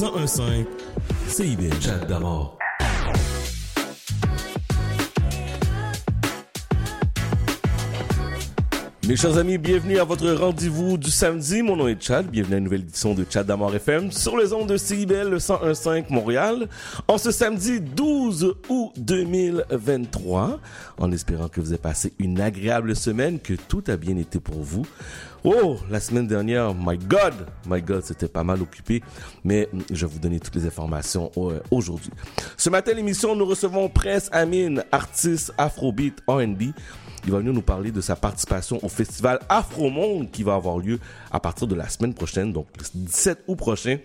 1015 CIBL. Chat d'amour. Mes chers amis, bienvenue à votre rendez-vous du samedi. Mon nom est Chad. Bienvenue à une nouvelle édition de Chad d'Amour FM sur les ondes de CIBL 1015 Montréal. En ce samedi 12 août 2023, en espérant que vous avez passé une agréable semaine, que tout a bien été pour vous. Oh, la semaine dernière, my God, my God, c'était pas mal occupé, mais je vais vous donner toutes les informations euh, aujourd'hui. Ce matin, l'émission, nous recevons Prince Amin, artiste afrobeat R&B. Il va venir nous parler de sa participation au festival Afro-Monde qui va avoir lieu à partir de la semaine prochaine, donc le 17 août prochain.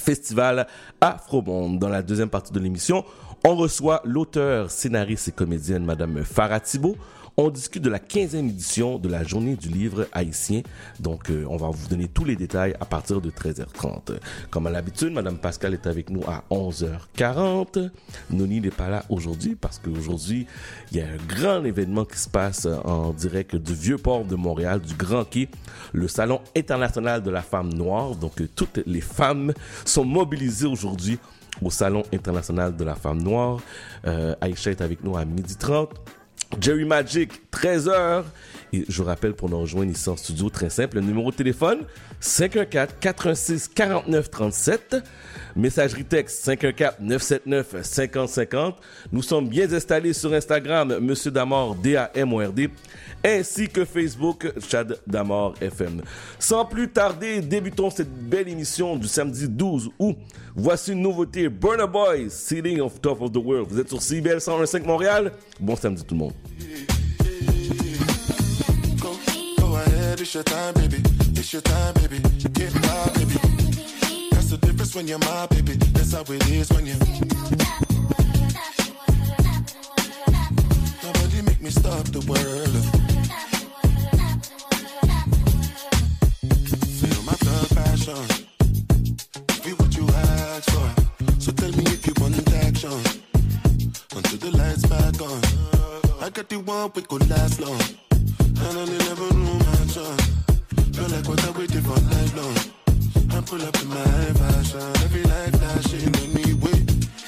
Festival Afro-Monde. Dans la deuxième partie de l'émission, on reçoit l'auteur, scénariste et comédienne Madame Farah Thibault. On discute de la 15e édition de la journée du livre haïtien. Donc, euh, on va vous donner tous les détails à partir de 13h30. Comme à l'habitude, Madame Pascal est avec nous à 11h40. Noni n'est pas là aujourd'hui parce qu'aujourd'hui, il y a un grand événement qui se passe en direct du Vieux-Port de Montréal, du Grand Quai, le Salon international de la femme noire. Donc, euh, toutes les femmes sont mobilisées aujourd'hui au Salon international de la femme noire. Euh, Aïcha est avec nous à 12h30. Jerry Magic, 13h. Et je vous rappelle pour nous rejoindre ici en studio, très simple, le numéro de téléphone 514-416-4937. Messagerie texte 514-979-5050. Nous sommes bien installés sur Instagram, Monsieur Damord, D-A-M-O-R-D, ainsi que Facebook, Chad Damord FM. Sans plus tarder, débutons cette belle émission du samedi 12 août. Voici une nouveauté, Burner Boys, Sitting of Top of the World. Vous êtes sur CBL 125 Montréal. Bon samedi tout le monde. It's your time, baby. It's your time, baby. Get my baby. That's the difference when you're my baby. That's how it is when you. Nobody make me stop the world. Feel my blood passion. Be what you asked for. So tell me if you want action. Until the lights back on. I got the one we could last long. And I never room action. Feel like what I waited for night long. I pull up in my fashion. Every light flashing anyway.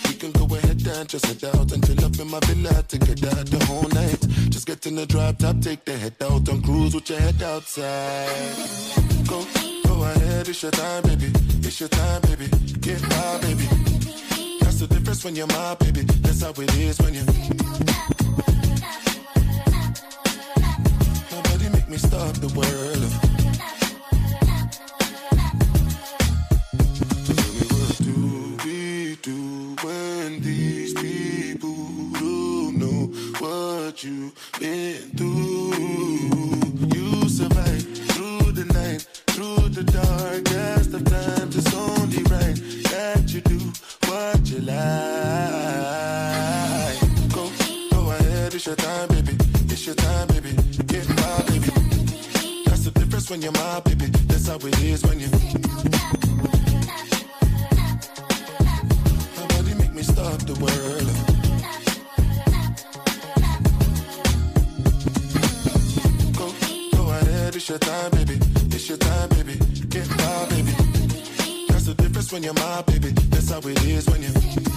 We can go ahead and just head out and chill up in my villa together the whole night. Just get in the drop top, take the head out and cruise with your head outside. Go, go ahead, it's your time, baby. It's your time, baby. Get my baby. That's the difference when you're my baby. That's how it is when you. Me stop the world. Tell me what do we do when these people don't know what you've been through? You survive through the night, through the darkest of times. It's only right that you do what you like. Go, go ahead, it's your time, baby. It's your time, baby. Get my when you're my baby. That's how it is when you. Nobody make me stop the world. Go, go ahead, it's your time, baby. It's your time, baby. Get my baby. That's the difference when you're my baby. That's how it is when you.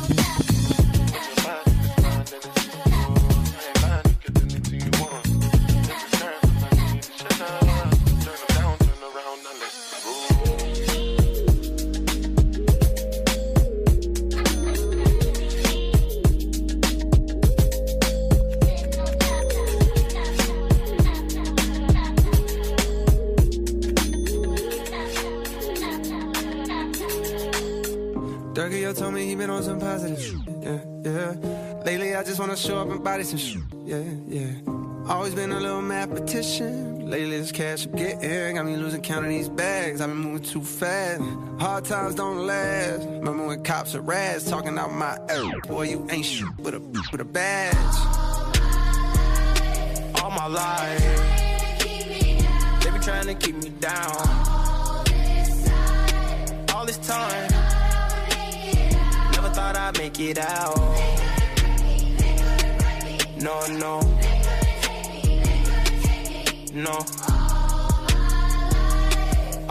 I just wanna show up and body some shit. Yeah, yeah. Always been a little mathematician. Lately, this cash I'm getting got me losing count of these bags. I've been moving too fast. Hard times don't last. Remember when cops are rats talking out my ass? Boy, you ain't shit with a with a badge. All my life, they be trying to keep me down. All this time, never thought I'd make it out. No, no, no.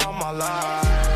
All my life, they be trying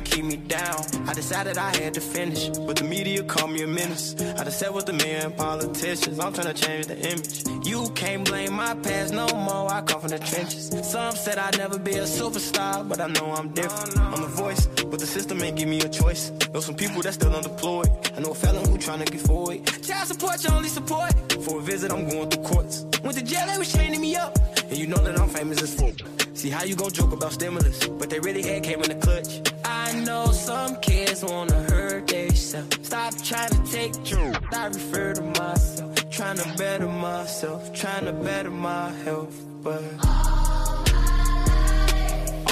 to keep me down. I decided I had to finish, but the media called me a menace. I just sat with the men politicians. I'm trying to change the image. You can't blame my past no more. I come from the trenches. Some said I'd never be a superstar, but I know I'm different. I'm the voice, but the system ain't give me a choice. Know some people that still unemployed. I know a felon who trying to get forward. Child support, your only support. For a visit, I'm going through courts. Went to jail, they was chaining me up. And you know that I'm famous as fuck. See how you gon' joke about stimulus, but they really had came in the clutch. I know some kids wanna hurt themselves. Stop trying to take truth. I refer to myself, trying to better myself, trying to better my health, but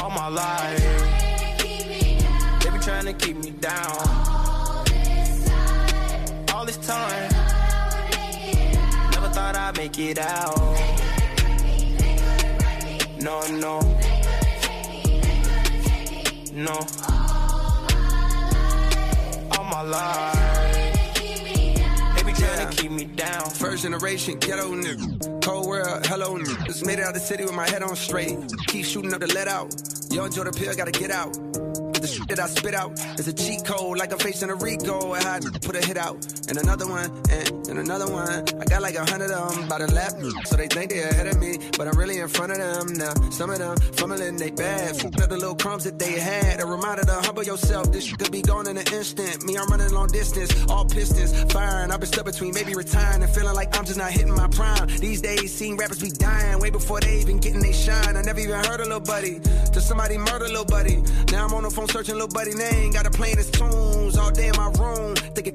all my life they been trying to keep me down. All this time, never thought I'd make it out. No, no. No. All my life. They be trying to keep me down. First generation ghetto nigga. Cold world, hello nigga. Just made it out the city with my head on straight. Keep shooting up the let out. Young the pill gotta get out. That I spit out is a cheat code, like I'm facing a Rico. I had to put a hit out, and another one, and, and another one. I got like a hundred of them by the lap, so they think they're ahead of me, but I'm really in front of them now. Some of them fumbling they bad, fucked up the little crumbs that they had. A reminder to humble yourself. This could be gone in an instant. Me, I'm running long distance, all pistons firing. I've been stuck between maybe retiring and feeling like I'm just not hitting my prime. These days, seeing rappers be dying way before they even getting they shine. I never even heard a little buddy till somebody murder little buddy. Now I'm on the phone searching little buddy name. Got to playing his tunes all day in my room. Thinking,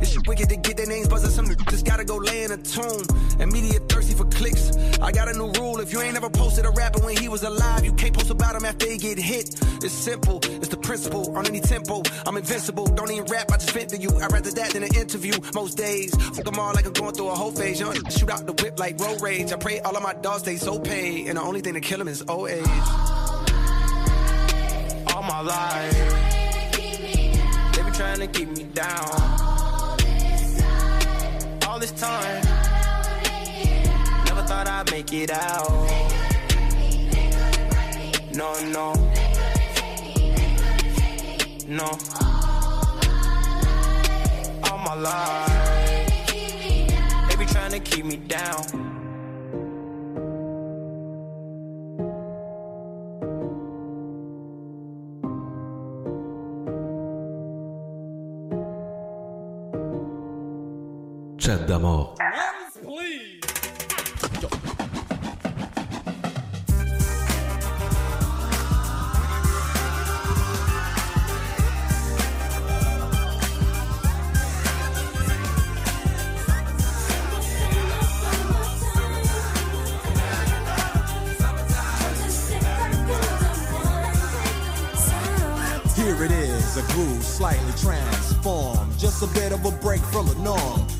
it's wicked to get their names buzzing. Some just gotta go lay in a tomb. And media thirsty for clicks. I got a new rule. If you ain't ever posted a rapper when he was alive, you can't post about him after they get hit. It's simple. It's the principle. On any tempo, I'm invincible. Don't even rap. I just vent to you. I'd rather that than an interview. Most days, fuck them all like I'm going through a whole phase. Young, shoot out the whip like road rage. I pray all of my dogs stay so paid. And the only thing to kill them is old age. All my life. They been trying to keep me down. All this time. Never thought I'd make it out. No, no. No. All my life. They be trying to keep me down. Here it is, a groove slightly transformed. Just a bit of a break from the norm.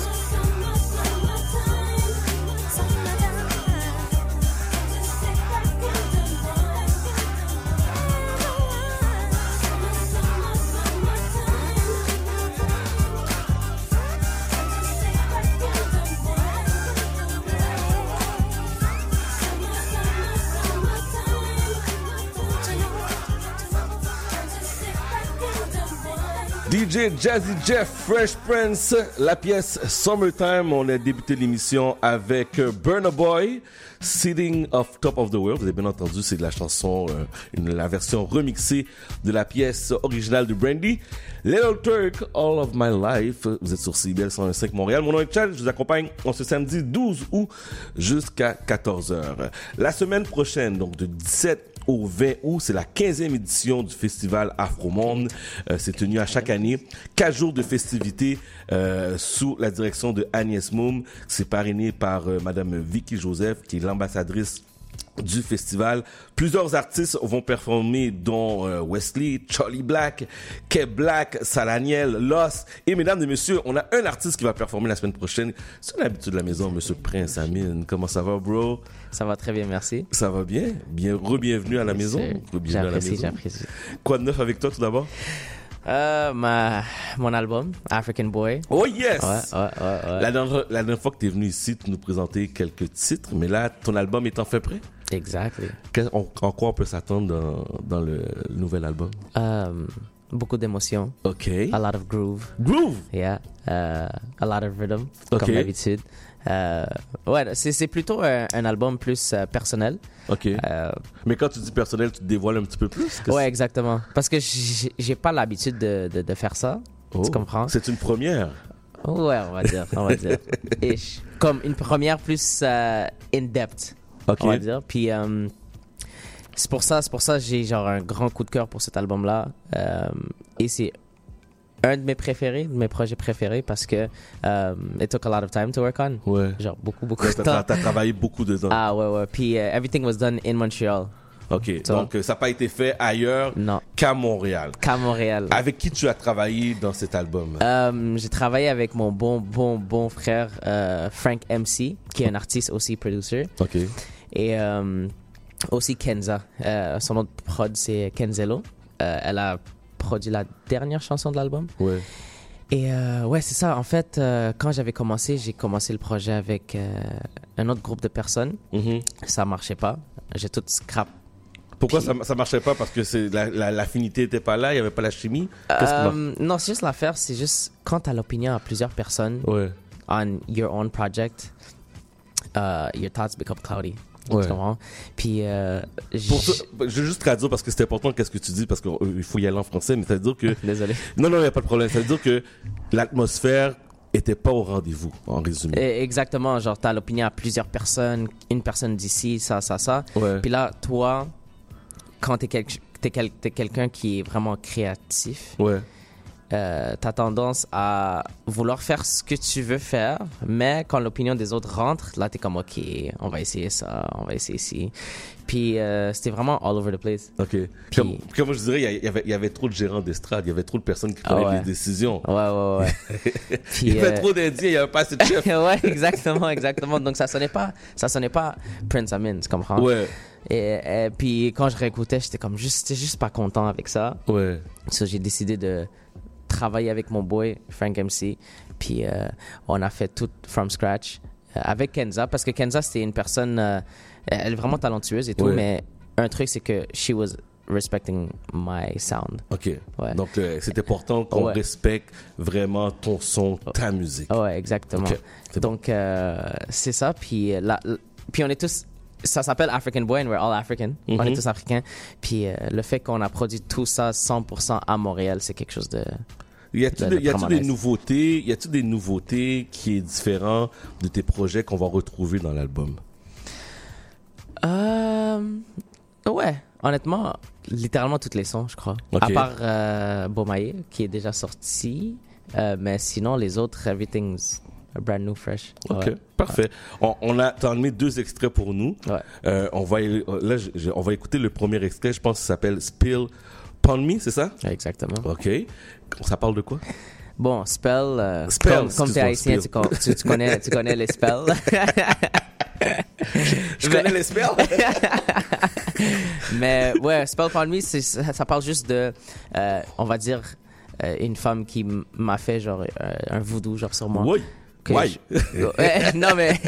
Jazzy Jeff, Fresh Prince, la pièce Summertime. On a débuté l'émission avec euh, Burna Boy, Sitting off Top of the World. Vous avez bien entendu, c'est de la chanson, euh, une, la version remixée de la pièce originale de Brandy. Little Turk, All of My Life. Vous êtes sur CBL 105 Montréal. Mon nom est Chad, je vous accompagne en ce samedi 12 août jusqu'à 14h. La semaine prochaine, donc de 17 au 20 août. C'est la 15e édition du festival Afromonde. Euh, c'est tenu à chaque année. Quatre jours de festivités euh, sous la direction de Agnès Moum. C'est parrainé par euh, Madame Vicky Joseph, qui est l'ambassadrice du festival. Plusieurs artistes vont performer dont euh, Wesley, Charlie Black, Keb Black, Salaniel, Loss. Et mesdames et messieurs, on a un artiste qui va performer la semaine prochaine. C'est l'habitude de la maison, Monsieur Prince Amine. Comment ça va, bro? Ça va très bien, merci. Ça va bien? Bien, re-bienvenue à la maison. Re-bienvenue à la J'apprécie, j'apprécie. Quoi de neuf avec toi tout d'abord? Euh, ma, mon album, African Boy. Oh yes! Ouais, ouais, ouais, ouais. La, dernière, la dernière fois que tu es venu ici, tu nous présentais quelques titres, mais là, ton album est en fait prêt? Exactly. En, quoi on peut s'attendre dans, dans le, le nouvel album? Um, beaucoup d'émotions, OK. a lot of groove, Groove! yeah, uh, a lot of rhythm, Ok. comme d'habitude. Euh, ouais, c'est plutôt un, un album plus euh, personnel. OK. Euh, Mais quand tu dis personnel, tu te dévoiles un petit peu plus? ouais, exactement. Parce que j'ai pas l'habitude de, de, de faire ça. Oh, Tu comprends? C'est une première. Ouais, on va dire, on va dire. Ish. Comme une première plus euh, in-depth. OK. on va dire. Puis euh, c'est pour ça, c'est pour ça que j'ai genre un grand coup de cœur pour cet album-là. Euh, et c'est un de mes préférés, de mes projets préférés parce que euh, it took a lot of time to work on. Ouais. Genre beaucoup, beaucoup Ouais, de T'as temps. t'as travaillé beaucoup dedans. Ah ouais, ouais. Puis euh, everything was done in Montreal. OK. Ça. Donc, euh, ça n'a pas été fait ailleurs Non, qu'à Montréal. qu'à Montréal. Avec qui tu as travaillé dans cet album? Euh, j'ai travaillé avec mon bon, bon, bon frère euh, Frank MC, qui est un artiste aussi, producer. OK. Et euh, aussi Kenza. Euh, son nom de prod, c'est Kenzelo. Euh, elle a produit la dernière chanson de l'album. Ouais. Et euh, ouais, c'est ça. En fait, euh, quand j'avais commencé, j'ai commencé le projet avec euh, un autre groupe de personnes. Mhm. Ça marchait pas. J'ai tout scrap. Pourquoi ça, ça marchait pas? Parce que c'est la- la- l'affinité était pas là, il y avait pas la chimie? Non, c'est juste l'affaire. C'est juste quand tu as l'opinion à plusieurs personnes Ouais. on your own project, uh, your thoughts become cloudy. Ouais. Tu comprends? Puis, euh, Pour j- ça, je vais juste traduire parce que c'est important qu'est-ce que tu dis parce qu'il faut y aller en français, mais ça veut dire que Désolé. non non il y a pas de problème. Ça veut dire que l'atmosphère était pas au rendez-vous en résumé. Eh, Exactement, genre t'as l'opinion à plusieurs personnes, une personne d'ici, ça, ça, ça. Ouais. Puis là, toi, quand t'es quel- t'es quel- quelqu'un qui est vraiment créatif, Ouais. Euh, t'as tendance à vouloir faire ce que tu veux faire, mais quand l'opinion des autres rentre, là, t'es comme, OK, on va essayer ça, on va essayer ci. Puis euh, c'était vraiment all over the place. Ok. Comme, comme je dirais, il y, avait, il y avait trop de gérants d'estrade, il y avait trop de personnes qui prenaient Ah ouais. les décisions. Ouais, ouais, ouais. Puis, il y avait euh, trop d'Indiens, il y avait pas assez de chefs. ouais, exactement, exactement. Donc ça sonnait pas, ça sonnait pas Prince Amin, tu comprends? Ouais, Et, et puis quand je réécoutais, j'étais comme juste, juste pas content avec ça. ouais. So, j'ai décidé de travailler avec mon boy, Frank MC. Puis euh, on a fait tout from scratch euh, avec Kenza. Parce que Kenza, c'était une personne, euh, elle est vraiment talentueuse et tout. Mais un truc, c'est que she was respecting my sound. Ok. Ouais. Donc, euh, c'est important qu'on Ouais. respecte vraiment ton son, ta musique. Ouais, exactement. Donc, euh, c'est ça. Puis, la- la- puis on est tous. Ça s'appelle African Boy and we're all African. On Mhm. est tous africains. Puis euh, le fait qu'on a produit tout ça 100% à Montréal, c'est quelque chose de. Y a-t-il de- des Promenade. nouveautés, y a-t-il des nouveautés qui est différent de tes projets qu'on va retrouver dans l'album? Euh, ouais, honnêtement, littéralement toutes les sons, je crois. À part euh, Beaumaye, qui est déjà sorti. Euh, mais sinon, les autres, everything's brand new, fresh. Ok, Ouais. parfait. On, on a, t'as mis deux extraits pour nous. Ouais. Euh, on va, là, je- on va écouter le premier extrait. Je pense ça s'appelle Spill Upon Me, c'est ça? Exactement. Ok. Ça parle de quoi? Bon, spell. euh, Spell, comme comme t'es haïtien, tu, connais, tu connais les spells. Je connais les spells. Mais ouais, Spell Upon Me, ça, ça parle juste de, euh, on va dire, euh, une femme qui m'a fait genre un voodoo genre sur moi. Oui. Que Oui. je- Ouais, non mais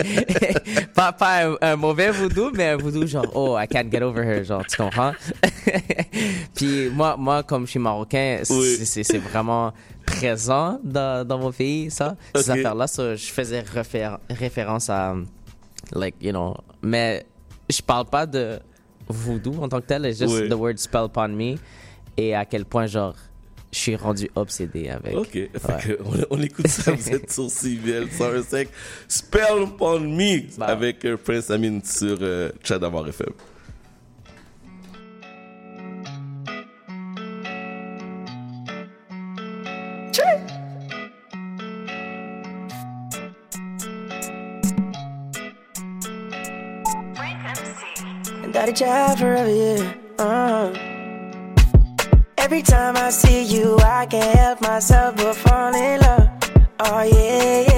pas pas un, un mauvais voodoo, mais un voodoo genre oh I can't get over her genre tu comprends? Puis moi moi comme je suis marocain, c'est- Oui. c'est c'est vraiment présent dans dans mon pays ça ces Ok. affaires là je faisais réfé- référence à like you know mais je parle pas de voodoo en tant que tel, it's just Oui. the word spell upon me et à quel point genre je suis rendu obsédé avec. Ok. Fait Ouais. que on, on écoute ça, vous êtes sur CBL 105. Spell Upon Me Bah. avec euh, Prince Amin sur euh, Chadamar FM. Daddy child forever, yeah. Uh. Every time I see you, I can't help myself but fall in love. Oh yeah, yeah,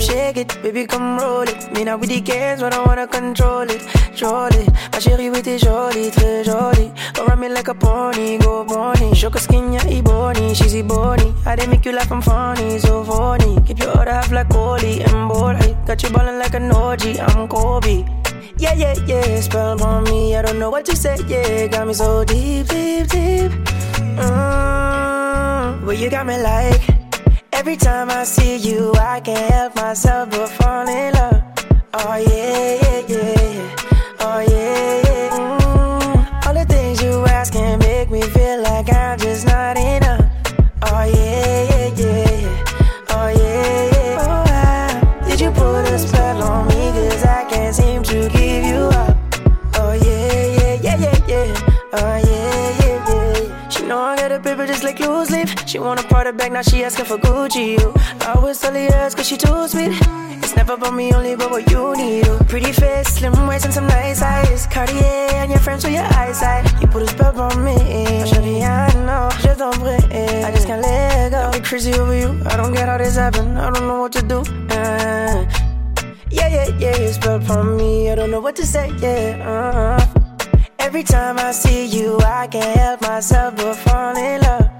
Come shake it, baby, come roll it. Me not with the games, but I wanna control it, control it. Ma chérie, oui, t'es jolie, très jolie. Go ride me like a pony, go pony. Show her skin, yeah, ebony, she's ebony. I didn't make you laugh, I'm funny, so funny. Keep your other half like Coley and Boley. Got you ballin' like an OG, I'm Kobe. Yeah, yeah, yeah, spell on me, I don't know what to say, yeah. Got me so deep, deep, deep. Mm, well, you got me like every time I see you, I can't help myself but fall in love. Oh yeah, yeah, yeah. Oh yeah, yeah. Mm, all the things you ask can make me feel like I'm She wanna part it back, now she asking for Gucci. You. I tell her yes, cause she too sweet. It's never about me, only about what you need. Oh. Pretty face, slim waist, and some nice eyes. Cartier and your friends with your eyesight. You put a spell on me. Oh, Shawty, I know, je t'en. I just can't let go. I'm crazy over you. I don't get how this happened. I don't know what to do. Uh, yeah, yeah, yeah, you spell upon me. I don't know what to say, yeah. Uh-uh. Every time I see you, I can't help myself but fall in love.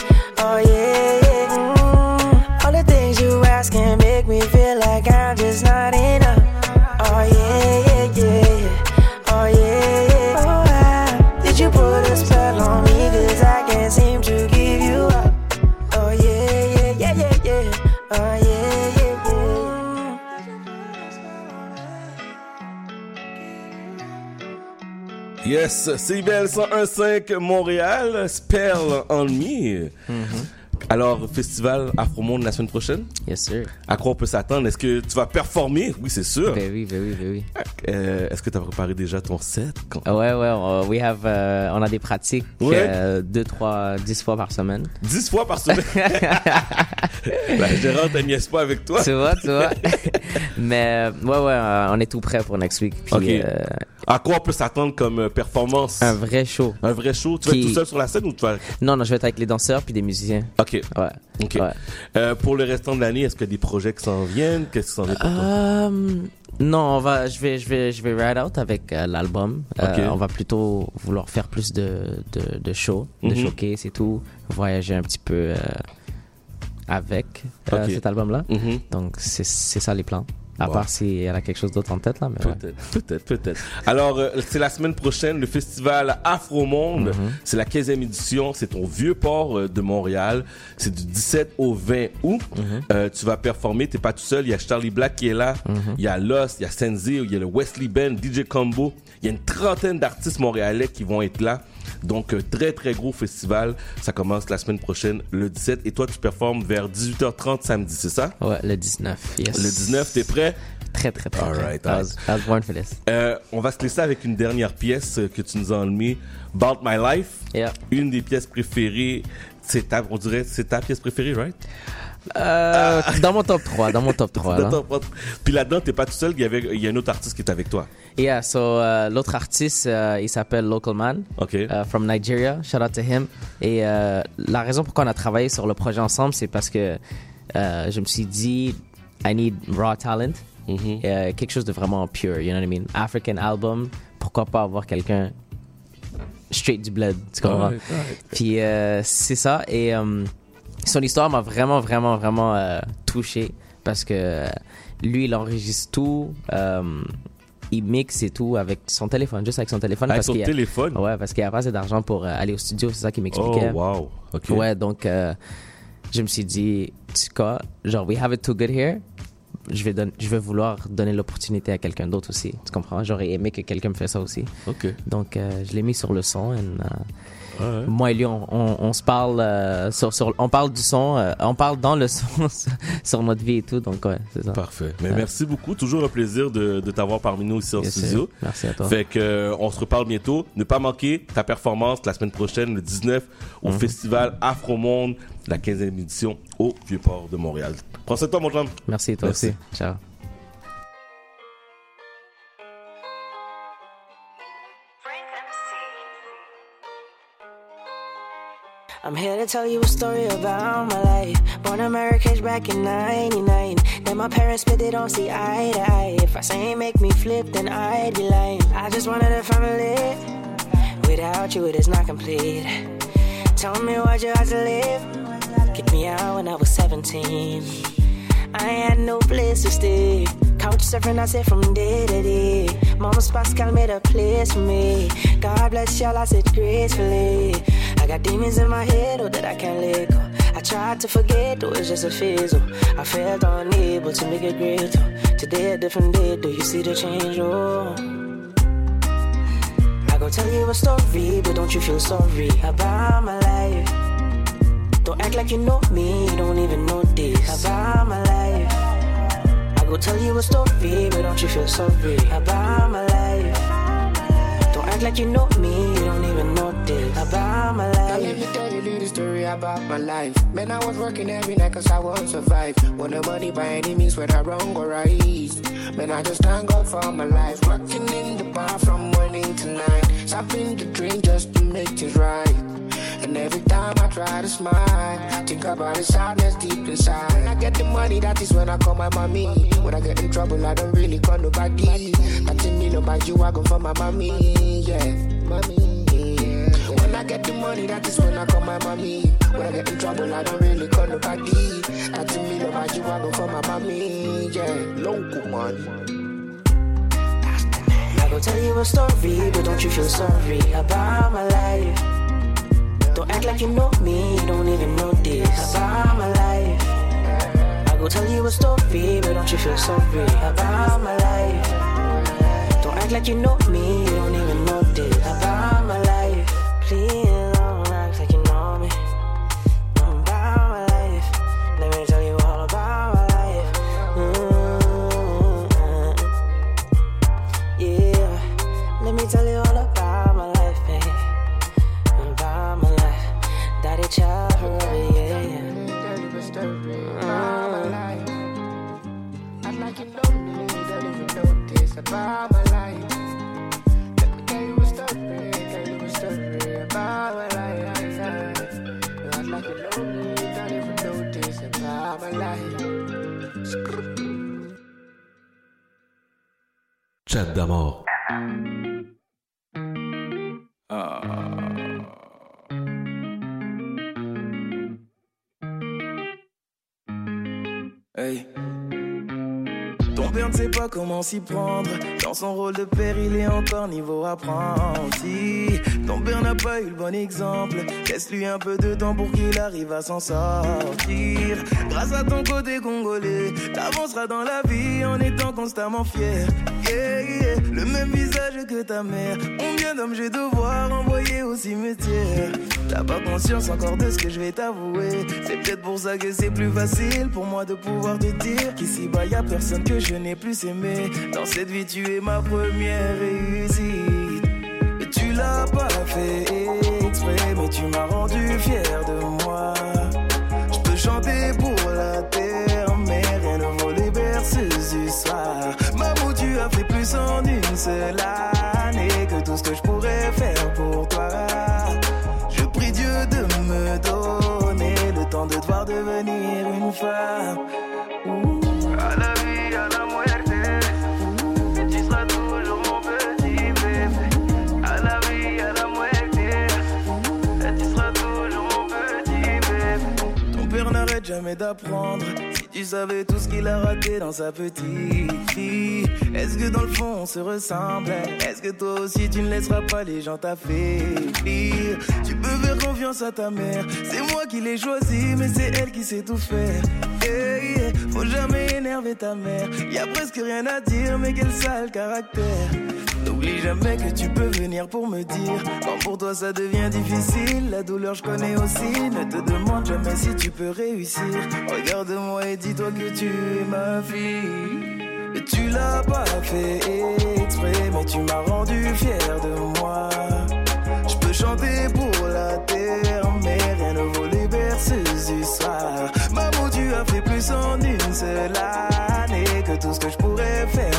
Yes, CIBL 101.5 Montréal, Spell on Me. Alors, festival Afro-Monde la semaine prochaine? Yes, sir. À quoi on peut s'attendre? Est-ce que tu vas performer? Oui, c'est sûr. Ben oui, ben oui, ben oui. Euh, Est-ce que tu as préparé déjà ton set? Ouais, ouais, on, we have, euh, on a des pratiques Ouais. euh, deux, trois, dix fois par semaine. 10 fois par semaine? La gérante, elle niaise pas avec toi. tu vois, tu vois. Mais ouais, ouais, euh, on est tout prêt pour next week. Puis, Ok. euh, À quoi on peut s'attendre comme euh, performance? un vrai show. Un vrai show? Tu vas être tout seul sur la scène ou tu vas... Non, non, je vais être avec les danseurs puis des musiciens. Ok. Ouais. Ok. Ouais. Euh, pour le restant de l'année, est-ce qu'il y a des projets qui s'en viennent? Qu'est-ce qui s'en vient pour toi? Euh, non, on va, je vais, je vais, je vais ride out avec euh, l'album. Euh, Ok. on va plutôt vouloir faire plus de, de, de shows, de Mhm. showcase et tout, voyager un petit peu avec cet album-là. Mhm. Donc c'est, c'est ça les plans. À Wow. part si elle a quelque chose d'autre en tête là, mais ouais. Peut-être, peut-être, peut-être. Alors, euh, c'est la semaine prochaine, le festival Afro-Monde. Mhm. C'est la 15e édition. C'est au Vieux-Port euh, de Montréal. C'est du 17 au 20 août. Mhm. Euh, tu vas performer. T'es pas tout seul. Il y a Charlie Black qui est là. Mhm. Il y a Lost, il y a Senzio, il y a le Wesley Ben, DJ Combo. Il y a une trentaine d'artistes montréalais qui vont être là. Donc, euh, très, très gros festival. Ça commence la semaine prochaine, le 17. Et toi, tu performes vers 18h30 samedi, c'est ça? Ouais, le 19. Yes. Le 19, t'es prêt? Très, très, très. Alright, prêt. I was, I was born for this. Euh, on va se laisser avec une dernière pièce euh, que tu nous as enlevée, About My Life. Yeah. Une des pièces préférées. C'est ta, on dirait, c'est ta pièce préférée, right? Euh, dans mon top 3, dans mon top 3. là. Attends, attends. Puis là-dedans, t'es pas tout seul. Il y avait, il y a un autre artiste qui est avec toi. Yeah, so euh, l'autre artiste, euh, il s'appelle Local Man. Ok. uh, from Nigeria. Shout out to him. Et la raison pourquoi on a travaillé sur le projet ensemble, c'est parce que je me suis dit, I need raw talent. Mhm. Euh, quelque chose de vraiment pure, you know what I mean? African album, pourquoi pas avoir quelqu'un straight du blood, tu comprends? Puis c'est ça. Et son histoire m'a vraiment, vraiment, vraiment euh, touché parce que lui, il enregistre tout. euh, il mixe et tout avec son téléphone, juste avec son téléphone. Avec parce son a- téléphone? Ouais, parce qu'il n'y a pas assez d'argent pour euh, aller au studio, c'est ça qu'il Oh, m'expliquait. wow. Ok. Ouais, donc euh, je me suis dit, tu sais quoi, genre, we have it too good here. Je vais, don- je vais vouloir donner l'opportunité à quelqu'un d'autre aussi. Tu comprends? J'aurais aimé que quelqu'un me fasse ça aussi. Ok. Donc, euh, je l'ai mis sur le son. and, euh, Ouais. moi et lui, on, on, on se parle, euh, sur, sur- on parle du son, euh, on parle dans le son sur notre vie et tout. Donc, ouais, c'est ça. Parfait. Mais Ouais. merci beaucoup. Toujours un plaisir de, de t'avoir parmi nous ici en Yes, studio. Merci à toi. Fait que euh, on se reparle bientôt. Ne pas manquer ta performance la semaine prochaine, le 19, au Mhm. festival Afro Monde, la 15e édition au Vieux-Port de Montréal. Prends soin de toi, mon chum. Merci, toi Merci. aussi. Ciao. I'm here to tell you a story about my life. Born in Marrakesh back in 99. Then my parents split don't see eye to eye. If I say make me flip, then I'd be lying. I just wanted a family. Without you, it is not complete. Tell me what you had to live. Kicked me out when I was 17. I had no place to stay. Couch surfing, I said from day to day. Mama's Pascal made a place for me. God bless y'all, I said gracefully. I got demons in my head, oh, that I can't let go. I tried to forget, oh, it's just a oh. I felt unable to make it great. Today a different day, do you see the change, oh? I go tell you a story, but don't you feel sorry about my life? Don't act like you know me, you don't even know this about my life. I go tell you a story, but don't you feel sorry about my life? Don't act like you know me, you don't let me tell you little story about my life. Man, I was working every night cause I want to survive. Want the money by any means, whether wrong or right. Man, I just thank God for my life. Working in the bar from morning to night. Stopping the drink just to make things right. And every time I try to smile, think about the sadness deep inside. When I get the money, that is when I call my mommy. When I get in trouble, I don't really call nobody. Nothing million by you, I go for my mommy. Yeah, mommy. I get the money, that is when I call my mommy. When I get in trouble, I don't really call nobody. Nothing million by you, I go for my mommy. Yeah, local money. I go tell you a story, but don't you feel sorry about my life? Don't act like you know me, you don't even know this about my life. I go tell you a story, but don't you feel sorry about my life? Don't act like you know me, child forever, yeah, yeah. Don't even story about my life. I'd like you know me, don't even notice about my life. Let me tell you a story, tell you a story about my life. I'd like you know me, don't even notice about my life. Chat d'amour. Uh, Hey. Ne sait pas comment s'y prendre. Dans son rôle de père, il est encore niveau apprenti. Ton père n'a pas eu le bon exemple. Laisse-lui un peu de temps pour qu'il arrive à s'en sortir. Grâce à ton côté congolais, t'avanceras dans la vie en étant constamment fier. Yeah. Le même visage que ta mère. Combien d'hommes j'ai devoir envoyer au cimetière? T'as pas conscience encore de ce que je vais t'avouer. C'est peut-être pour ça que c'est plus facile pour moi de pouvoir te dire qu'ici bas y personne que je n'ai plus aimé. Dans cette vie, tu es ma première réussite. Et tu l'as pas fait exprès, mais tu m'as rendu fier de moi. Je peux chanter pour la terre, mais rien ne vaut les berceuses du soir. Maman, tu as fait plus en une seule d'apprendre. Si tu savais tout ce qu'il a raté dans sa petite vie. Est-ce que dans le fond on se ressemble Est-ce que toi aussi tu ne laisseras pas les gens t'affaiblir? Tu peux faire confiance à ta mère. C'est moi qui l'ai choisi, mais c'est elle qui sait tout faire. Yeah. Faut jamais énerver ta mère. Y a presque rien à dire, mais quel sale caractère. N'oublie jamais que tu peux venir pour me dire Quand pour toi ça devient difficile La douleur je connais aussi. Ne te demande jamais si tu peux réussir. Regarde-moi et dis-toi que tu es ma fille. Et tu l'as pas fait exprès Mais tu m'as rendu fier de moi. Je peux chanter pour la terre Mais rien ne vaut les berceuses du soir. Maman tu as fait plus en une seule année Que tout ce que je pourrais faire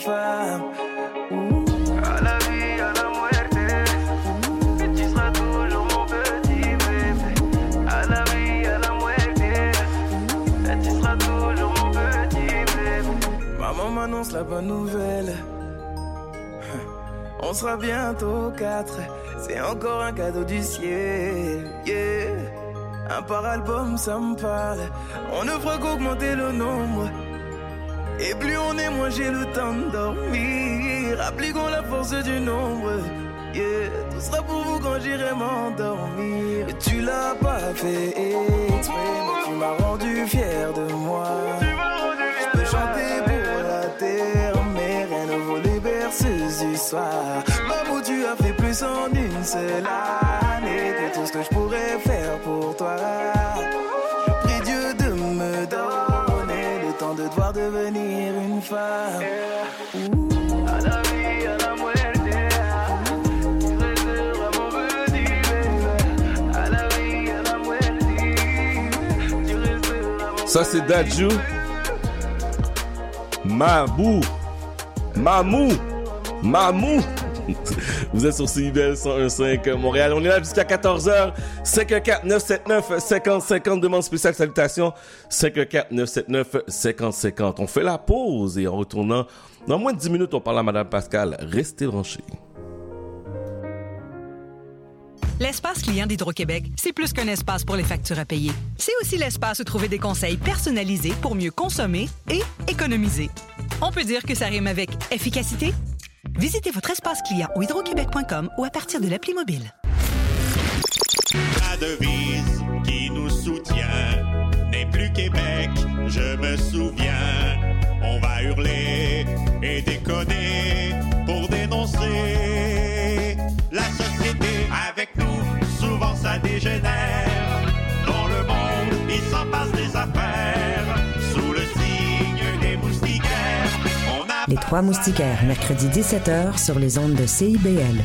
femme. À la vie, à la muerte, et tu seras toujours mon petit bébé. À la vie, à la muerte, et tu seras toujours mon petit bébé. Maman m'annonce la bonne nouvelle. On sera bientôt quatre, c'est encore un cadeau du ciel. Yeah. Un par album, ça me parle. On ne fera qu'augmenter le nombre. Et plus on est, moins j'ai le temps de dormir. Appliquons la force du nombre. Tout sera pour vous quand j'irai m'endormir. Tu l'as pas fait mais tu m'as rendu fier de moi. Je peux chanter pour la terre, mais rien ne vaut les berceuses du soir. Maman, tu as fait plus en une seule année que tout ce que je pourrais Ça, c'est Dadju. Mabou. Mamou. Mamou. Vous êtes sur CIBL 101.5 Montréal. On est là jusqu'à 14h. 514 979 50 50. Demande spéciale salutations. 514 979 50 50. On fait la pause et en retournant, dans moins de 10 minutes, on parle à Madame Pascal. Restez branchés. L'espace client d'Hydro-Québec, c'est plus qu'un espace pour les factures à payer. C'est aussi l'espace où trouver des conseils personnalisés pour mieux consommer et économiser. On peut dire que ça rime avec efficacité? Visitez votre espace client au hydroquebec.com ou à partir de l'appli mobile. La devise qui nous soutient n'est plus Québec, je me souviens. On va hurler et déconner pour dénoncer dégénère. Dans le monde, il s'en passe des affaires. Sous le signe des moustiquaires. On a les trois moustiquaires, mercredi 17h sur les ondes de CIBL.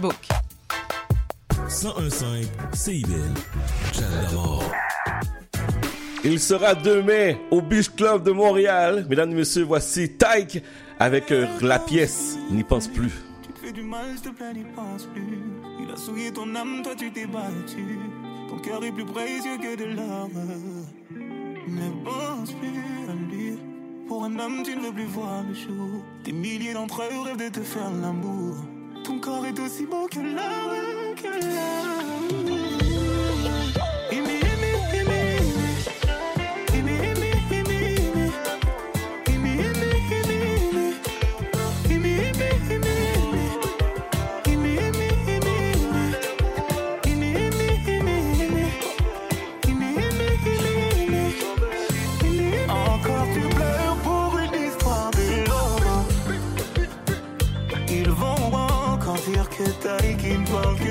101.5 CIBL. Il sera demain au Beach Club de Montréal. Mesdames et messieurs, voici Tyke avec euh, la pièce N'y pense plus. Tu te fais du mal, s'il te plaît, n'y pense plus. Il a souillé ton âme, toi tu t'es battu. Ton cœur est plus précieux que de l'or. Ne pense plus à lui. Pour un homme, tu ne veux plus voir le jour. Des milliers d'entre eux rêvent de te faire l'amour. Ton corps est aussi beau que l'or, que l'or. Dire que t'as et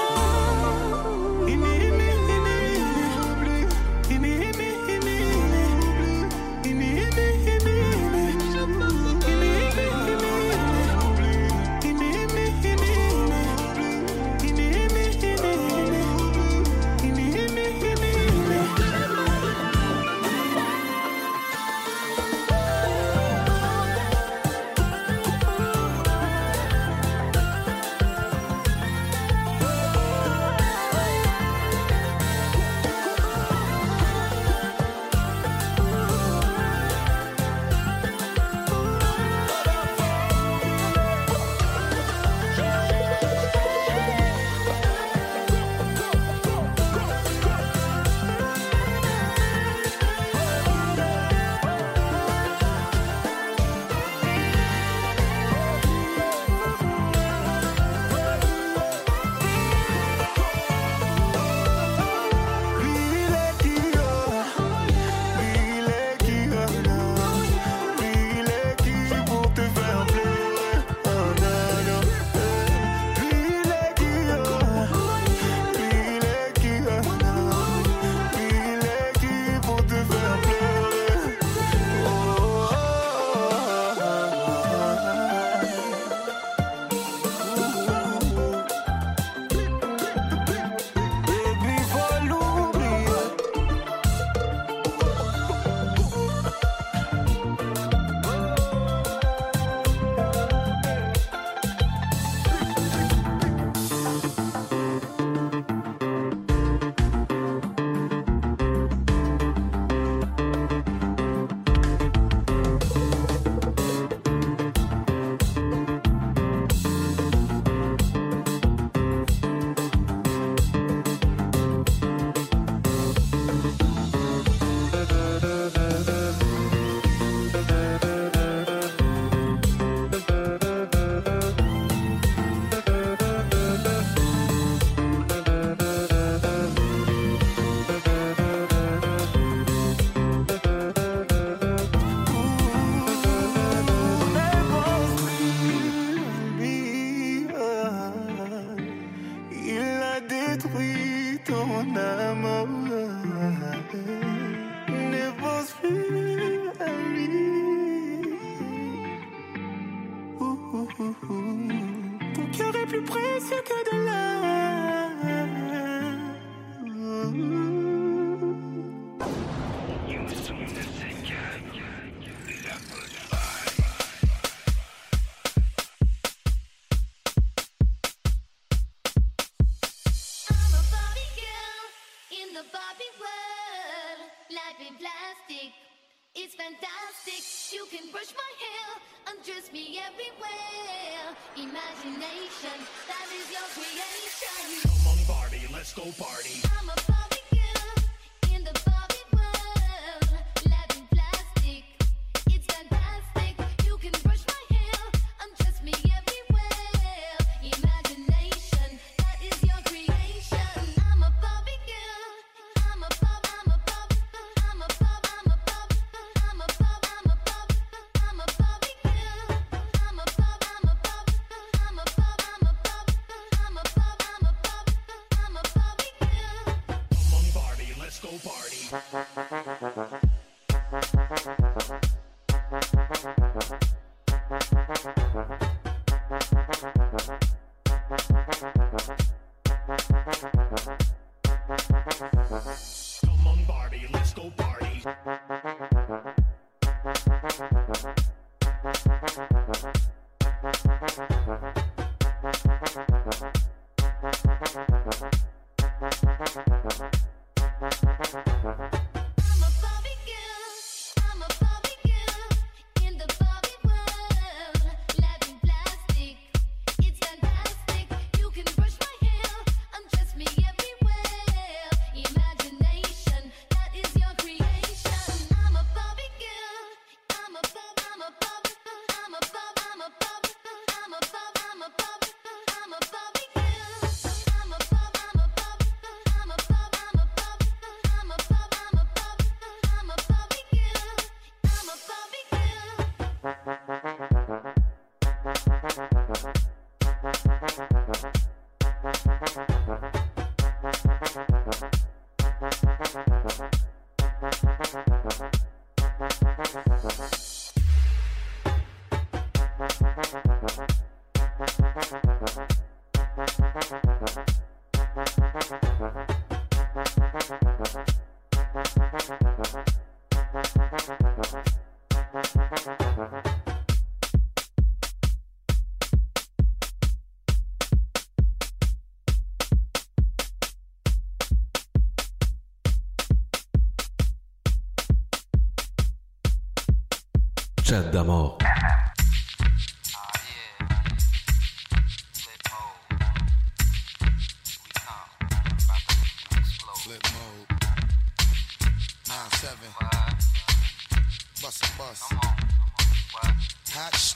Hot sh-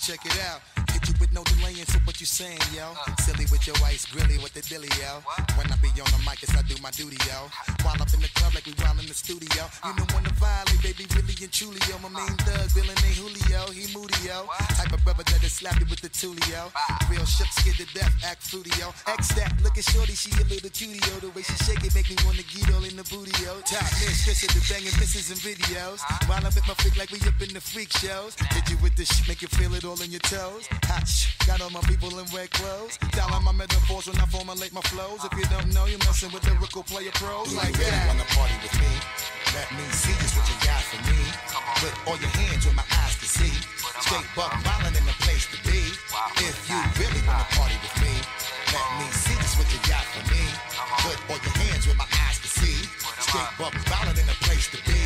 Check it out. Hit you with no delaying to what you saying, yo. Silly with your ice grilly with the dilly, yo. When of brother that'll slap you with the tulio. Real shook, scared to death, act fruity, yo. X that, looking shorty, she a little cutie, yo. The way she shake it make me wanna get all in the booty, yo. Top mistress of the banging misses and videos. While I'm with my freak like we up in the freak shows. Hit you with this shit, make you feel it all in your toes. Hot got all my people in red clothes. Dialing my metaphors when I formulate my flows. If you don't know, you're messing with lyrical player pros like that. wanna party with me? Let me see just what you got for me. Put all your hands where my eyes can see. Straight buck violin place to be. If you really wanna party with me, let me see just what you got for me. Put all your hands where my eyes can see. Straight buck violin in a place to be.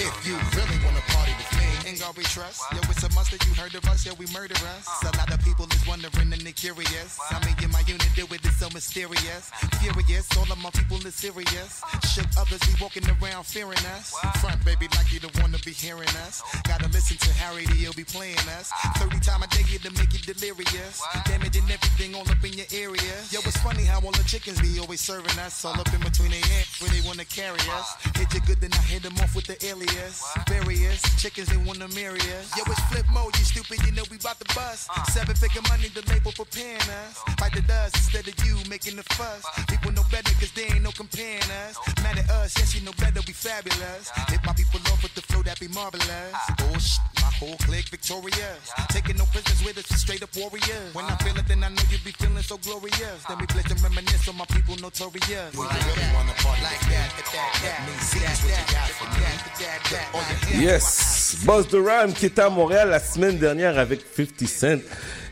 If you really wanna party with me, Ain't God we trust. Yo, it's a must that you heard of us. Yeah, we murder us. A lot of people is wondering and they curious. I mean, in my unit, do it is so mysterious. Furious, all of my people is serious. Shook others be walking around fearing us. Front, baby, like you don't wanna be hearing us. Gotta listen to Harry, he'll be playing us. 30 time a day to make you delirious. Damaging everything all up in your area. Yo, it's funny how all the chickens be always serving us. All up in between their hands where they wanna carry us. Hit you good, then I hit them off with the alias. Various chickens, they wanna marry us. Yo, it's flip mode, you stupid, you know we bout to bust. Uh. Seven figure money, the label preparing us. Fight the dust instead of you making the fuss. People know better, cause they ain't no comparing us. Mad at us, yes, you know better, we fabulous. Hit my people off with the flow that be marvelous. Ah. Oh, shit, my Full click victorious. Taking no prisoners with us, straight up warriors. When I feel it, then I know you be feeling so glorious. Then we blitz and reminisce on my people notorious. We really wanna party like that, that, that, that. Me, see what you got for me. That, that, that. Yes, Boss de Rhyme qui était à Montréal la semaine dernière avec 50 Cent.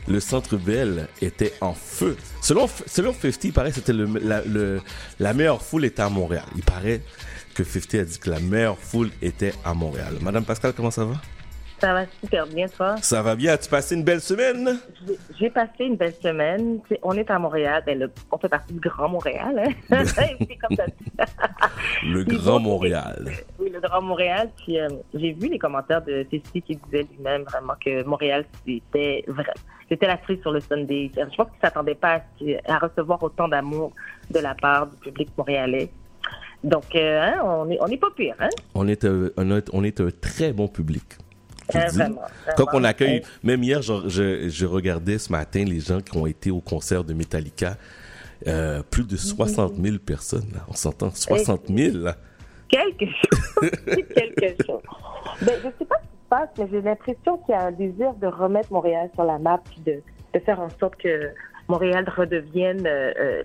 Le centre Bell était en feu. Selon, selon 50, il paraît que c'était le, la, le- la meilleure foule était à Montréal. Il paraît que 50 a dit que la meilleure foule était à Montréal. Madame Pascal, comment ça va? Ça va super bien, toi? Ça va bien? As-tu passé une belle semaine? J'ai- passé une belle semaine. On est à Montréal. Ben, le- on fait partie du Grand Montréal. Hein? Comme. Le Puis Grand bon, Montréal. Oui, le Grand Montréal. Puis euh, j'ai vu les commentaires de Tessie qui disait lui-même vraiment que Montréal, c'était vrai. C'était la cerise sur le Sunday. Je pense qu'il ne s'attendait pas à, ce- à recevoir autant d'amour de la part du public montréalais. Donc, euh, hein, on n'est on est pas pire. Hein? On est un, un- on est un très bon public. Vraiment, Quand on accueille, même hier, je, je, je regardais ce matin les gens qui ont été au concert de Metallica. Euh, plus de 60 000 personnes, là. on s'entend, 60 000. là. quelque chose. quelque chose. Ben, je sais pas ce qui se passe, mais j'ai l'impression qu'il y a un désir de remettre Montréal sur la map, puis de, de faire en sorte que Montréal redevienne euh, euh,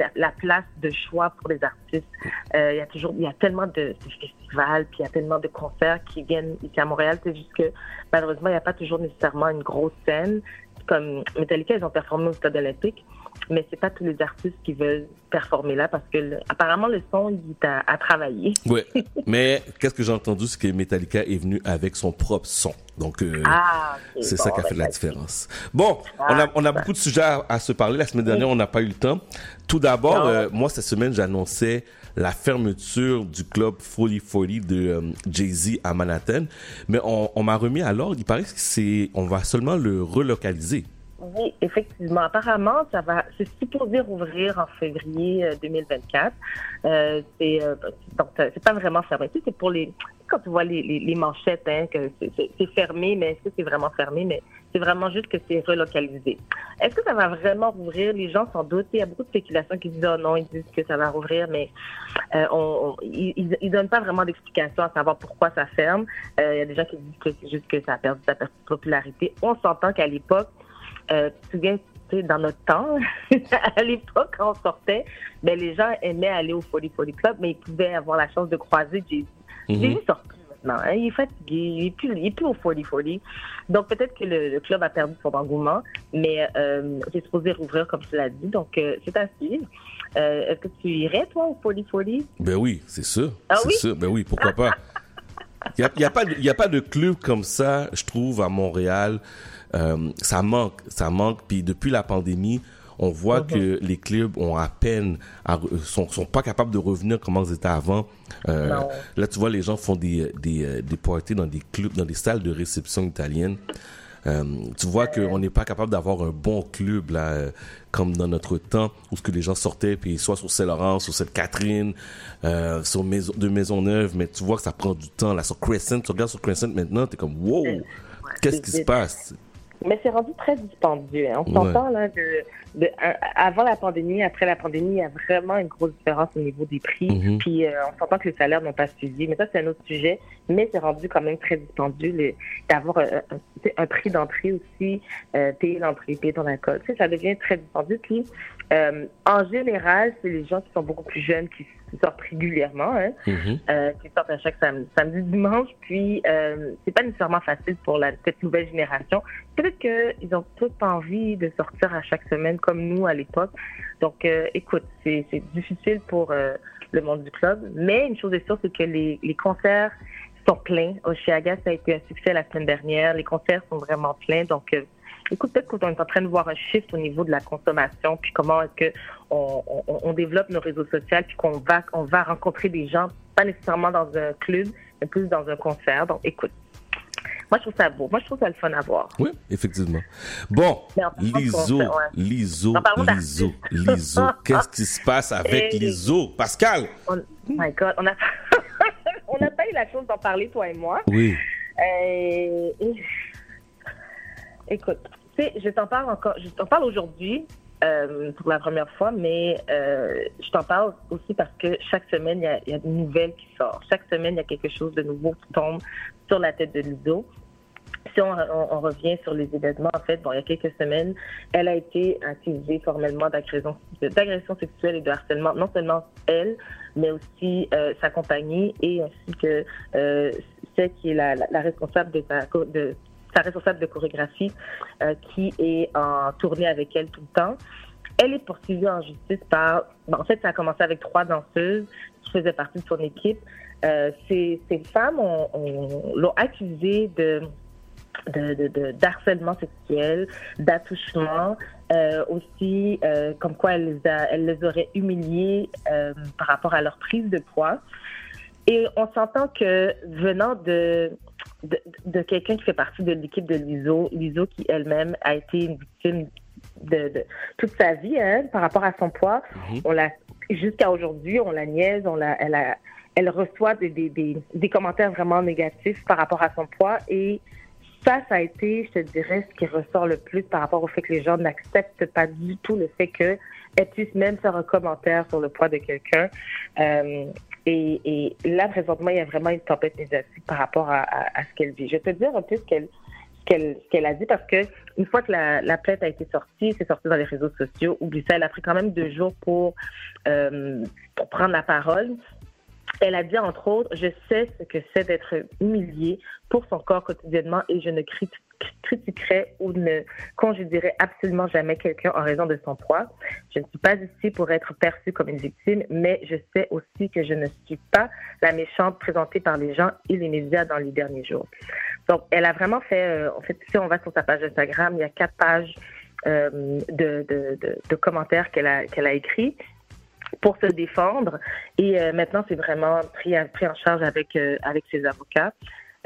la, la place de choix pour les artistes. Euh, il y a toujours, il y a tellement de, de festivals, puis il y a tellement de concerts qui viennent ici à Montréal. C'est juste que malheureusement, il n'y a pas toujours nécessairement une grosse scène. Comme Metallica, ils ont performé au Stade olympique, mais c'est pas tous les artistes qui veulent performer là parce que le- apparemment le son il est à, à travailler. Ouais. Mais qu'est-ce que j'ai entendu, c'est que Metallica est venu avec son propre son. Donc, euh, Ah, c'est bon, ça qui a fait ben, la ben, différence. Bon, on a, on a beaucoup de sujets à, à se parler. La semaine dernière, on n'a pas eu le temps. Tout d'abord, euh, moi, cette semaine, j'annonçais la fermeture du club Fully 40 de euh, Jay-Z à Manhattan. Mais on, on m'a remis à l'ordre. Il paraît que c'est, on va seulement le relocaliser. Oui, effectivement. Apparemment, ça va, c'est supposé rouvrir en février euh, 2024. Euh, c'est euh, donc euh, c'est pas vraiment fermé. Tu sais, c'est pour les quand tu vois les, manchettes, hein, que c'est- c'est c'est fermé, mais est-ce que c'est vraiment fermé? Mais c'est vraiment juste que c'est relocalisé. Est-ce que ça va vraiment rouvrir? Les gens s'en doutent. Il y a beaucoup de spéculations qui disent oh non, ils disent que ça va rouvrir, mais on, ils, ils- donnent pas vraiment d'explication à savoir pourquoi ça ferme. Il y a des gens qui disent que c'est juste que ça a perdu sa popularité. On s'entend qu'à l'époque euh, dans notre temps, à l'époque, quand on sortait, ben, les gens aimaient aller au Folly Folly Club, mais ils pouvaient avoir la chance de croiser Jay-Z. Mhm. Jay-Z sort plus maintenant. hein, il est fatigué, il est plus, il est plus au Folly Folly. Donc, peut-être que le, le club a perdu son engouement, mais euh, c'est supposé rouvrir, comme tu l'as dit. Donc, euh, c'est à suivre. Euh, Est-ce que tu irais, toi, au Folly Folly? Ben oui, c'est sûr. Ah c'est oui? sûr. Ben oui, pourquoi pas? Il n'y a, il y a, pas de- il y a pas de club comme ça, je trouve, à Montréal. Euh, ça manque, ça manque. Puis depuis la pandémie, on voit Mhm. que les clubs ont à peine, à re- sont, sont pas capables de revenir comme ils étaient avant. Euh, là, tu vois, les gens font des, des, euh, des parties dans des clubs, dans des salles de réception italiennes. Euh, tu vois qu'on n'est pas capable d'avoir un bon club là, euh, comme dans notre temps où ce que les gens sortaient puis soit sur Saint-Laurent, sur Sainte-Catherine, euh, sur Maison, de Maisonneuve, mais tu vois que ça prend du temps là sur Crescent. Tu regardes sur Crescent maintenant, t'es comme wow, qu'est-ce qui se passe? Mais c'est rendu très dispendieux. hein. On Ouais. s'entend là de, de avant la pandémie, après la pandémie, il y a vraiment une grosse différence au niveau des prix. Mhm. Puis euh, on s'entend que les salaires n'ont pas suivi. Mais ça c'est un autre sujet. Mais c'est rendu quand même très dispendieux le- d'avoir un, un- prix d'entrée aussi, euh, payer l'entrée, payer ton alcool. Tu sais, ça devient très dispendieux. Puis euh, en général, c'est les gens qui sont beaucoup plus jeunes qui qui sortent régulièrement. Hein euh, qui sortent à chaque samedi, samedi dimanche. Puis, euh, c'est pas nécessairement facile pour la, cette nouvelle génération. Peut-être qu'ils ont tous pas envie de sortir à chaque semaine comme nous à l'époque. Donc, euh, écoute, c'est c'est difficile pour euh, le monde du club. Mais une chose est sûre, c'est que les, les concerts sont pleins. Oshiaga, ça a été un succès la semaine dernière. Les concerts sont vraiment pleins. Donc, euh, écoute, peut-être qu'on est en train de voir un shift au niveau de la consommation, puis comment est-ce que on, on- on développe nos réseaux sociaux, puis qu'on va, on va rencontrer des gens, pas nécessairement dans un club, mais plus dans un concert. Donc, écoute, moi, je trouve ça beau. Moi, je trouve ça le fun à voir. Oui, effectivement. Bon, Liso. Liso, Liso, Liso. Qu'est-ce qui se passe avec Eh, Liso? Pascal? On, my God, on a, on n'a pas eu la chance d'en parler, toi et moi. Oui. Euh, et- écoute, je t'en parle encore, je t'en parle aujourd'hui euh, pour la première fois, mais euh, je t'en parle aussi parce que chaque semaine, il y a, des nouvelles qui sortent. Chaque semaine, il y a quelque chose de nouveau qui tombe sur la tête de Ludo. si on, on- revient sur les événements, en fait, bon, il y a quelques semaines, elle a été accusée formellement d'agression sexuelle et de harcèlement, non seulement elle, mais aussi euh, sa compagnie et ainsi que celle qui est la, responsable de sa, de, sa responsable de chorégraphie euh, qui est en tournée avec elle tout le temps. Elle est poursuivie en justice par... bon, en fait, ça a commencé avec trois danseuses qui faisaient partie de son équipe. Euh, ces, femmes ont- ont- l'ont accusée de d'harcèlement sexuel, d'attouchement, euh, aussi comme quoi elle les, a, aurait humiliés euh, par rapport à leur prise de poids. Et on s'entend que venant de, de, de quelqu'un qui fait partie de l'équipe de l'ISO, l'ISO qui elle-même a été une victime de, de toute sa vie hein, par rapport à son poids, on l'a jusqu'à aujourd'hui, on la niaise, on la, elle, a, elle reçoit des, des, des, des commentaires vraiment négatifs par rapport à son poids. Et ça, ça a été, je te dirais, ce qui ressort le plus par rapport au fait que les gens n'acceptent pas du tout le fait qu'elle puisse même faire un commentaire sur le poids de quelqu'un. Euh, et, là, présentement, il y a vraiment une tempête médiatique par rapport à, ce qu'elle vit. Je vais te dire un peu ce qu'elle qu'elle qu'elle a dit parce que une fois que la, la plainte a été sortie, c'est sorti dans les réseaux sociaux, oublie ça, elle a pris quand même deux jours pour, euh, pour prendre la parole. Elle a dit, entre autres, je sais ce que c'est d'être humiliée pour son corps quotidiennement et je ne crit- critiquerai ou ne congédierai absolument jamais quelqu'un en raison de son poids. Je ne suis pas ici pour être perçue comme une victime, mais je sais aussi que je ne suis pas la méchante présentée par les gens et les médias dans les derniers jours. Donc, elle a vraiment fait, euh, en fait, si on va sur sa page Instagram, il y a quatre pages euh, de, commentaires qu'elle a, qu'elle a écrits pour se défendre. Et euh, maintenant, c'est vraiment pris, pris en charge avec, avec ses avocats.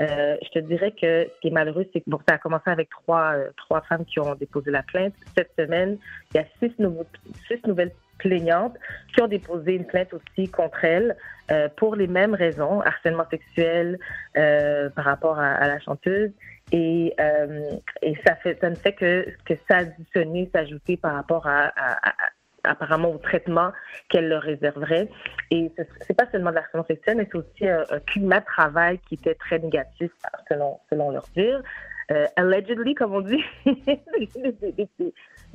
Euh, je te dirais que ce qui est malheureux, c'est que ça a commencé avec trois, euh, trois femmes qui ont déposé la plainte. Cette semaine, il y a six, nouveaux, six nouvelles plaignantes qui ont déposé une plainte aussi contre elle euh, pour les mêmes raisons, harcèlement sexuel par rapport à, la chanteuse. Et, et ça, fait, ça ne fait que, que s'additionner, s'ajouter par rapport à- apparemment au traitement qu'elle leur réserverait. Et ce- c'est pas seulement de l'harcèlement sexuel, mais c'est aussi un, un climat de travail qui était très négatif selon, selon leur dire. Euh, allegedly, comme on dit,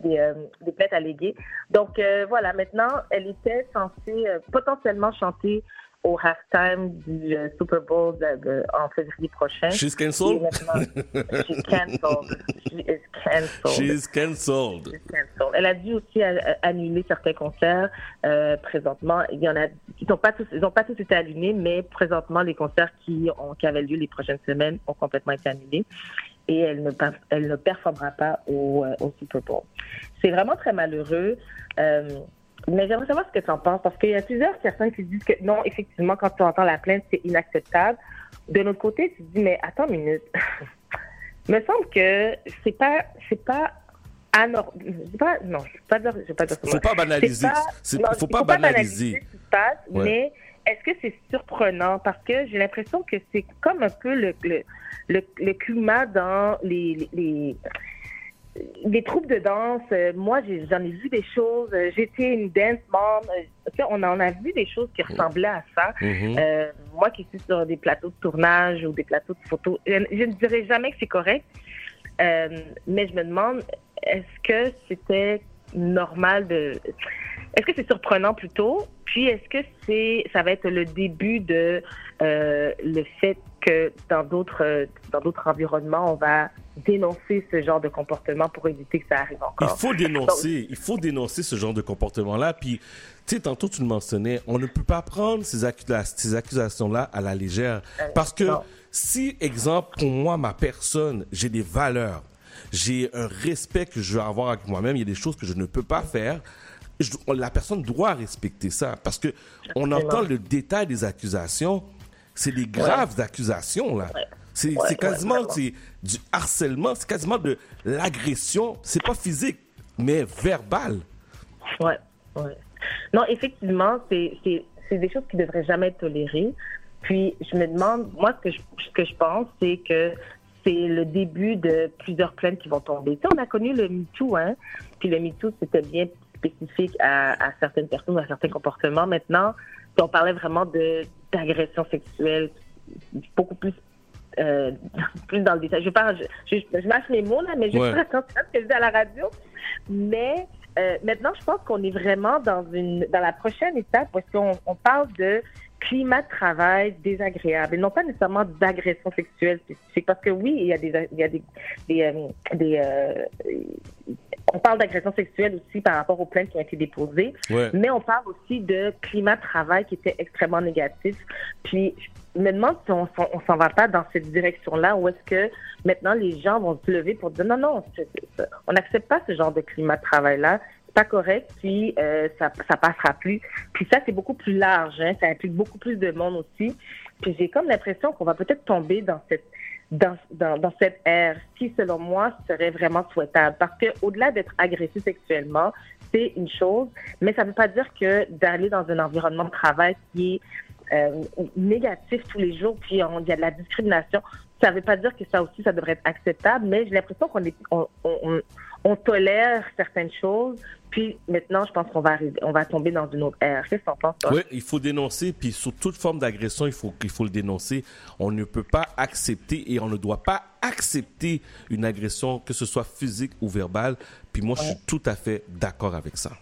des, euh, des plaintes alléguées. Donc euh, voilà, maintenant, elle était censée euh, potentiellement chanter au halftime du euh, Super Bowl de- de- en février prochain. She's maintenant, She's cancelled. She is cancelled. She's cancelled. cancelled. Elle a dû aussi euh, annuler certains concerts euh, présentement. Il y en a, ils n'ont pas tous, ils ont pas tous été annulés, mais présentement les concerts qui ont, qui avaient lieu les prochaines semaines ont complètement été annulés et elle ne, per- elle ne performera pas au, euh, au Super Bowl. C'est vraiment très malheureux. Euh, mais j'aimerais savoir ce que tu en penses, parce qu'il y a plusieurs personnes qui disent que non, effectivement, quand tu entends la plainte, c'est inacceptable. De l'autre côté, tu te dis, mais attends une minute. me semble que c'est pas, c'est pas anormal. Pas, non, je vais pas dire, je vais pas dire. Faut pas banaliser. Pas- non, faut il pas banaliser. ce qui se passe, Ouais. mais est-ce que c'est surprenant? Parce que j'ai l'impression que c'est comme un peu le, le, le, le climat dans les, les, les, troupes de danse. Euh, Moi, j'en ai, vu des choses. Euh, J'étais une dance mom. Euh, on en a vu des choses qui ressemblaient à ça. Mhm. Euh, moi qui suis sur des plateaux de tournage ou des plateaux de photos, je, ne dirais jamais que c'est correct. Mais je me demande, est-ce que c'était normal de... Est-ce que c'est surprenant plutôt? Puis est-ce que c'est, ça va être le début de le fait que dans d'autres, dans d'autres environnements, on va dénoncer ce genre de comportement pour éviter que ça arrive Il encore? faut dénoncer, il faut dénoncer ce genre de comportement-là. Puis, tu sais, tantôt tu le mentionnais, on ne peut pas prendre ces, accusa- ces accusations-là à la légère. Parce que si, exemple, pour moi, ma personne, j'ai des valeurs, j'ai un respect que je veux avoir avec moi-même, il y a des choses que je ne peux pas faire. je- la personne doit respecter ça parce que on entend le détail des accusations. C'est des graves accusations là. Ouais, c'est ouais, quasiment c'est du harcèlement, c'est quasiment de l'agression. C'est pas physique, mais verbal. Ouais, ouais. Non, effectivement, c'est des choses qui devraient jamais être tolérées. Puis, je me demande, moi, ce que je, ce que je pense, c'est que c'est le début de plusieurs plaintes qui vont tomber. Tu sais, on a connu le MeToo, hein? Puis le MeToo, c'était bien spécifique à, à certaines personnes, à certains comportements. Maintenant, on parlait vraiment de d'agression sexuelle, beaucoup plus euh, plus dans le détail. Je, parle, je, je, je mâche mes mots, là, mais je Ouais. suis attentive à ce que je dis à la radio. Mais euh, maintenant, je pense qu'on est vraiment dans, une, dans la prochaine étape parce qu'on on parle de climat de travail désagréable et non pas nécessairement d'agression sexuelle spécifique. Parce que oui, il y a des... Il y a des, des, euh, des, euh, on parle d'agression sexuelle aussi par rapport aux plaintes qui ont été déposées, Ouais. mais on parle aussi de climat de travail qui était extrêmement négatif. Puis je me demande si on, on s'en va pas dans cette direction-là ou est-ce que maintenant les gens vont se lever pour dire non, non, on n'accepte pas ce genre de climat de travail-là. C'est pas correct, puis euh, ça, ça passera plus. Puis ça, c'est beaucoup plus large, hein, ça implique beaucoup plus de monde aussi. Puis j'ai comme l'impression qu'on va peut-être tomber dans cette dans, dans, dans cette ère qui, selon moi, serait vraiment souhaitable. Parce que au-delà d'être agressé sexuellement, c'est une chose, mais ça ne veut pas dire que d'aller dans un environnement de travail qui est euh, négatif tous les jours, puis il y a de la discrimination, ça ne veut pas dire que ça aussi, ça devrait être acceptable, mais j'ai l'impression qu'on est, on, on, on- on tolère certaines choses, puis maintenant, je pense qu'on va arriver, on va tomber dans une autre ère. Qu'est-ce que t'en penses, toi? Oui, il faut dénoncer, puis sous toute forme d'agression, il faut, il faut le dénoncer. On ne peut pas accepter et on ne doit pas accepter une agression, que ce soit physique ou verbale. Puis moi, je suis tout à fait d'accord avec ça.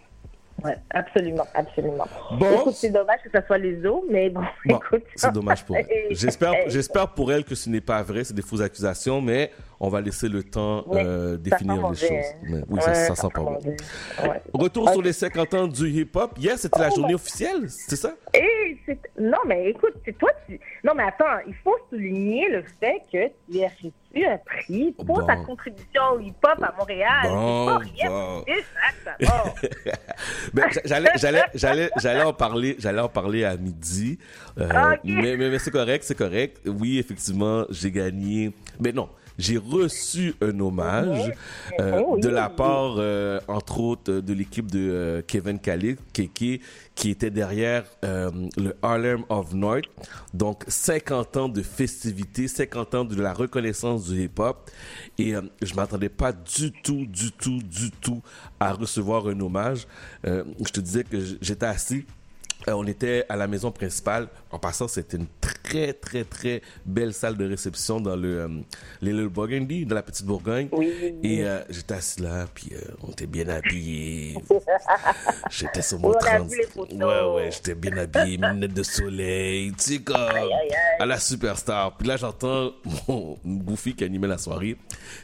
Ouais, absolument, absolument. Bon. Écoute, c'est dommage que ça soit les eaux, mais bon, Bon, écoute. c'est dommage pour elle. J'espère, j'espère pour elle que ce n'est pas vrai, c'est des fausses accusations, mais on va laisser le temps euh, définir les choses. hein. Mais oui, Ouais, ça, ça sent pas bon. Ouais. Retour sur les 50 ans du hip-hop. Hier, c'était la Oh journée officielle, c'est ça? Et c'est... Non, mais écoute, c'est toi, tu... Non, mais attends, il faut souligner le fait que tu as reçu un prix pour Bon. ta contribution au hip-hop à Montréal. Bon, c'est pas rien bon. va. Ben, j'a- j'allais, en parler, j'allais en parler à midi. Euh, mais, mais, mais c'est correct, c'est correct. Oui, effectivement, j'ai gagné. Mais non, j'ai reçu un hommage euh, Oh oui. de la part, euh, entre autres, de l'équipe de euh, Kevin Khalid, Keke, qui était derrière euh, le Harlem of North. Donc, 50 ans de festivités, 50 ans de la reconnaissance du hip-hop. Et euh, je m'attendais pas du tout, du tout, du tout à recevoir un hommage. Euh, je te disais que j'étais assis. Euh, on était à la maison principale. En passant, c'était une très, très, très belle salle de réception dans le euh, Little Burgundy, dans la petite Bourgogne. Et euh, j'étais assis là, puis euh, on était bien habillés. J'étais sur mon Oui, on a 30. vu les photos. Ouais, ouais, j'étais bien habillé, mes lunettes de soleil, tu sais, comme à la superstar. Puis là, j'entends mon Goofy qui animait la soirée,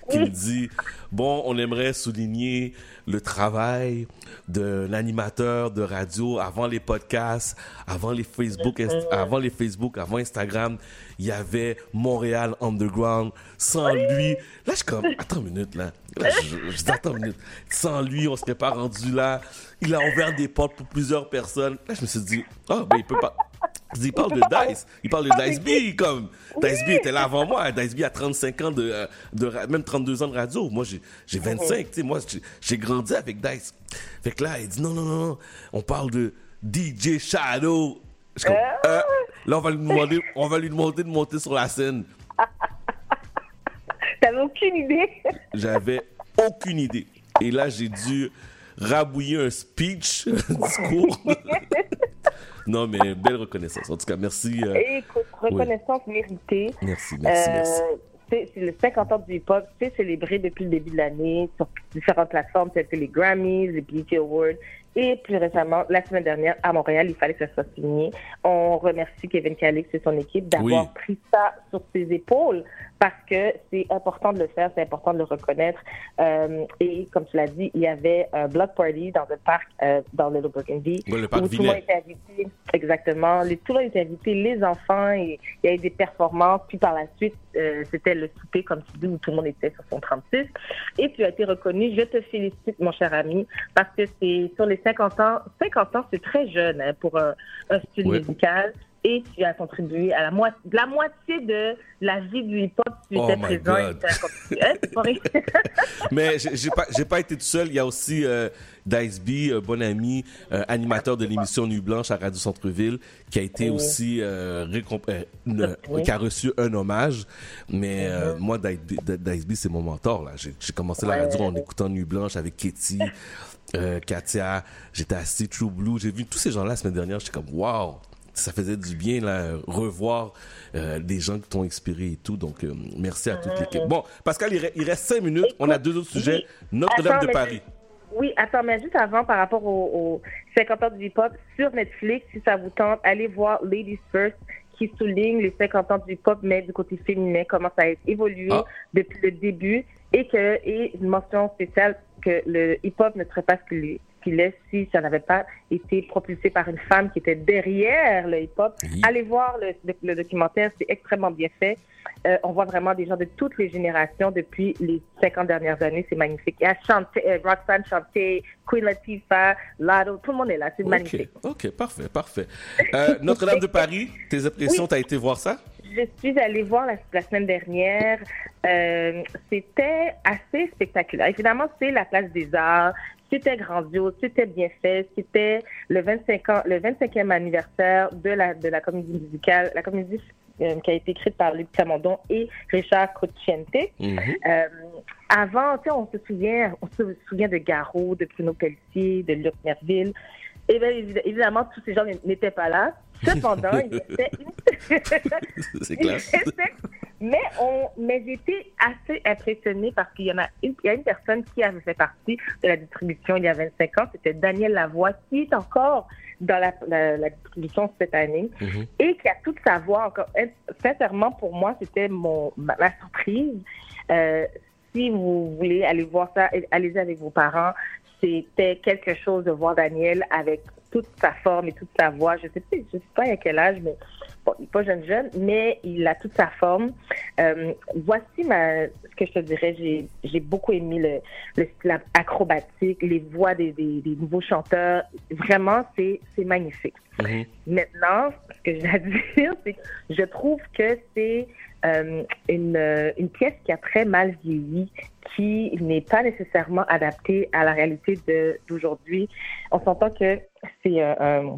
qui me dit Bon, on aimerait souligner le travail de l'animateur de radio avant les podcasts, avant les Facebook, inst- avant les Facebook, avant Instagram. Il y avait Montréal Underground. Sans lui, là, je suis comme Attends une minute, là. Là, je, je- je dis Attends une minute. Sans lui, on serait pas rendu là. Il a ouvert des portes pour plusieurs personnes. Là, je me suis dit Oh, ben, il peut pas. Il parle de Dice. Il parle de Dice B. Comme Dice B était là avant moi. Dice B a 35 ans de, euh, de même 32 ans de radio. Moi, j'ai j'ai 25. Tu sais, moi, j'ai- grandi avec Dice. Fait que là, il dit non, non, non, non. On parle de DJ Shadow. Je comme, euh, là, on va lui demander, on va lui demander de monter sur la scène. T'avais aucune idée? J'avais aucune idée. Et là, j'ai dû rabouiller un speech, un discours. non, mais belle reconnaissance. En tout cas, merci. euh, Écoute, oui. reconnaissance méritée. Merci, merci, Euh, merci. C'est le 50 ans du hip-hop, c'est célébré depuis le début de l'année sur différentes plateformes telles que les Grammys, les BET Awards et plus récemment, la semaine dernière, à Montréal, il fallait que ça soit signé. On remercie Kevin Calix et son équipe d'avoir Oui. pris ça sur ses épaules parce que c'est important de le faire, c'est important de le reconnaître. Euh, et comme tu l'as dit, il y avait un block party dans le parc, euh, dans le Burgundy. Le parc où tout le monde était invité. Exactement. Les, tout le monde était invité, les enfants, et il y a eu des performances. Puis par la suite, euh, c'était le souper, comme tu dis, où tout le monde était sur son 36. Et tu as été reconnu. Je te félicite, mon cher ami, parce que c'est sur les 50 ans. 50 ans, c'est très jeune hein, pour un, un style musical. Et tu as contribué à la, moi la moitié de la vie du hip-hop. Tu Oh étais présent. God. et tu as contribué. Hein? Mais j'ai pas, pas été tout seul. Il y a aussi euh, Dice B, euh, bon ami, euh, animateur de l'émission Nuit Blanche à Radio Centre-Ville, qui a été Oui. aussi euh, euh, Oui. qui a reçu un hommage. Mais euh, moi, Dice B, c'est mon mentor. Là, j'ai commencé la radio en écoutant Nuit Blanche avec Katie, euh, Katia. J'étais assis True Blue. J'ai vu tous ces gens-là la semaine dernière. J'étais comme wow. Ça faisait du bien là, revoir euh, des gens qui t'ont inspiré et tout. Donc, euh, merci à toute l'équipe. Bon, Pascal, il, re- il reste cinq minutes. On a deux autres sujets. Notre-Dame de Paris. Oui, attends, mais juste avant, par rapport au, au 50 ans du hip-hop, sur Netflix, si ça vous tente, allez voir Ladies First, qui souligne les 50 ans du hip-hop, mais du côté féminin, comment ça a évolué Ah. depuis le début, et que et une mention spéciale que le hip-hop ne serait pas ce qu'il est, ce qu'il est si ça n'avait pas été propulsé par une femme qui était derrière le hip-hop. Allez voir le, le- le documentaire, c'est extrêmement bien fait. Euh, on voit vraiment des gens de toutes les générations depuis les 50 dernières années. C'est magnifique. Il y a Chanté, euh, Roxanne Chanté, Queen Latifah, Lado, tout le monde est là. C'est magnifique. OK, OK, parfait, parfait. Euh, Notre-Dame de Paris, tes impressions, Oui. t'as été voir ça? Je suis allée voir la, la semaine dernière. Euh, c'était assez spectaculaire. Évidemment, c'est la place des arts. C'était grandiose, c'était bien fait. C'était le 25 ans, le 25e anniversaire de la de la comédie musicale, la comédie euh, qui a été écrite par Luc Camondon et Richard Cruciente. Euh, avant, on se souvient, on se souvient de Garot, de Bruno Pelletier, de Luc Merville. Et bien, évi- évidemment, tous ces gens n'étaient pas là. Cependant, il y avait une... C'est classe. mais on, mais j'étais assez impressionnée parce qu'il y en a une, il y a une personne qui avait fait partie de la distribution il y a 25 ans, c'était Daniel Lavoie, qui est encore dans la, la, la distribution cette année et qui a toute sa voix encore. Sincèrement, pour moi, c'était mon ma, ma surprise. Euh, si vous voulez aller voir ça, allez-y avec vos parents. C'était quelque chose de voir Daniel avec toute sa forme et toute sa voix. Je sais pas, je sais pas à quel âge, mais bon, il n'est pas jeune jeune, mais il a toute sa forme. Euh, voici ma, ce que je te dirais. J'ai, j'ai beaucoup aimé le, le style acrobatique, les voix des, des, des nouveaux chanteurs. Vraiment, c'est, c'est magnifique. Maintenant, ce que j'ai à dire, c'est que je trouve que c'est euh, une, euh, une pièce qui a très mal vieilli, qui n'est pas nécessairement adaptée à la réalité d'aujourd'hui. On s'entend que c'est euh, euh,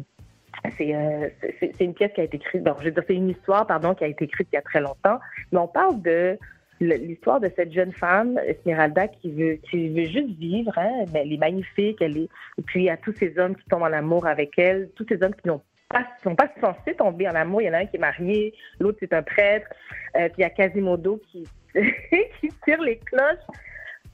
c'est- une pièce qui a été écrite, donc je veux dire, c'est une histoire, pardon, qui a été écrite il y a très longtemps, mais on parle de l'histoire de cette jeune femme, Esmeralda, qui veut, juste vivre, hein, elle est magnifique, elle est, et puis il y a tous ces hommes qui tombent en amour avec elle, tous ces hommes qui n'ont pas, sont pas censés tomber en amour. Il y en a un qui est marié, l'autre c'est un prêtre, euh, puis il y a Quasimodo qui, tire les cloches.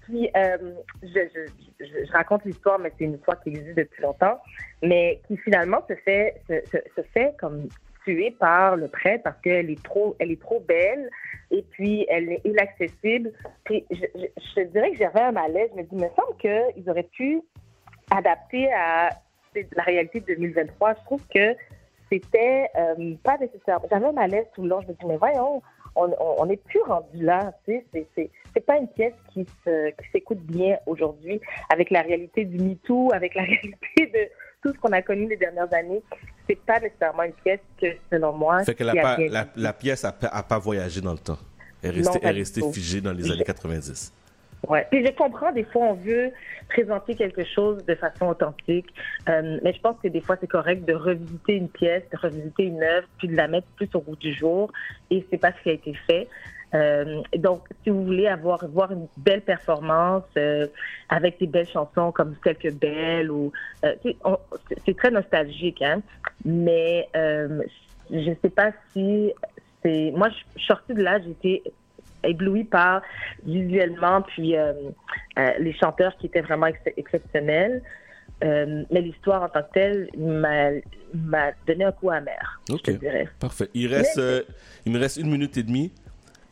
Puis, euh, je, je, raconte l'histoire, mais c'est une histoire qui existe depuis longtemps, mais qui finalement se fait, se, fait comme tuer par le prêtre parce qu'elle est trop, elle est trop belle et puis elle est inaccessible. Puis, je, je, dirais que j'avais un malaise. Je me dis, il me semble qu'ils auraient pu adapter à la réalité de 2023. Je trouve que c'était euh, pas nécessaire. J'avais un malaise tout le long. Je me dis, mais voyons, on n'est plus rendu là. Tu sais, c'est- pas une pièce qui se qui s'écoute bien aujourd'hui avec la réalité du MeToo, avec la réalité de tout ce qu'on a connu les dernières années. C'est pas nécessairement une pièce que, selon moi, Fait que la, la, la pièce a, pas- a pas voyagé dans le temps. Elle est restée, elle est restée figée dans les années 90. Ouais. Puis je comprends, des fois, on veut présenter quelque chose de façon authentique, euh, mais je pense que des fois, c'est correct de revisiter une pièce, de revisiter une œuvre, puis de la mettre plus au goût du jour, et c'est pas ce qui a été fait. Euh, donc, si vous voulez avoir voir une belle performance euh, avec des belles chansons comme Quelques Belles ou euh, c'est- très nostalgique, hein. Mais euh, je sais pas si c'est moi je suis sortie de là, j'étais éblouie par visuellement puis euh, euh, les chanteurs qui étaient vraiment ex- exceptionnels. Euh, mais l'histoire en tant que telle m'a m'a donné un coup amer. OK. je te dirais. Parfait. Il, reste, Mais- il me reste une minute et demie.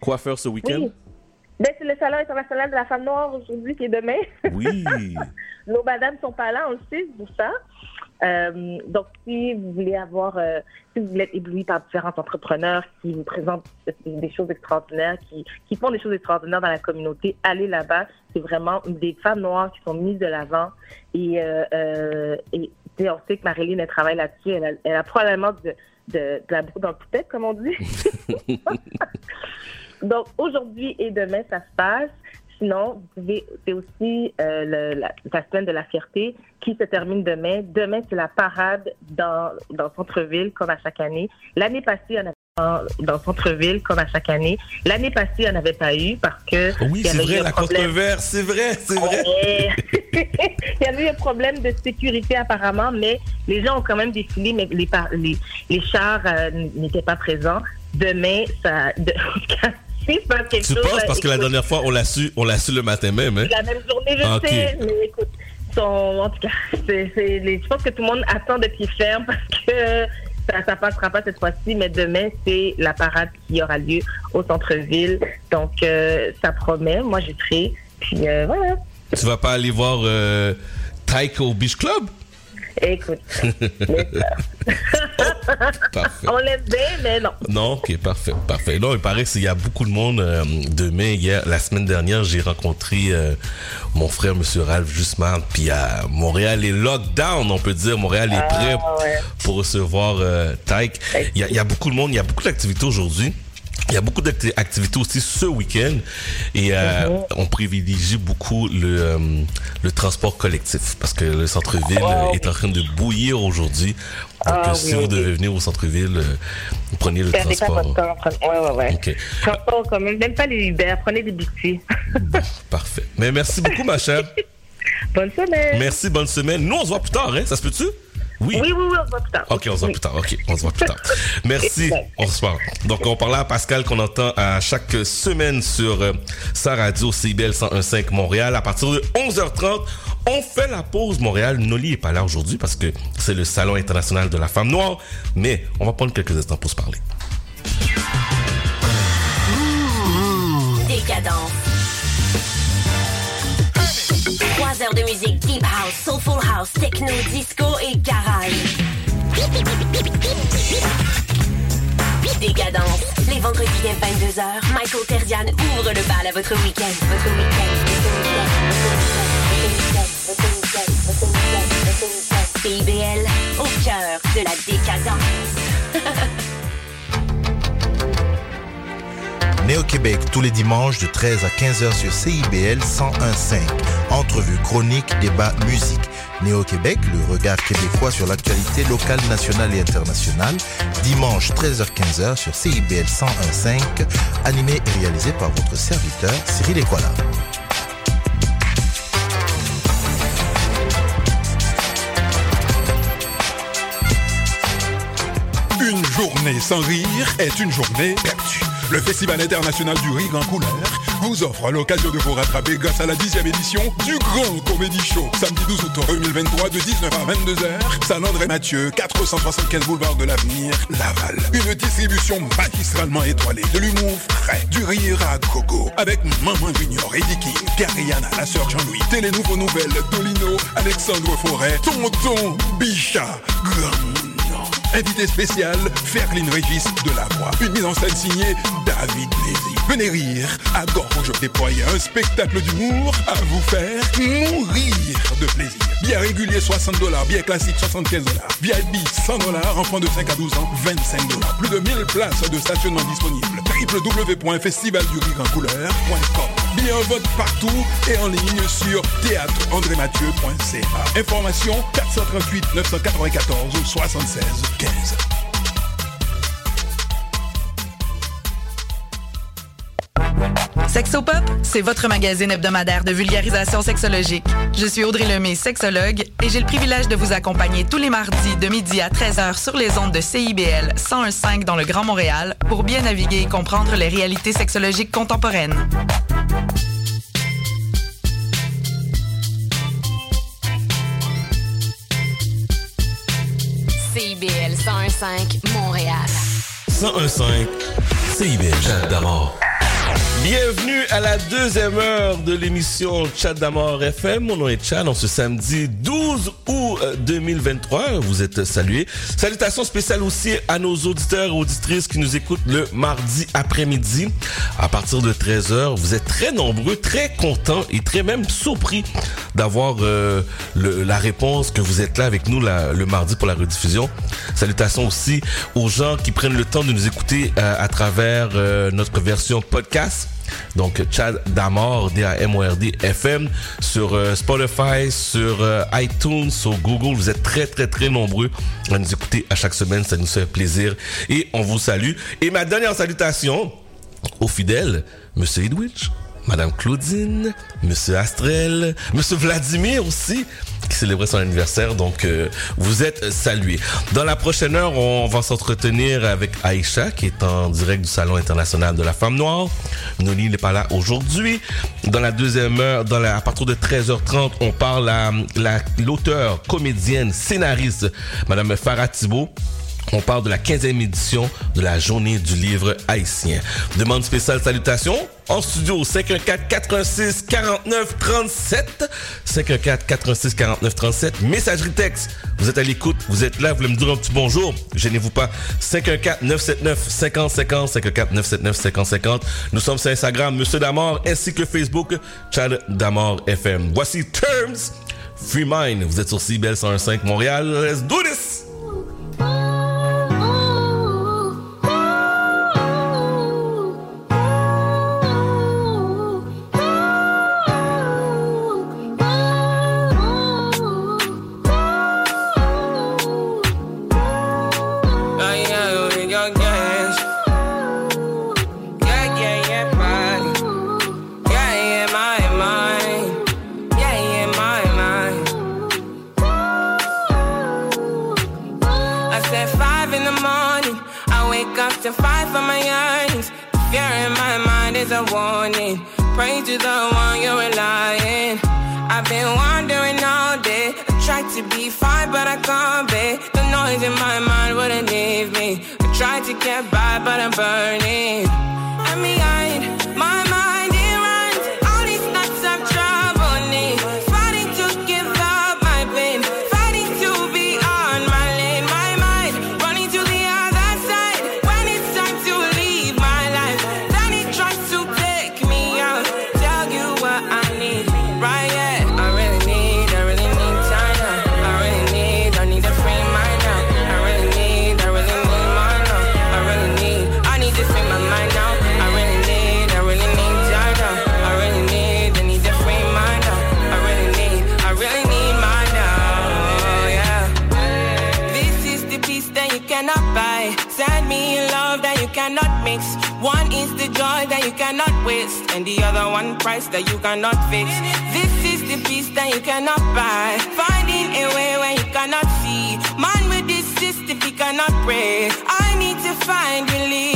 Quoi faire ce week-end? Oui. Ben, c'est le Salon international de la femme noire aujourd'hui qui est demain. Oui. Nos madames sont pas là, on le sait, c'est pour ça. Euh, donc, si vous voulez avoir, euh, si vous voulez être ébloui par différents entrepreneurs qui vous présentent des choses extraordinaires, qui, qui font des choses extraordinaires dans la communauté, allez là-bas. C'est vraiment des femmes noires qui sont mises de l'avant. Et, euh, euh, et tu sais, on sait que Marilyn, elle travaille là-dessus. Elle a, elle a probablement de, de, de la boue dans le poupette, comme on dit. Donc, aujourd'hui et demain, ça se passe. Sinon, vous pouvez, c'est aussi euh, le- la, la semaine de la fierté qui se termine demain. Demain, c'est la parade dans, dans le centre-ville, comme à chaque année. L'année passée, on a dans le centre-ville comme à chaque année. L'année passée, il n'y en avait pas eu parce que Oui, il y c'est avait vrai, la problème. contre-vert, c'est vrai, c'est vrai. Il y avait eu un problème de sécurité apparemment, mais les gens ont quand même défilé, mais les, par- les, les chars euh, n'étaient pas présents. Demain, ça... De... si quelque Tu chose, penses euh, parce que la dernière fois, on l'a su, on l'a su le matin même, hein? la même journée, je Ah, sais, mais écoute, en tout cas, c'est, c'est les- je pense que tout le monde attend de pied ferme parce que ça, ça passera pas cette fois-ci, mais demain, c'est la parade qui aura lieu au centre-ville. Donc, euh, ça promet. Moi, j'y serai. Puis, euh, voilà. Tu vas pas aller voir euh, Tyke au Beach Club? Écoute, Parfait. on l'aime bien, mais non. Non, ok, parfait, parfait. Non, il paraît qu'il y a beaucoup de monde euh, demain. Hier, la semaine dernière, j'ai rencontré euh, mon frère, Monsieur Ralph Jusman. Puis à Montréal est lockdown, on peut dire. Montréal est prêt pour recevoir euh, Tyke. Il y, a, il y a beaucoup de monde, il y a beaucoup d'activités aujourd'hui. Il y a beaucoup d'activités aussi ce week-end et euh, on privilégie beaucoup le, euh, le transport collectif parce que le centre-ville est en train de bouillir aujourd'hui. Donc Ah si oui, vous oui. devez venir au centre-ville, euh, prenez le Perdez pas transport. votre temps. prenez- Ouais, ouais, ouais. Ok. Transport quand même. Même pas les Uber. Prenez des bixi. Parfait. Mais merci beaucoup, ma chère. Bonne semaine. Merci, bonne semaine. Nous, on se voit plus tard, hein? Ça se peut-tu? Oui. Oui, oui, oui, on se voit plus tard. Ok, on se voit plus tard. Ok, on se voit plus tard. Merci. On se parle. Donc, on parlait à Pascal qu'on entend à chaque semaine sur euh, sa radio CIBL 101.5 Montréal. À partir de 11h30, on fait la pause Montréal. Noli est pas là aujourd'hui parce que c'est le Salon international de la femme noire. Mais on va prendre quelques instants pour se parler. Décadence. Trois heures de musique deep house, soulful house, techno, disco et garage. Décadence. Les vendredis dès 22h, Michael Terdian ouvre le bal à votre week-end. Votre week-end. CIBL, au cœur de la décadence. Néo-Québec tous les dimanches de 13 à 15h sur CIBL 101.5. Entrevue, chronique, débat, musique. Néo-Québec, le regard québécois sur l'actualité locale, nationale et internationale. Dimanche 13h-15h sur CIBL 101.5. Animé et réalisé par votre serviteur Cyril Equala. Une journée sans rire est une journée perdue. Le Festival international du rire en couleur vous offre l'occasion de vous rattraper grâce à la dixième édition du Grand Comédie Show. Samedi 12 août 2023 de 19 à 22h, Saint André Mathieu, 475 boulevard de l'Avenir, Laval. Une distribution magistralement étoilée de l'humour frais, du rire à gogo, avec Maman Junior, Eddie King, Gariana, la sœur Jean-Louis, Télé Nouveau Nouvelle, Dolino, Alexandre Forêt, Tonton Bichat, Grand Invité spécial, Ferline Régis de la Voix. Une mise en scène signée David Lézy. Venez rire à Gorge déployer un spectacle d'humour à vous faire mourir de plaisir. Billet régulier 60 dollars, billet classique 75 dollars, VIP 100 dollars, enfants de 5 à 12 ans 25 dollars. Plus de 1000 places de stationnement disponibles. www.festivaldurireencouleur.com Billets en vote partout et en ligne sur théâtreandrémathieu.ca. Information 438 994 76 15. Sexopop, c'est votre magazine hebdomadaire de vulgarisation sexologique. Je suis Audrey Lemay, sexologue, et j'ai le privilège de vous accompagner tous les mardis de midi à 13h sur les ondes de CIBL 101.5 dans le Grand Montréal pour bien naviguer et comprendre les réalités sexologiques contemporaines. CIBL 101.5 Montréal. 101.5 CIBL. Chat d'amour. Bienvenue à la deuxième heure de l'émission Chat d'amour FM. Mon nom est Chad. En ce samedi 12 août euh, 2023, vous êtes salués. Salutations spéciales aussi à nos auditeurs et auditrices qui nous écoutent le mardi après-midi à partir de 13h. Vous êtes très nombreux, très contents et très même surpris d'avoir euh, la réponse que vous êtes là avec nous le mardi pour la rediffusion. Salutations aussi aux gens qui prennent le temps de nous écouter euh, à travers euh, notre version podcast Donc Chad Damord, D-A-M-O-R-D FM, sur euh, Spotify, sur euh, iTunes, sur Google. Vous êtes très très très nombreux à nous écouter à chaque semaine. Ça nous fait plaisir et on vous salue. Et ma dernière salutation aux fidèles, Monsieur Edwidge, Madame Claudine, Monsieur Astrel, Monsieur Vladimir aussi, qui célébrait son anniversaire. Donc, euh, vous êtes salués. Dans la prochaine heure, on va s'entretenir avec Aïcha, qui est en direct du Salon international de la femme noire. Noli n'est pas là aujourd'hui. Dans la deuxième heure, dans la, à partir de 13h30, on parle à la- l'auteure, comédienne, scénariste, Madame Farah Thibault. On parle de la 15e édition de la journée du livre haïtien. Demande spéciale salutations en studio 514 86 49 37 514 86 49 37 messagerie texte. Vous êtes à l'écoute, vous êtes là, vous voulez me dire un petit bonjour, gênez-vous pas. 514 979 50 50 514 979 50 50. Nous sommes sur Instagram Monsieur Damor ainsi que Facebook Chad Damor FM. Voici Terms Free Mind. Vous êtes sur CBL 101.5 Montréal. Let's do this. To the one you're relying. I've been wandering all day. I tried to be fine, but I can't be. The noise in my mind wouldn't leave me. I tried to get by, but I'm burning. Cannot buy. Send me love that you cannot mix. One is the joy that you cannot waste, and the other one price that you cannot fix. This is the peace that you cannot buy. Finding a way where you cannot see. Man with this system, he cannot pray. I need to find relief.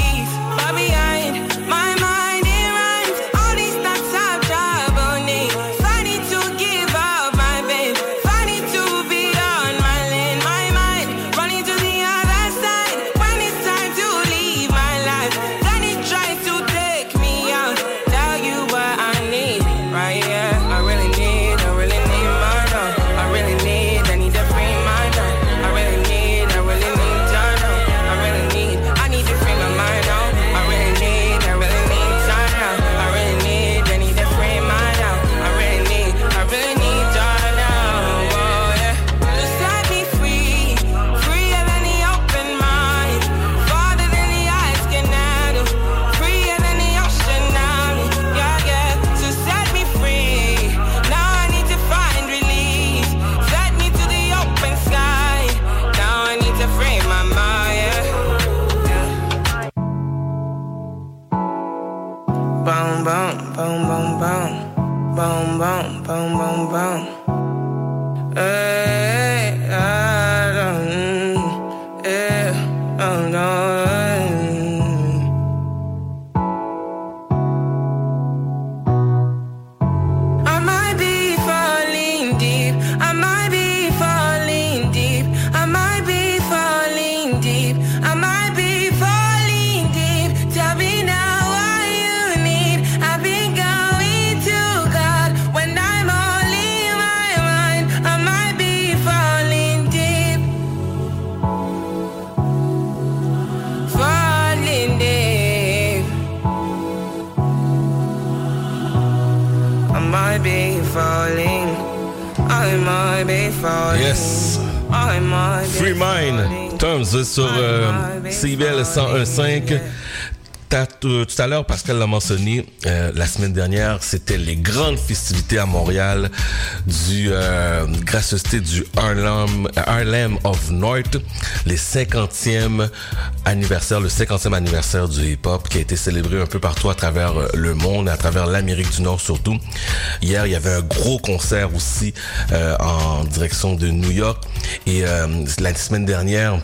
Terms sur euh, CBL 101.5. Tout à l'heure, Pascal l'a mentionné, euh, la semaine dernière, c'était les grandes festivités à Montréal du euh, gracieuseté du Harlem, Harlem of North, les 50e anniversaire, le 50e anniversaire du hip-hop qui a été célébré un peu partout à travers euh, le monde, à travers l'Amérique du Nord surtout. Hier, il y avait un gros concert aussi euh, en direction de New York et euh, la semaine dernière,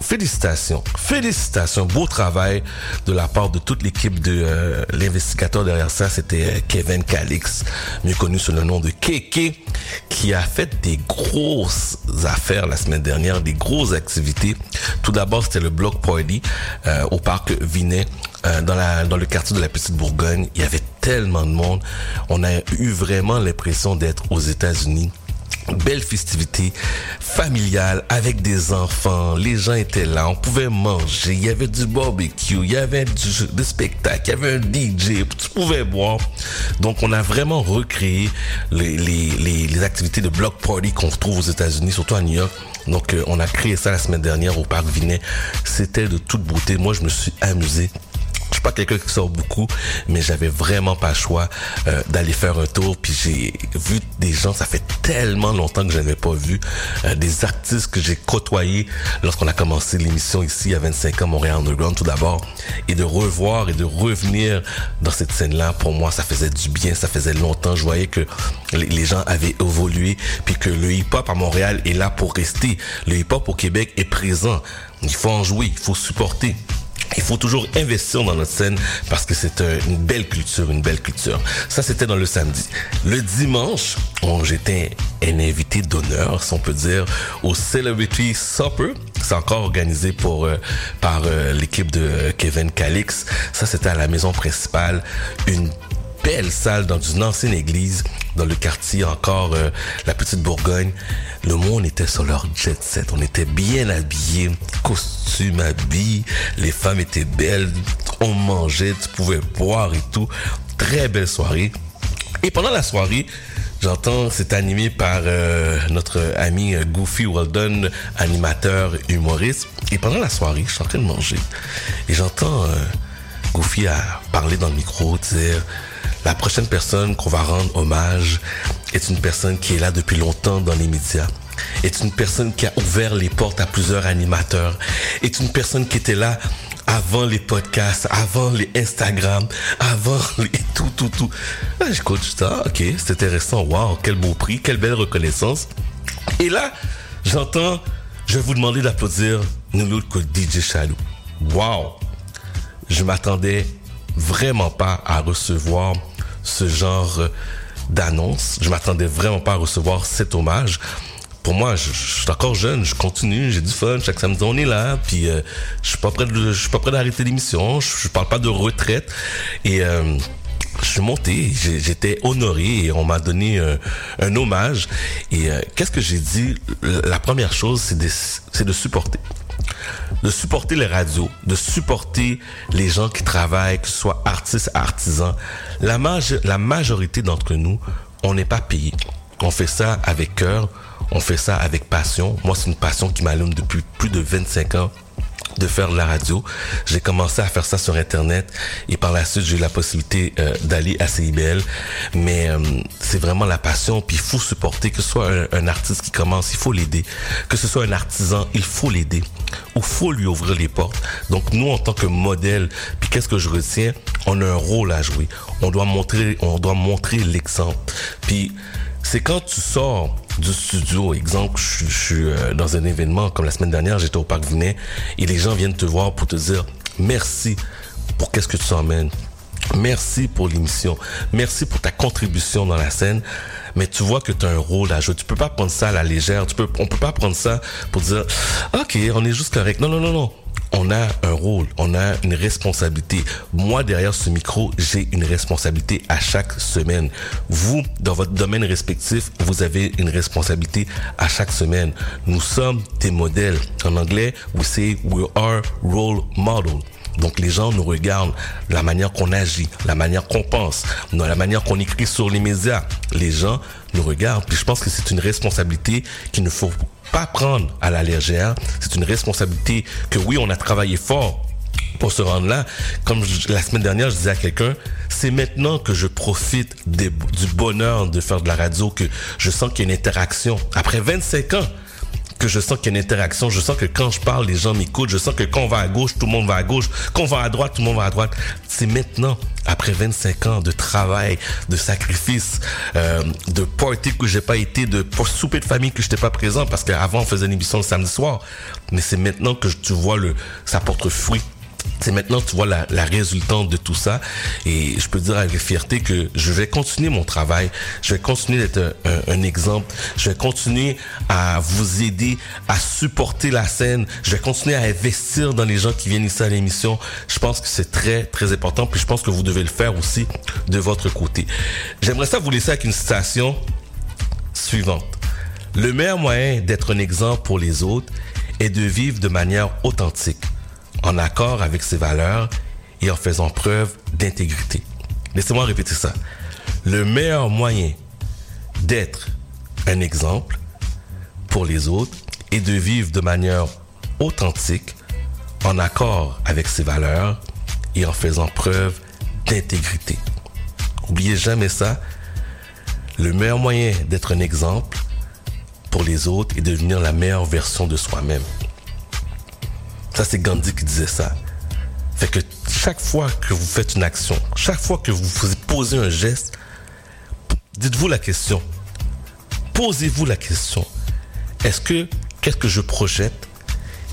Félicitations, félicitations, beau travail de la part de toute l'équipe de euh, l'investigateur derrière ça. C'était euh, Kevin Calix, mieux connu sous le nom de Keke, qui a fait des grosses affaires la semaine dernière, des grosses activités. Tout d'abord, c'était le block party euh, au parc Vinet. euh, dans, la, dans le quartier de la Petite Bourgogne, il y avait tellement de monde. On a eu vraiment l'impression d'être aux États-Unis belle festivité familiale avec des enfants. Les gens étaient là, on pouvait manger, il y avait du barbecue, il y avait du, des spectacles, il y avait un DJ, tu pouvais boire. Donc on a vraiment recréé les, activités de block party qu'on retrouve aux États-Unis, surtout à New York. Donc euh, on a créé ça la semaine dernière au parc Vinet. C'était de toute beauté. Moi je me suis amusé. Je suis pas quelqu'un qui sort beaucoup, mais j'avais vraiment pas le choix euh, d'aller faire un tour. Puis j'ai vu des gens, ça fait tellement longtemps que je n'avais pas vu euh, des artistes que j'ai côtoyés lorsqu'on a commencé l'émission ici à 25 ans Montréal Underground tout d'abord, et de revoir et de revenir dans cette scène-là. Pour moi, ça faisait du bien, ça faisait longtemps. Je voyais que les, gens avaient évolué, puis que le hip-hop à Montréal est là pour rester. Le hip-hop au Québec est présent. Il faut en jouer, il faut supporter. Il faut toujours investir dans notre scène parce que c'est un- une belle culture, une belle culture. Ça, c'était dans le samedi. Le dimanche, bon, j'étais un invité d'honneur, si on peut dire, au Celebrity Supper. C'est encore organisé pour, euh, par euh, l'équipe de Kevin Calix. Ça, c'était à la maison principale. Belle salle dans une ancienne église dans le quartier encore euh, la petite Bourgogne. Le monde était sur leur jet set. On était bien habillés costumes habits. Les femmes étaient belles. On mangeait tu pouvais boire et tout. Très belle soirée. Et pendant la soirée J'entends, c'est animé par euh, notre ami euh, Goofy Weldon, animateur humoriste. Et pendant la soirée, je suis en train de manger. Et j'entends Goofy parler dans le micro, dire la prochaine personne qu'on va rendre hommage est une personne qui est là depuis longtemps dans les médias est une personne qui a ouvert les portes à plusieurs animateurs est une personne qui était là avant les podcasts, avant les Instagram, avant les tout, tout, tout. Là, j'écoute, je dis, ah, ok, c'est intéressant, waouh, quel beau prix, quelle belle reconnaissance. Et là, j'entends, je vais vous demander d'applaudir nul autre que DJ Chalou. Waouh! je m'attendais vraiment pas à recevoir ce genre d'annonce. Je m'attendais vraiment pas à recevoir cet hommage. Pour moi, je, suis encore jeune, je continue, j'ai du fun. Chaque samedi, on est là. Puis, euh, je suis pas prêt suis pas prêt d'arrêter l'émission. Je, je parle pas de retraite. Et euh, je suis monté, j'étais honoré et on m'a donné un, hommage. Et euh, qu'est-ce que j'ai dit? La première chose, c'est de supporter de supporter les radios, de supporter les gens qui travaillent, que ce soit artistes, artisans. La, maj- la majorité d'entre nous, on n'est pas payé. On fait ça avec cœur, on fait ça avec passion. Moi, c'est une passion qui m'allume depuis plus de 25 ans de faire de la radio. J'ai commencé à faire ça sur Internet et par la suite, j'ai eu la possibilité euh, d'aller à CIBL. Mais euh, c'est vraiment la passion, puis il faut supporter, que ce soit un, un artiste qui commence, il faut l'aider. Que ce soit un artisan, il faut l'aider. Ou faut lui ouvrir les portes. Donc nous, en tant que modèle, puis qu'est-ce que je retiens? On a un rôle à jouer. On doit montrer, on doit montrer l'exemple. Puis c'est quand tu sors du studio, exemple, je, suis- euh, dans un événement comme la semaine dernière, j'étais au Parc Vinet et les gens viennent te voir pour te dire merci pour qu'est-ce que tu emmènes. Merci pour l'émission. Merci pour ta contribution dans la scène. Mais tu vois que tu as un rôle à jouer. Tu peux pas prendre ça à la légère. Tu peux, on peut pas prendre ça pour dire, OK, on est juste correct. Non, non, non, non. On a un rôle, on a une responsabilité. Moi, derrière ce micro, j'ai une responsabilité à chaque semaine. Vous, dans votre domaine respectif, vous avez une responsabilité à chaque semaine. Nous sommes des modèles. En anglais, we say we are role model. Donc les gens nous regardent, la manière qu'on agit, la manière qu'on pense, la manière qu'on écrit sur les médias. Les gens nous regardent. Puis je pense que c'est une responsabilité qu'il ne faut pas prendre à la légère. C'est une responsabilité que oui, on a travaillé fort pour se rendre là. Comme la semaine dernière, je disais à quelqu'un, c'est maintenant que je profite du bonheur de faire de la radio que je sens qu'il y a une interaction. Après 25 ans, que je sens qu'il y a une interaction, je sens que quand je parle, les gens m'écoutent, je sens que quand on va à gauche, tout le monde va à gauche, quand on va à droite, tout le monde va à droite. C'est maintenant, après 25 ans de travail, de sacrifice, euh, de party que j'ai pas été, de souper de famille que j'étais pas présent, parce qu'avant on faisait une émission le samedi soir, mais c'est maintenant que tu vois le, ça porte fruit. C'est maintenant tu vois la, résultante de tout ça et je peux dire avec fierté que je vais continuer mon travail, je vais continuer d'être un, un- un exemple, je vais continuer à vous aider à supporter la scène, je vais continuer à investir dans les gens qui viennent ici à l'émission. Je pense que c'est très très important puis je pense que vous devez le faire aussi de votre côté. J'aimerais ça vous laisser avec une citation suivante. Le meilleur moyen d'être un exemple pour les autres est de vivre de manière authentique, en accord avec ses valeurs et en faisant preuve d'intégrité. Laissez-moi répéter ça. Le meilleur moyen d'être un exemple pour les autres est de vivre de manière authentique, en accord avec ses valeurs et en faisant preuve d'intégrité. Oubliez jamais ça. Le meilleur moyen d'être un exemple pour les autres et devenir la meilleure version de soi-même. Ça, c'est Gandhi qui disait ça. Fait que chaque fois que vous faites une action, chaque fois que vous posez un geste, dites-vous la question. Posez-vous la question. Est-ce que qu'est-ce que je projette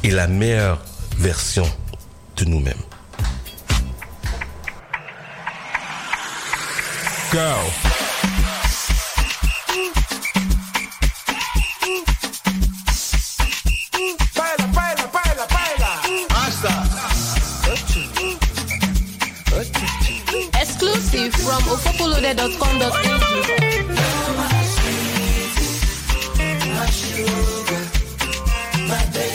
est la meilleure version de nous-mêmes? Go. ofopolode.com.ng. My sugar, my baby,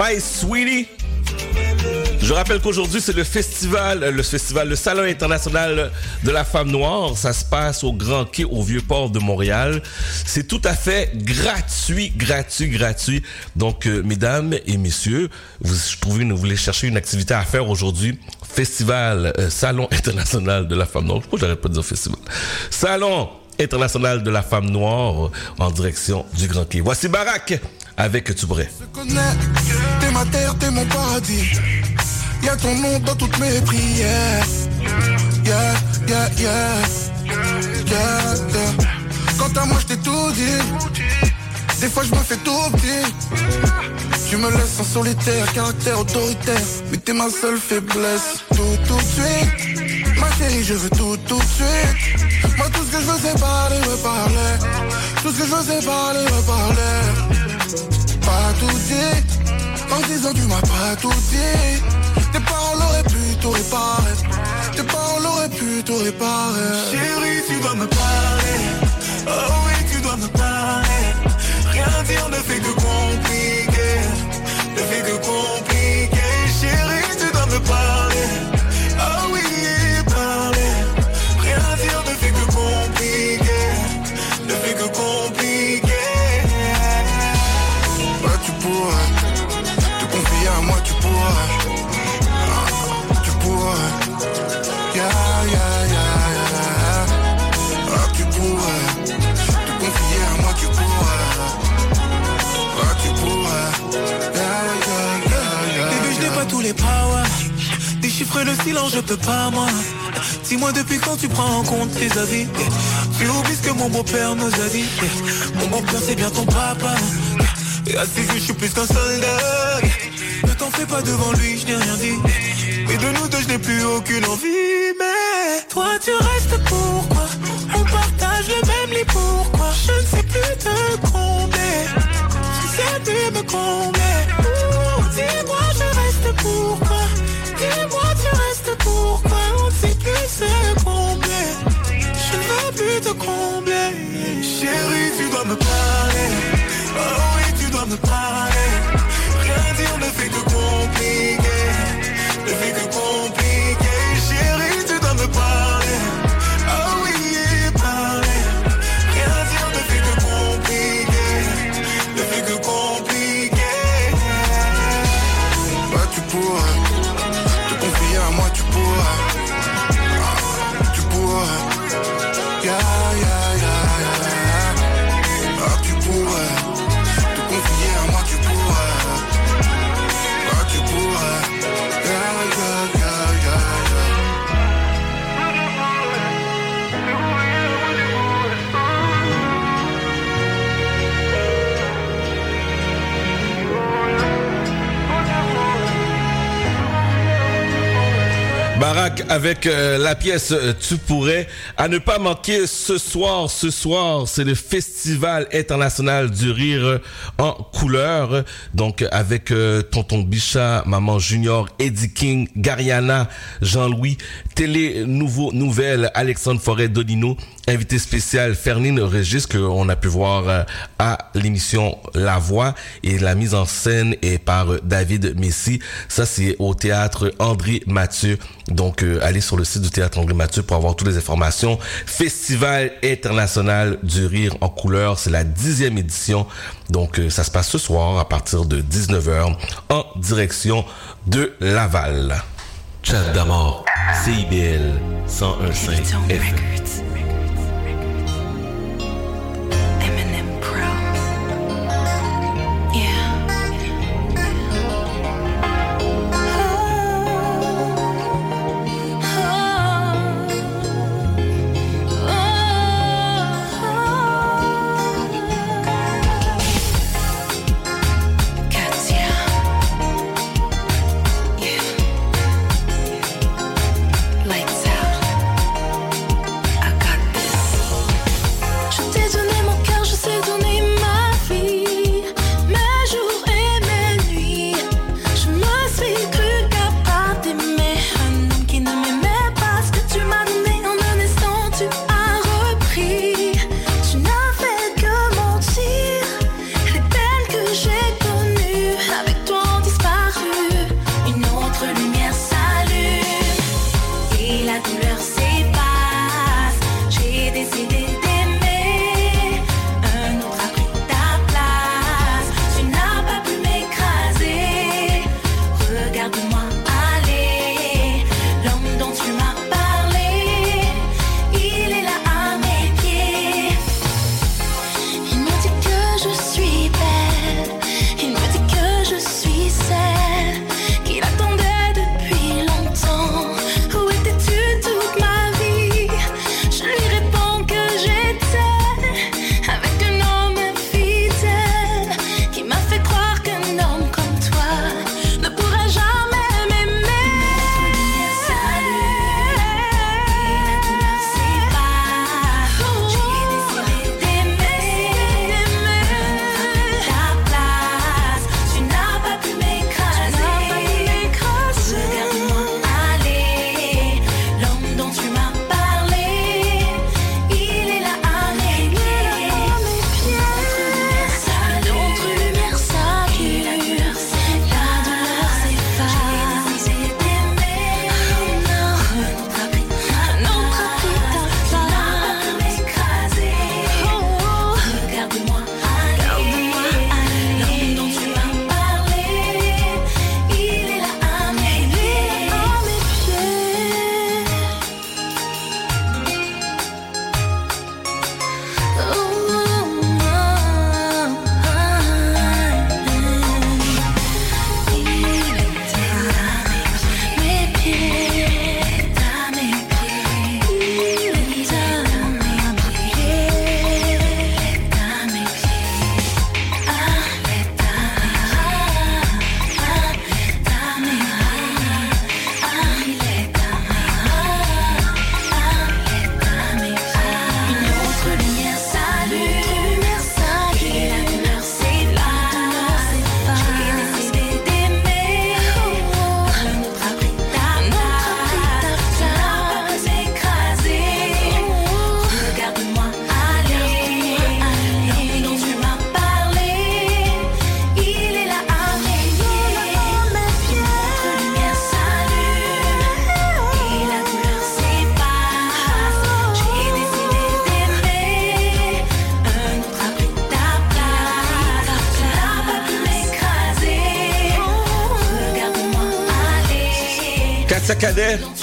My Sweetie. Je rappelle qu'aujourd'hui, c'est le festival, euh, le festival, le Salon international de la femme noire. Ça se passe au Grand Quai, au Vieux-Port de Montréal. C'est tout à fait gratuit, gratuit, gratuit. Donc, euh, mesdames et messieurs, vous, que vous voulez chercher une activité à faire aujourd'hui. Festival, euh, Salon international de la femme noire. Pourquoi j'arrête pas de dire festival? Salon international de la femme noire euh, en direction du Grand Quai. Voici Barack avec Tu pourrais. connais. T'es ma terre, t'es mon paradis. Y'a ton nom dans toutes mes prières. Yeah, yeah, yeah. Quant à moi, je t'ai tout dit. Des fois, je me fais tout petit. Tu me laisses en solitaire, caractère autoritaire. Mais t'es ma seule faiblesse. Tout, tout de suite. Ma chérie, je veux tout, tout de suite. Moi, tout ce que je veux, c'est parler, me parler. Tout ce que je veux, parler, me parler pas tout dit En disant tu m'as pas tout dit Tes paroles auraient pu tout réparer Tes paroles auraient pu tout réparer Chérie, tu dois me parler. Oh oui, tu dois me parler. Rien dire ne fait que compliquer. Ne fait que compliquer. Chérie, tu dois me parler. Déchiffrer le silence, je peux pas, moi. Dis-moi depuis quand tu prends en compte tes avis. Tu oublies ce que mon beau-père nous a dit. Mon beau-père, c'est bien ton papa. Et à ses yeux, je suis plus qu'un soldat. Ne t'en fais pas devant lui, je n'ai rien dit. Et de nous deux, je n'ai plus aucune envie. Mais toi, tu restes pourquoi? On partage le même lit, pourquoi? Je ne sais plus te combler. Je sais plus me combler. Combler. Chérie, tu dois me parler. Oh oui, tu dois me parler. Avec euh, la pièce euh, Tu pourrais à ne pas manquer ce soir. Ce soir, c'est le Festival international du rire en couleur. Donc avec euh, Tonton Bichat, Maman Junior, Eddie King, Gariana, Jean-Louis, Télé Nouveau Nouvelle, Alexandre Forêt Dolino, invité spécial Fernine Régis que on a pu voir euh, à l'émission La Voix et la mise en scène est par euh, David Messi. Ça c'est au théâtre André Mathieu. Donc euh, allez sur le site du théâtre André Mathieu pour avoir toutes les informations. Festival international du rire en couleur, c'est la dixième édition. Donc euh, ça se passe ce soir à partir de 19h en direction de Laval. Chat d'amour, CIBL 101.5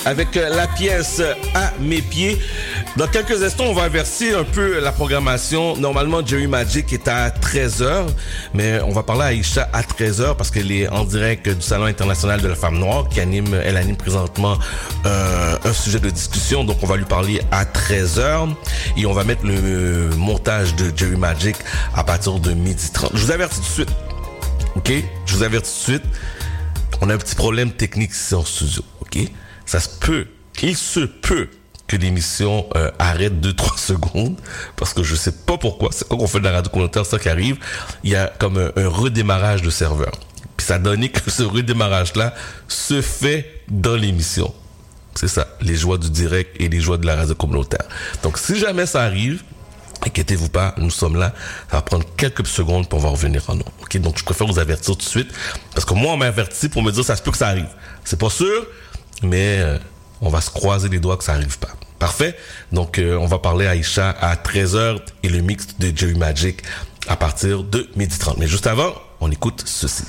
avec euh, la pièce à mes pieds. Dans quelques instants, on va inverser un peu la programmation. Normalement, Jerry Magic est à 13h, mais on va parler à Aïcha à 13h parce qu'elle est en direct du Salon international de la femme noire qui anime, elle anime présentement euh, un sujet de discussion. Donc, on va lui parler à 13h et on va mettre le montage de Jerry Magic à partir de midi 30. Je vous avertis tout de suite. OK? Je vous avertis tout de suite. On a un petit problème technique ici en studio? Ça se peut, il se peut que l'émission euh, arrête 2-3 secondes, parce que je sais pas pourquoi, c'est quand on fait de la radio communautaire, ça qui arrive, il y a comme un, redémarrage de serveur. Puis ça a que ce redémarrage-là se fait dans l'émission. C'est ça, les joies du direct et les joies de la radio communautaire. Donc si jamais ça arrive, Inquiétez-vous pas, nous sommes là. Ça va prendre quelques secondes pour revenir en nous. Ok, donc je préfère vous avertir tout de suite parce que moi on m'a averti pour me dire ça se peut que ça arrive. C'est pas sûr, mais euh, on va se croiser les doigts que ça arrive pas. Parfait. Donc euh, on va parler à Aïcha à 13h et le mix de Jerry Magic à partir de 12h30. Mais juste avant, on écoute ceci.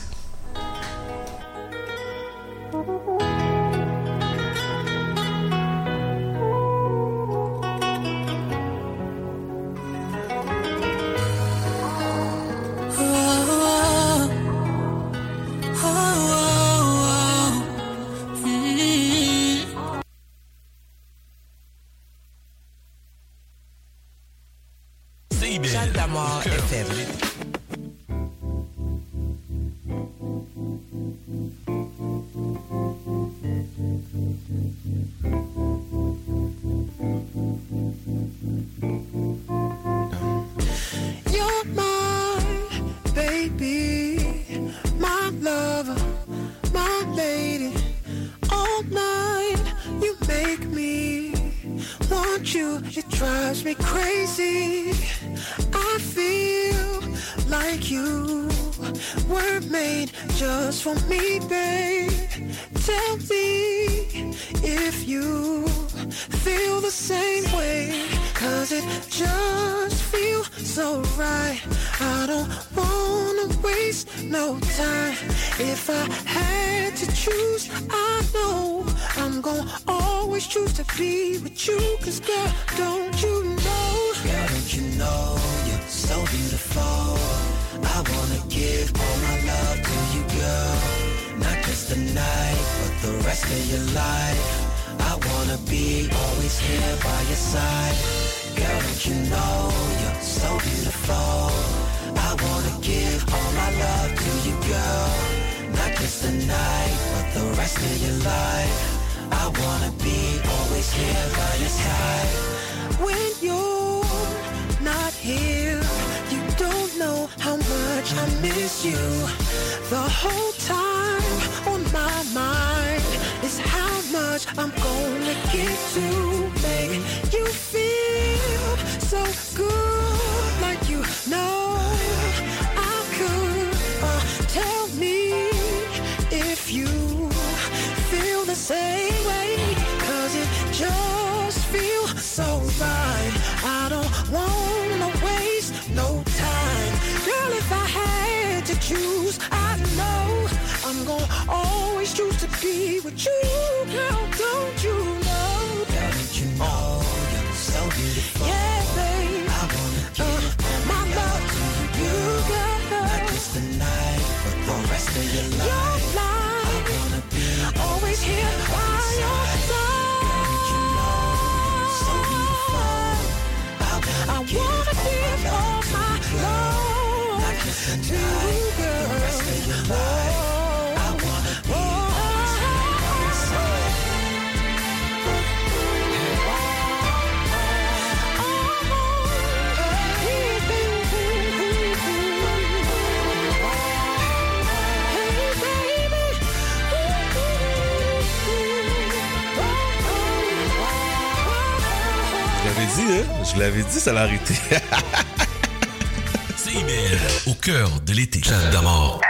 Right. I don't wanna waste no time. If I had to choose, I know I'm gonna always choose to be with you. Cause girl, don't you know? Girl, don't you know you're so beautiful? I wanna give all my love to you, girl. Not just tonight, but the rest of your life. I wanna be always here by your side. Girl, don't you know you're so beautiful? I wanna give all my love to you, girl. Not just tonight, but the rest of your life. I wanna be always here by your side. When you're not here, you don't know how much I miss you. The whole time on my mind is how much I'm gonna get to make you feel so good, wanna give all my love to you, Je l'avais dit, ça l'a arrêté. CIBL, au cœur de l'été. Chad d'amour.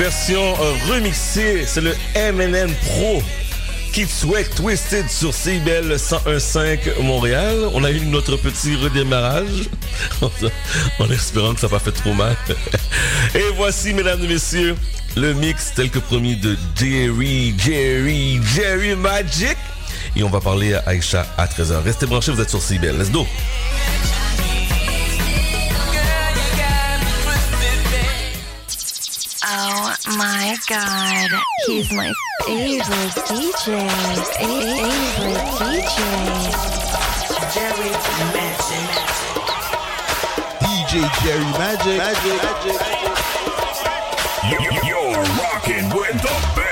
Version euh, remixée. C'est le MNN Pro. Kid Sweat Twisted sur CBL 101.5 Montréal. On a eu notre petit redémarrage en espérant que ça n'a pas fait trop mal. Et voici, mesdames et messieurs, le mix tel que promis de Jerry, Jerry, Jerry Magic. Et on va parler à Aïcha à 13h. Restez branchés, vous êtes sur CBL. Let's go! My god. He's my favorite DJ. Favorite DJ. Jerry Magic. DJ Jerry Magic. Magic. You're rocking with the best.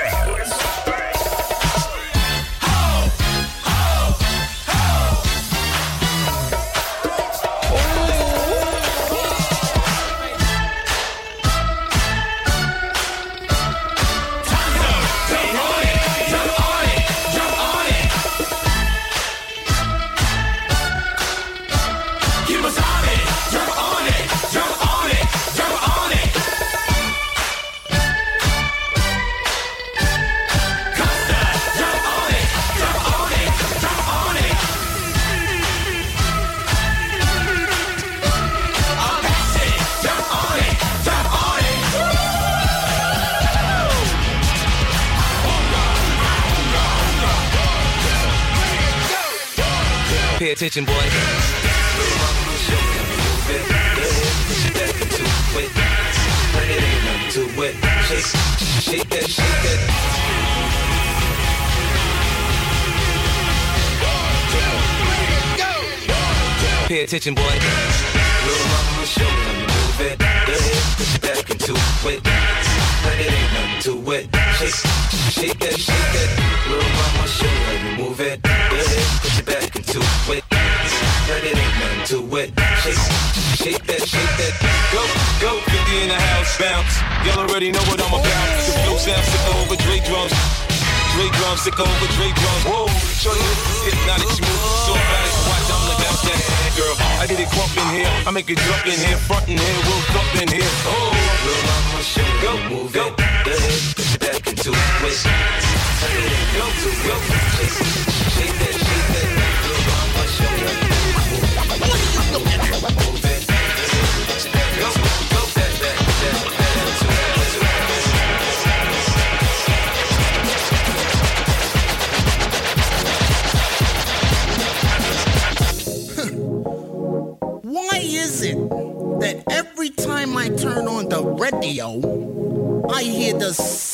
Attention, boy. Shake, shake. Pay attention, boy. Little mama, show you move it. Go ahead, push it back into it. Like it ain't nothing to it. Shake, shake shake that. Bounce. Y'all already know what I'm about. The flow sounds sick over Dre drums. Dre drums, sick over Dre drums. Whoa, shorty, hypnotic, she moves so fast. Watch, I'm like out that girl. I get it crump in here, I make it jump in here, front in here, we'll thump in here. Oh, little mama, shake go, move it. Go ahead, push it back into it. Go, to go, shake, shake that, shake that. Little mama, show me Yes.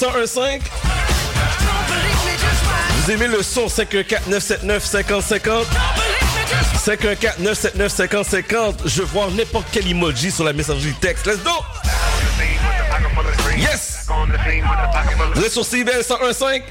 1015. Vous aimez le son 514-979-5050. 514-979-5050. Je vois n'importe quel emoji sur la messagerie texte. Let's go! Yes! Vous êtes sur CBL 1015.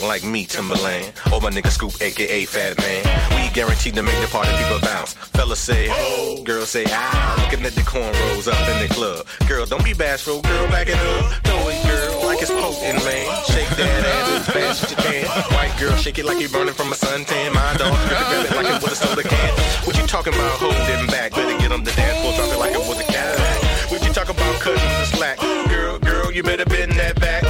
like me, Timberland. Or my nigga Scoop, aka Fat Man. We guaranteed to make the party people bounce. Fellas say, oh, girls say, ah. Looking at the cornrows up in the club. Girl, don't be bashful, girl, back it up. Throw it, girl, like it's potent, man. Shake that ass as fast as you can. White girl, shake it like you're burning from a suntan. My dog, grab it, grab it like it was a soda can. What you talking about holding back? Better get on the dance floor, drop it like it was a Cadillac. What you talking about cutting the slack? Girl, girl, you better bend that back.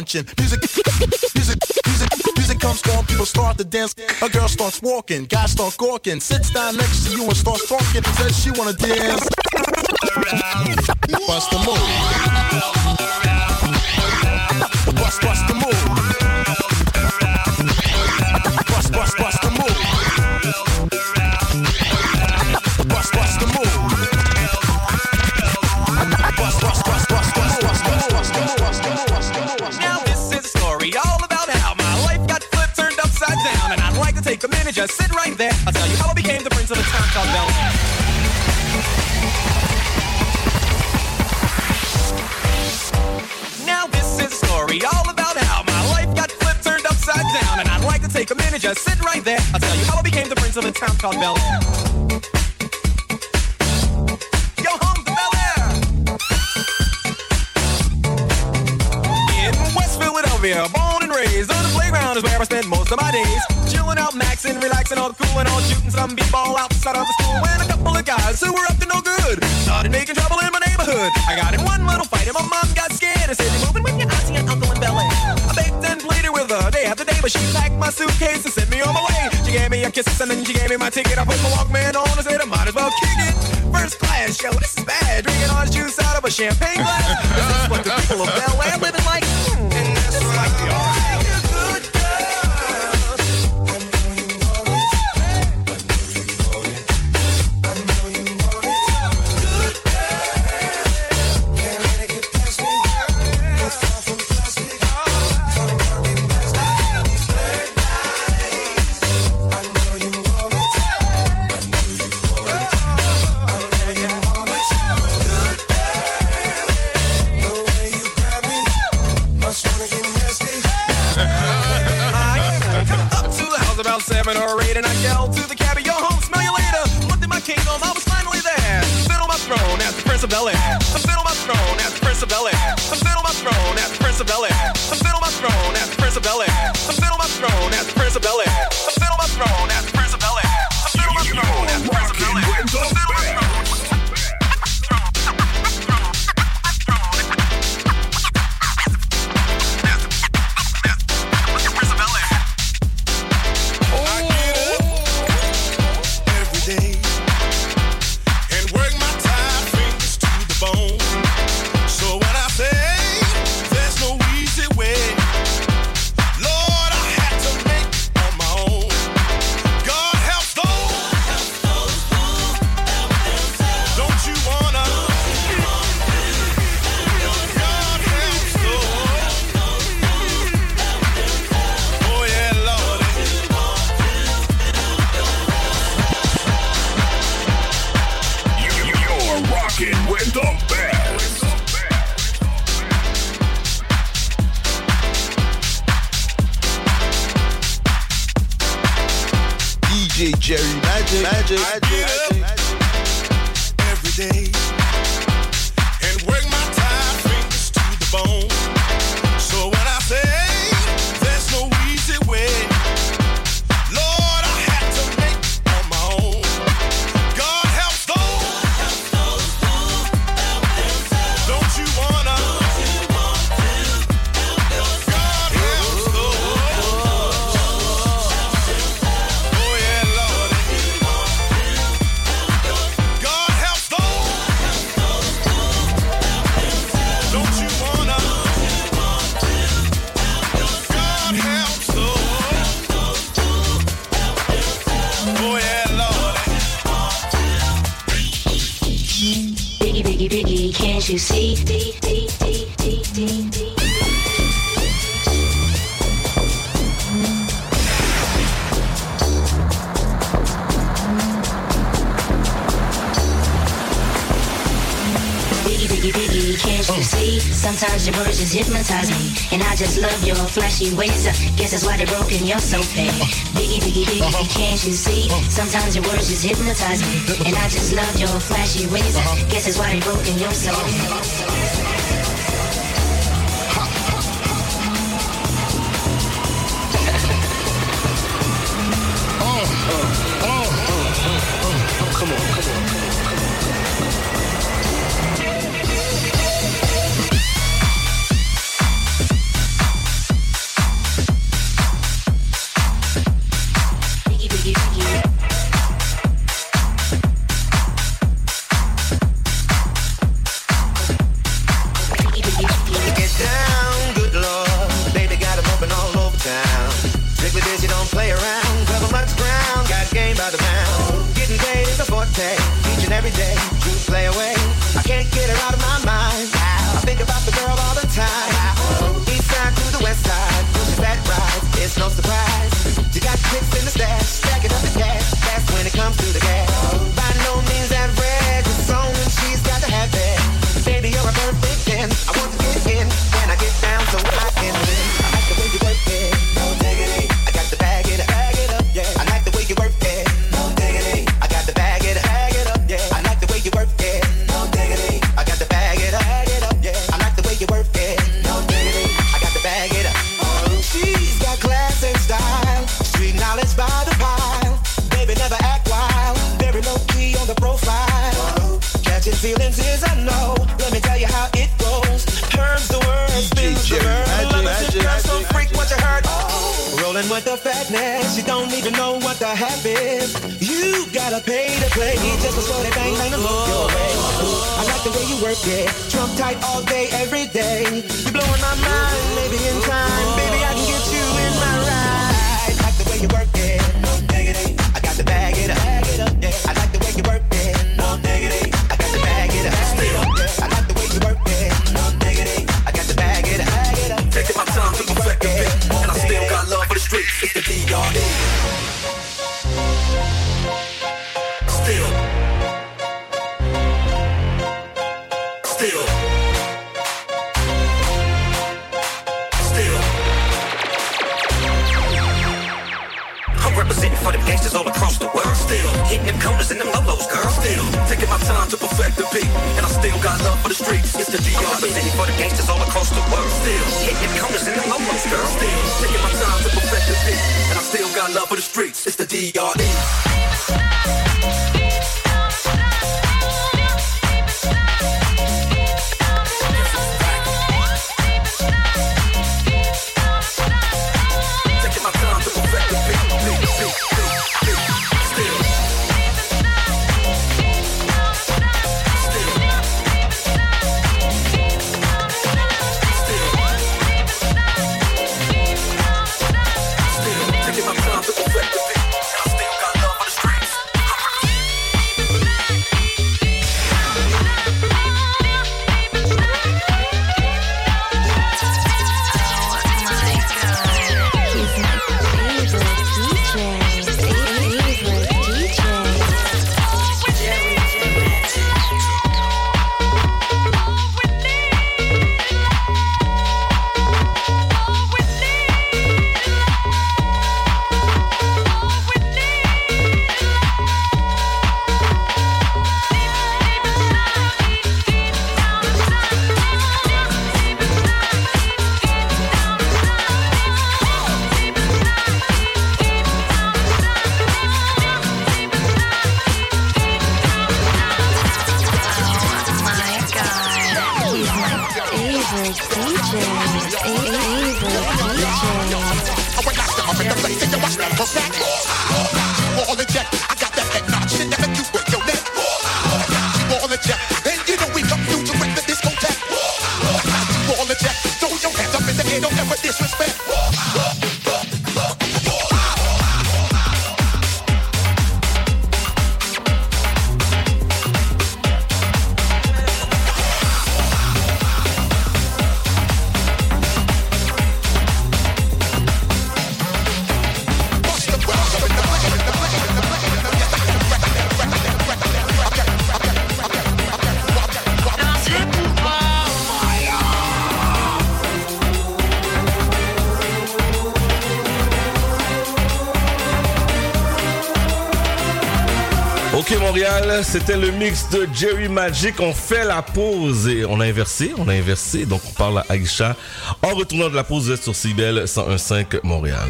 Music, music, music, music comes on. People start to dance. A girl starts walking. Guys start gawking. Sits down next to you and starts talking. Says she wanna dance. Bust the move. called Bel Air. Yo, home to Bel Air. In West Philadelphia, born and raised on the playground is where I spent most of my days. Chilling out, maxing, relaxing, all cool and all shooting some b-ball outside of the kisses and then she gave me my ticket. I put my Walkman on and said I might as well kick it. First class, yo, this is bad. Drinking orange juice out of a champagne glass. DJ Jerry Magic. Magic. Magic. Every day. just love your flashy ways. Uh, guess that's why they're broken, you're so fake. Biggie, biggie, biggie, uh-huh. can't you see? Uh-huh. Sometimes your words just hypnotize me. And I just love your flashy ways. Uh, guess that's why they're broken, you're so. c'était le mix de Jerry Magic. On fait la pause et on a inversé, on a inversé. Donc on parle à Aïcha en retournant de la pause sur Cibel 101.5 Montréal.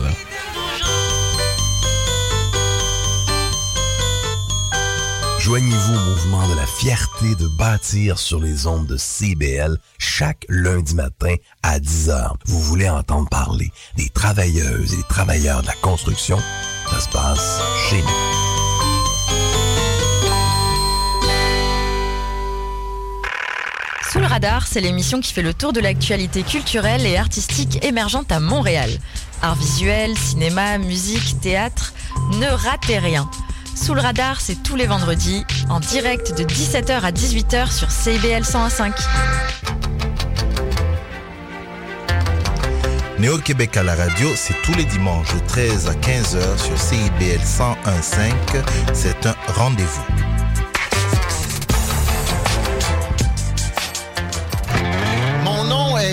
Joignez-vous au mouvement de la fierté de bâtir sur les ondes de CBL chaque lundi matin à 10h. Vous voulez entendre parler des travailleuses et des travailleurs de la construction? Ça se passe chez nous. Radar, c'est l'émission qui fait le tour de l'actualité culturelle et artistique émergente à Montréal. Art visuel, cinéma, musique, théâtre, ne ratez rien. Sous le radar, c'est tous les vendredis, en direct de 17h à 18h sur CBL 105. Néo-Québec à la radio, c'est tous les dimanches de 13 à 15h sur CIBL 101.5. C'est un rendez-vous.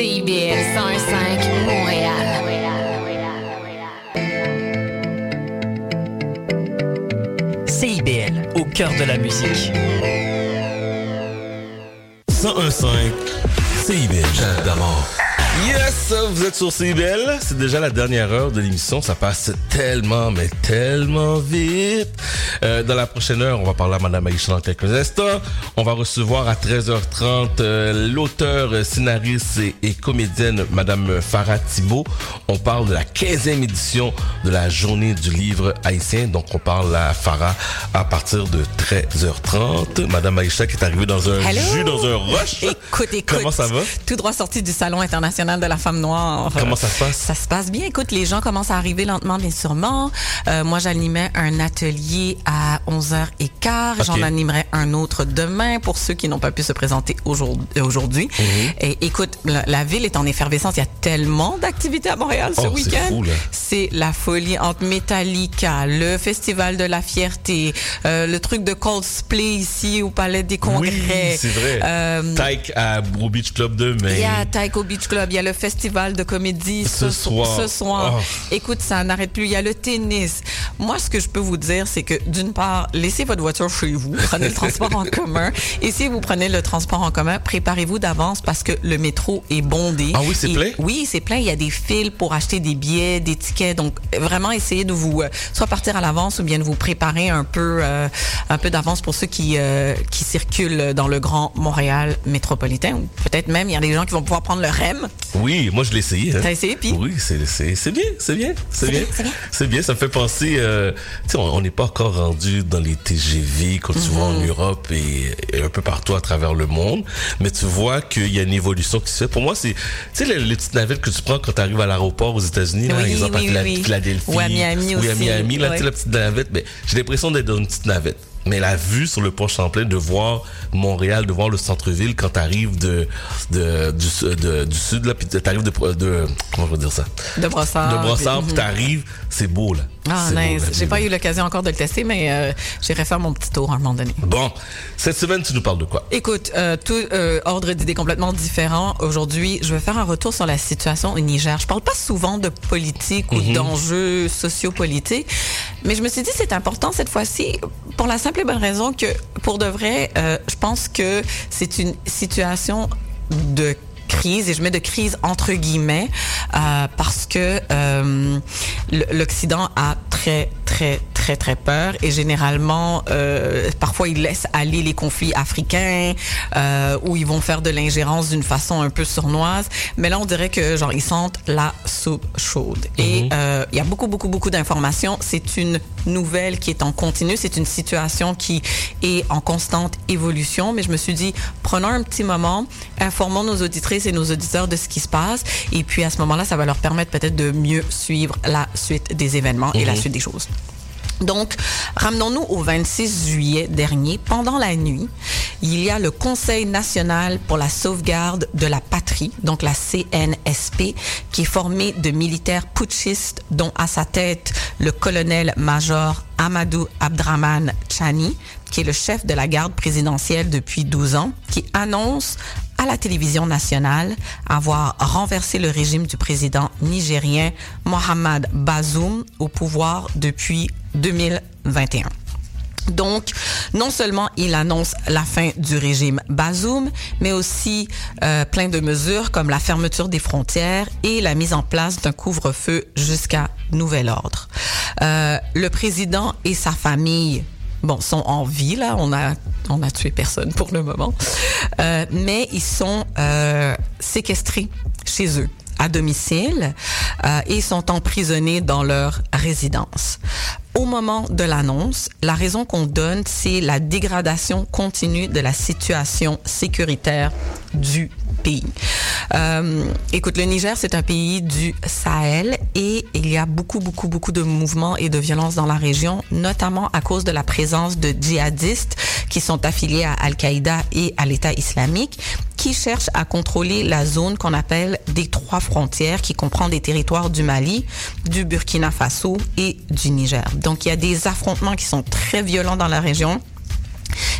CIBL 105 Montréal. CIBL, au cœur de la musique. 1015 CIBL. D'amour. Yes, vous êtes sur CIBL. C'est déjà la dernière heure de l'émission. Ça passe tellement, mais tellement vite. Euh, dans la prochaine heure, on va parler à Madame Aïcha dans quelques instants. On va recevoir à 13h30 euh, l'auteur, scénariste et, et comédienne Madame Farah Thibault. On parle de la 15e édition de la journée du livre haïtien. Donc, on parle à Farah à partir de 13h30. Madame Aïcha qui est arrivée dans un Hello. jus, dans un rush. Écoute, écoute. Comment ça va? Tout droit sorti du Salon international de la femme noire. Comment ça se passe? Ça se passe bien. Écoute, les gens commencent à arriver lentement, mais sûrement. Euh, moi, j'animais un atelier à 11h15. J'en animerai un autre demain pour ceux qui n'ont pas pu se présenter aujourd'hui. Mhm. Et écoute, la, la ville est en effervescence. Il y a tellement d'activités à Montréal ce Oh, week-end. C'est la folie entre Metallica, le Festival de la Fierté, euh, le truc de Coldplay ici au Palais des Congrès. Oui, c'est vrai. Euh, Tyke à Beach Club demain. il y a Taiko Beach Club, il y a le festival de comédie Ce ce, soir. ce soir. Oh. Écoute, ça n'arrête plus. Il y a le tennis. Moi, ce que je peux vous dire, c'est que d'une part, laissez votre voiture chez vous, prenez le transport en commun. Et si vous prenez le transport en commun, préparez-vous d'avance parce que le métro est bondé. Ah oui, c'est plein? Oui, c'est plein. Il y a des fils pour acheter des billets, des tickets. Donc, vraiment, essayez de vous euh, soit partir à l'avance ou bien de vous préparer un peu, euh, un peu d'avance pour ceux qui euh, qui circulent dans le grand Montréal métropolitain. Ou peut-être même, il y a des gens qui vont pouvoir prendre le REM. Oui, moi je l'ai essayé. hein. T'as essayé, puis? Oui, c'est c'est c'est bien, c'est bien, c'est bien, c'est bien. Ça me fait penser, euh, tu sais, on n'est pas encore rendu dans les TGV quand tu vas en Europe et, et un peu partout à travers le monde, mais tu vois qu'il y a une évolution qui se fait. Pour moi, c'est, tu sais, les, les petites navettes que tu prends quand tu arrives à l'aéroport aux États-Unis, là, Oui, exemple à oui. Philadelphie, Ou à Miami ou à Miami, là, tu sais, la petite navette. Mais j'ai l'impression d'être dans une petite navette. Mais la vue sur le pont Champlain, de voir Montréal, de voir le centre-ville quand t'arrives de, de, du, su- de- du sud, là, puis t'arrives de, de, comment je veux dire ça? De brossard. de brossard, puis- puis t'arrives, c'est beau, là. Ah, nice. J'ai pas eu l'occasion encore de le tester, mais euh, j'irai faire mon petit tour à un moment donné. Bon, cette semaine, tu nous parles de quoi? Écoute, euh, tout euh, ordre d'idées complètement différent. Aujourd'hui, je vais faire un retour sur la situation au Niger. Je parle pas souvent de politique ou Mhm. d'enjeux sociopolitiques, mais je me suis dit c'est important cette fois-ci pour la simple et bonne raison que, pour de vrai, euh, je pense que c'est une situation de crise et je mets de crise entre guillemets euh, parce que euh, l'Occident a très très très très peur. Et généralement euh, parfois ils laissent aller les conflits africains euh, où ils vont faire de l'ingérence d'une façon un peu sournoise. Mais là on dirait que genre ils sentent la soupe chaude. Et Mhm. euh, il y a beaucoup beaucoup beaucoup d'informations. C'est une nouvelle qui est en continu. C'est une situation qui est en constante évolution. Mais je me suis dit prenons un petit moment informons nos auditrices et nos auditeurs de ce qui se passe. Et puis à ce moment-là ça va leur permettre peut-être de mieux suivre la suite des événements et la Mhm. suite des choses donc, ramenons-nous au 26 juillet dernier. Pendant la nuit, il y a le Conseil national pour la sauvegarde de la patrie, donc la CNSP, qui est formé de militaires putschistes, dont à sa tête le colonel-major Amadou Abdraman Chani, qui est le chef de la garde présidentielle depuis 12 ans, qui annonce à la télévision nationale avoir renversé le régime du président nigérien Mohamed Bazoum au pouvoir depuis 2021. Donc, non seulement il annonce la fin du régime Bazoum, mais aussi euh, plein de mesures comme la fermeture des frontières et la mise en place d'un couvre-feu jusqu'à nouvel ordre. Euh, le président et sa famille bon, sont en vie, là. On a, on a tué personne pour le moment. Euh, mais ils sont euh, séquestrés chez eux à domicile euh, et sont emprisonnés dans leur résidence. Au moment de l'annonce, la raison qu'on donne, c'est la dégradation continue de la situation sécuritaire du pays. Euh, écoute, le Niger, c'est un pays du Sahel et il y a beaucoup, beaucoup, beaucoup de mouvements et de violences dans la région, notamment à cause de la présence de djihadistes qui sont affiliés à Al-Qaïda et à l'État islamique qui cherchent à contrôler la zone qu'on appelle des trois frontières, qui comprend des territoires du Mali, du Burkina Faso et du Niger. Donc, il y a des affrontements qui sont très violents dans la région.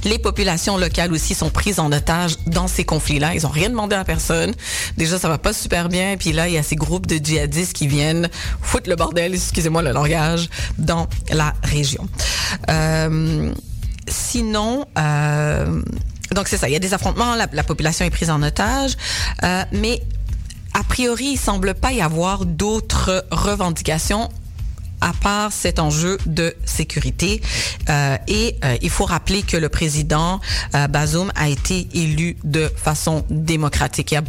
Les populations locales aussi sont prises en otage dans ces conflits-là. Ils ont rien demandé à personne. Déjà, ça va pas super bien. Puis là, il y a ces groupes de djihadistes qui viennent foutre le bordel, excusez-moi le langage, dans la région. Euh, sinon, euh, donc c'est ça. Il y a des affrontements. La, la population est prise en otage, euh, mais a priori, il semble pas y avoir d'autres revendications à part cet enjeu de sécurité. Euh, et euh, il faut rappeler que le président euh, Bazoum a été élu de façon démocratique. Il y a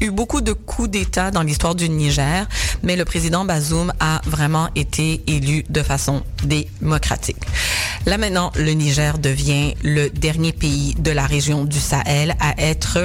eu beaucoup de coups d'État dans l'histoire du Niger, mais le président Bazoum a vraiment été élu de façon démocratique. Là maintenant, le Niger devient le dernier pays de la région du Sahel à être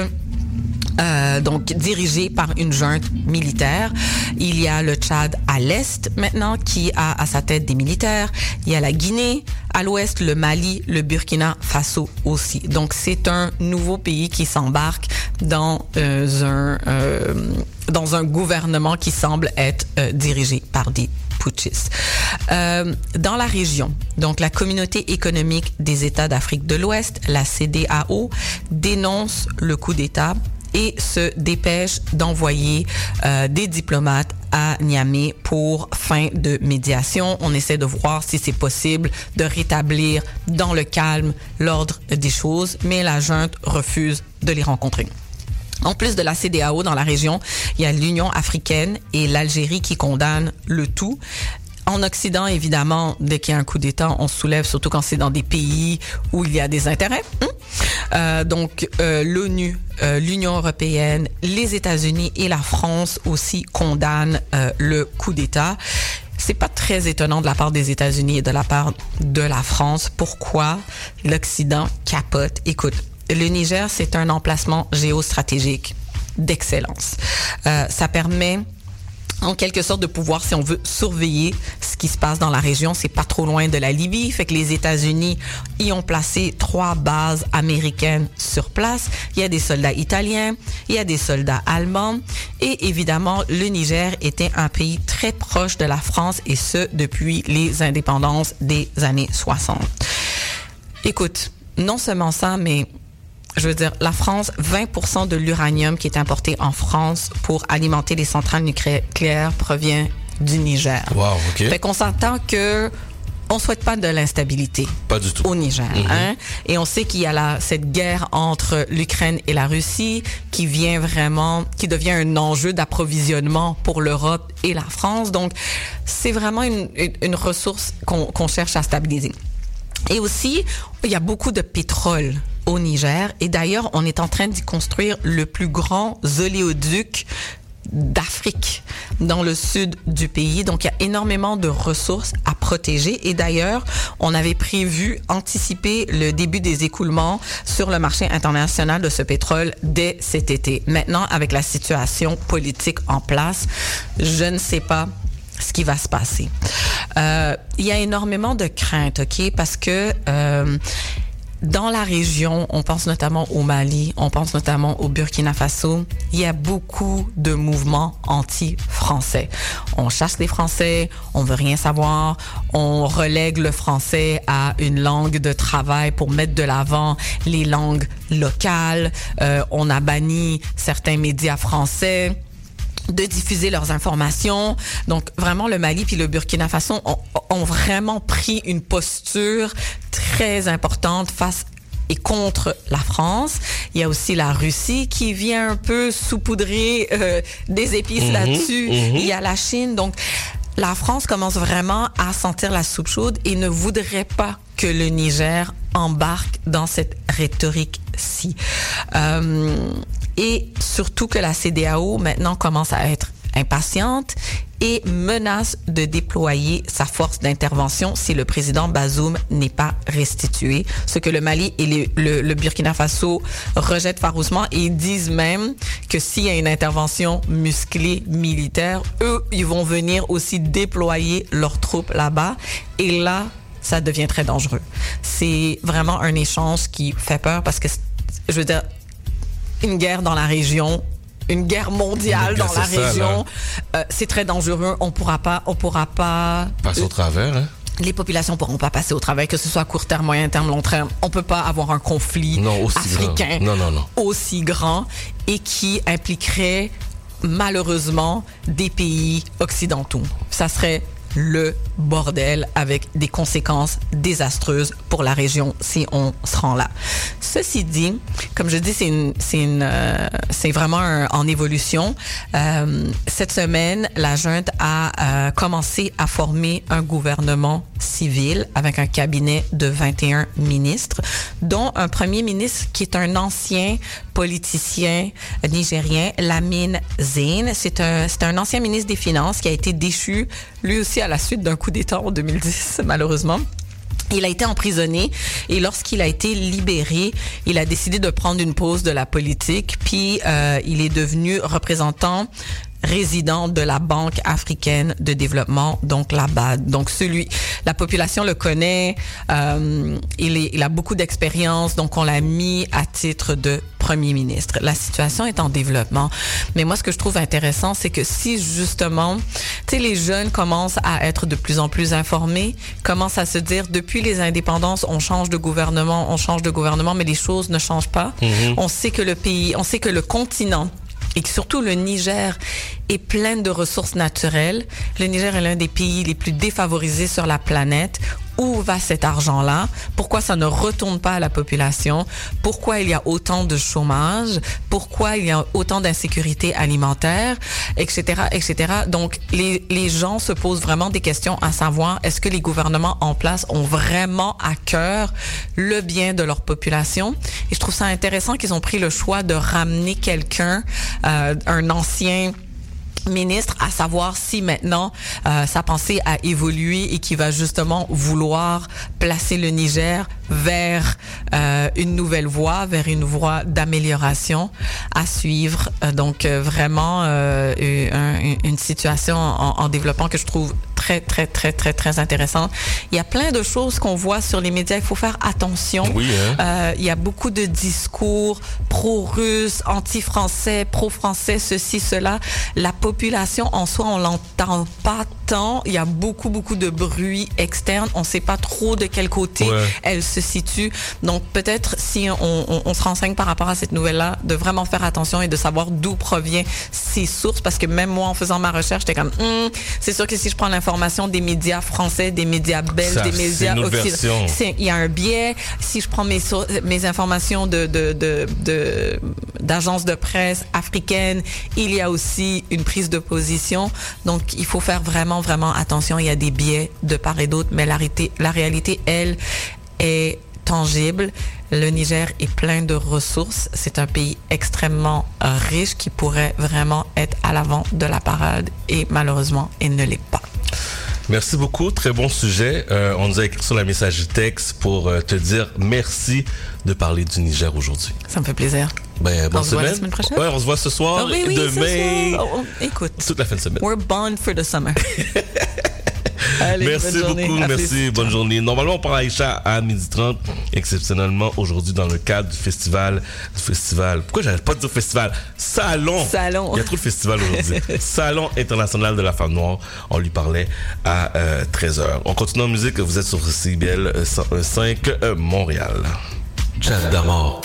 euh, donc dirigé par une junte militaire. Il y a le Tchad à l'est maintenant qui a à sa tête des militaires. Il y a la Guinée à l'ouest, le Mali, le Burkina Faso aussi. Donc c'est un nouveau pays qui s'embarque dans euh, un euh, dans un gouvernement qui semble être dirigé par des putschistes. Euh, dans la région, donc la communauté économique des États d'Afrique de l'Ouest, la CDAO, dénonce le coup d'État et se dépêche d'envoyer euh, des diplomates à Niamey pour fin de médiation. On essaie de voir si c'est possible de rétablir dans le calme l'ordre des choses, mais la junte refuse de les rencontrer. En plus de la CDAO dans la région, il y a l'Union africaine et l'Algérie qui condamnent le tout. En Occident, évidemment, dès qu'il y a un coup d'État, on se soulève, surtout quand c'est dans des pays où il y a des intérêts. hein. Euh, donc, euh, l'ONU, euh, l'Union européenne, les États-Unis et la France aussi condamnent le coup d'État. C'est pas très étonnant de la part des États-Unis et de la part de la France. Pourquoi l'Occident capote? Écoute, le Niger, c'est un emplacement géostratégique d'excellence. Ça permet en quelque sorte de pouvoir, si on veut, surveiller ce qui se passe dans la région. C'est pas trop loin de la Libye. Fait que les États-Unis y ont placé trois bases américaines sur place. Il y a des soldats italiens, il y a des soldats allemands. Et évidemment, le Niger était un pays très proche de la France et ce, depuis les indépendances des années 60. Écoute, non seulement ça, mais je veux dire, la France, 20% de l'uranium qui est importé en France pour alimenter les centrales nucléaires provient du Niger. Wow, OK. Fait qu'on s'entend que on souhaite pas de l'instabilité Pas du tout. au Niger. Mhm. hein? Et on sait qu'il y a la, cette guerre entre l'Ukraine et la Russie qui vient vraiment, qui devient un enjeu d'approvisionnement pour l'Europe et la France. Donc, c'est vraiment une, une, une ressource qu'on qu'on cherche à stabiliser. Et aussi, il y a beaucoup de pétrole au Niger. Et d'ailleurs, on est en train d'y construire le plus grand oléoduc d'Afrique dans le sud du pays. Donc, il y a énormément de ressources à protéger. Et d'ailleurs, on avait prévu anticiper le début des écoulements sur le marché international de ce pétrole dès cet été. Maintenant, avec la situation politique en place, je ne sais pas ce qui va se passer. Euh, il y a énormément de craintes, ok, parce que euh, dans la région, on pense notamment au Mali, on pense notamment au Burkina Faso, il y a beaucoup de mouvements anti-français. On chasse les Français, on veut rien savoir, on relègue le français à une langue de travail pour mettre de l'avant les langues locales, Euh, on a banni certains médias français de diffuser leurs informations. Donc vraiment le Mali puis le Burkina Faso ont, ont vraiment pris une posture très importante face et contre la France. Il y a aussi la Russie qui vient un peu saupoudrer euh, des épices Mhm, là-dessus. mhm. Il y a la Chine. Donc la France commence vraiment à sentir la soupe chaude et ne voudrait pas que le Niger embarque dans cette rhétorique-ci. Euh, et surtout que la CDAO maintenant commence à être impatiente et menace de déployer sa force d'intervention si le président Bazoum n'est pas restitué. Ce que le Mali et le, Burkina Faso rejettent farouchement et disent même que s'il y a une intervention musclée militaire, eux, ils vont venir aussi déployer leurs troupes là-bas. Et là, ça devient très dangereux. C'est vraiment un échange qui fait peur parce que, je veux dire, une guerre dans la région, une guerre mondiale dans la ça, région, euh, c'est très dangereux. On pourra pas, on pourra pas. Passe au travers, hein? Les populations pourront pas passer au travail, que ce soit à court terme, moyen terme, long terme. On peut pas avoir un conflit Non, aussi africain grand. Non, non. aussi grand et qui impliquerait malheureusement des pays occidentaux. Ça serait le bordel avec des conséquences désastreuses pour la région si on se rend là. Ceci dit, comme je dis, c'est une, c'est une, euh, c'est vraiment un- en évolution. Euh, cette semaine, la junte a euh, commencé à former un gouvernement civil avec un cabinet de 21 ministres, dont un premier ministre qui est un ancien politicien nigérien, Lamine Zayn. C'est un, c'est un ancien ministre des Finances qui a été déchu, lui aussi, à la suite d'un coup d'État en 2010, malheureusement. Il a été emprisonné et lorsqu'il a été libéré, il a décidé de prendre une pause de la politique, puis euh, il est devenu représentant résident de la Banque africaine de développement, donc la BAD. Donc celui, la population le connaît, euh, il, est- il a beaucoup d'expérience, donc on l'a mis à titre de premier ministre. La situation est en développement, mais moi ce que je trouve intéressant, c'est que si justement, tu sais, les jeunes commencent à être de plus en plus informés, commencent à se dire depuis les indépendances, on change de gouvernement, on change de gouvernement, mais les choses ne changent pas. Mhm. On sait que le pays, on sait que le continent et que surtout le Niger est plein de ressources naturelles. Le Niger est l'un des pays les plus défavorisés sur la planète. Où va cet argent-là? Pourquoi ça ne retourne pas à la population? Pourquoi il y a autant de chômage? Pourquoi il y a autant d'insécurité alimentaire, etc., etc. Donc, les, les gens se posent vraiment des questions à savoir est-ce que les gouvernements en place ont vraiment à cœur le bien de leur population? Et je trouve ça intéressant qu'ils ont pris le choix de ramener quelqu'un, euh, un ancien ministre à savoir si maintenant euh, sa pensée a évolué et qu'il va justement vouloir placer le Niger vers euh, une nouvelle voie, vers une voie d'amélioration à suivre. Euh, donc euh, vraiment euh, un- une situation en, en développement que je trouve très très très très très intéressante. Il y a plein de choses qu'on voit sur les médias. Il faut faire attention. Oui, hein. Euh, il y a beaucoup de discours pro-russes, anti-français, pro-français, ceci, cela. La population en soi, on l'entend pas Il y a beaucoup, beaucoup de bruit externe. On sait pas trop de quel côté Ouais. elle se situe. Donc peut-être si on, on- on se renseigne par rapport à cette nouvelle-là, de vraiment faire attention et de savoir d'où provient ses sources. Parce que même moi, en faisant ma recherche, j'étais comme, Hum, c'est sûr que si je prends l'information des médias français, des médias belges, Ça, des médias occidentaux, il y a un biais. Si je prends mes, mes informations de, de, de, de- d'agences de presse africaines, il y a aussi une prise de position. Donc, il faut faire vraiment, vraiment attention. Il y a des biais de part et d'autre, mais la réalité, la réalité, elle, est tangible. Le Niger est plein de ressources. C'est un pays extrêmement euh, riche qui pourrait vraiment être à l'avant de la parade et malheureusement, il ne l'est pas. Merci beaucoup, très bon sujet. Euh, on nous a écrit sur la message texte pour euh, te dire merci de parler du Niger aujourd'hui. Ça me fait plaisir. Ben, bonne On se voit la semaine. semaine prochaine? Ouais, on se voit ce soir, Ah oui, oui, ce demain, soir. Oh, oh, écoute, toute la fin de semaine. we're born for the summer. Allez, merci beaucoup, merci, plus. bonne journée. Normalement, on part à Aïcha à 12h30, exceptionnellement aujourd'hui dans le cadre du festival, du festival, pourquoi j'arrête pas de dire festival? Salon! Salon. Il y a trop de festivals aujourd'hui. Salon international de la femme noire. On lui parlait à 13h. On continue en musique, vous êtes sur CBL 101.5 euh, Montréal. Chat d'amour.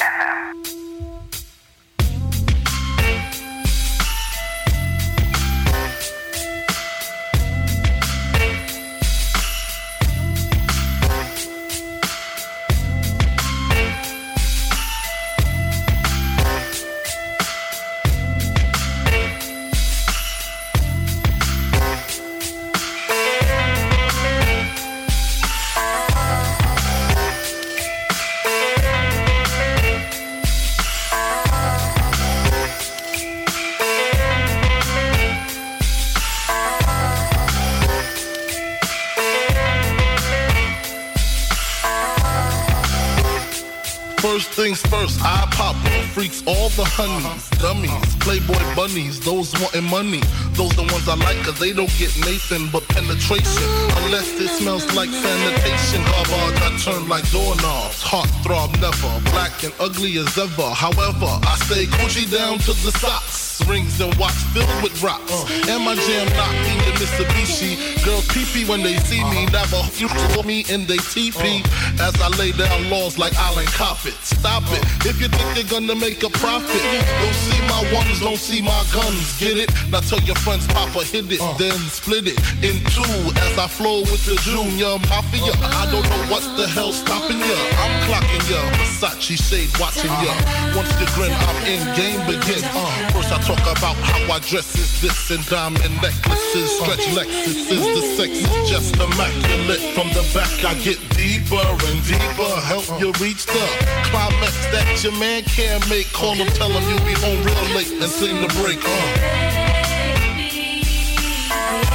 Things first, I pop freaks all the honeys, dummies, playboy bunnies, those wanting money. Those the ones I like cause they don't get Nathan but penetration. Unless it smells like sanitation. Garbage I turn like doorknobs. Heart throb never, black and ugly as ever. However, I stay Gucci down to the socks. Rings and watch filled with rocks. And my jam knocked the Mitsubishi. Girls pee when they see me. Never you me in they TP. As I lay down laws like Island Coppet. Stop it. If you think you're gonna make a profit, don't see my ones, don't see my guns. Get it? Now tell your friends, Papa hit it, then split it in two. As I flow with the Junior Mafia. I don't know what the hell stopping ya. I'm clocking ya. Versace shade watching ya. Once you grin, I'm in game begin. Uh, first I talk about how I dress is this and diamond necklaces, stretch Lexus is the sex is just immaculate. From the back I get deeper and deeper, help you reach the climax that your man can't make. Call him, tell him you'll be home real late and seem to break. Uh.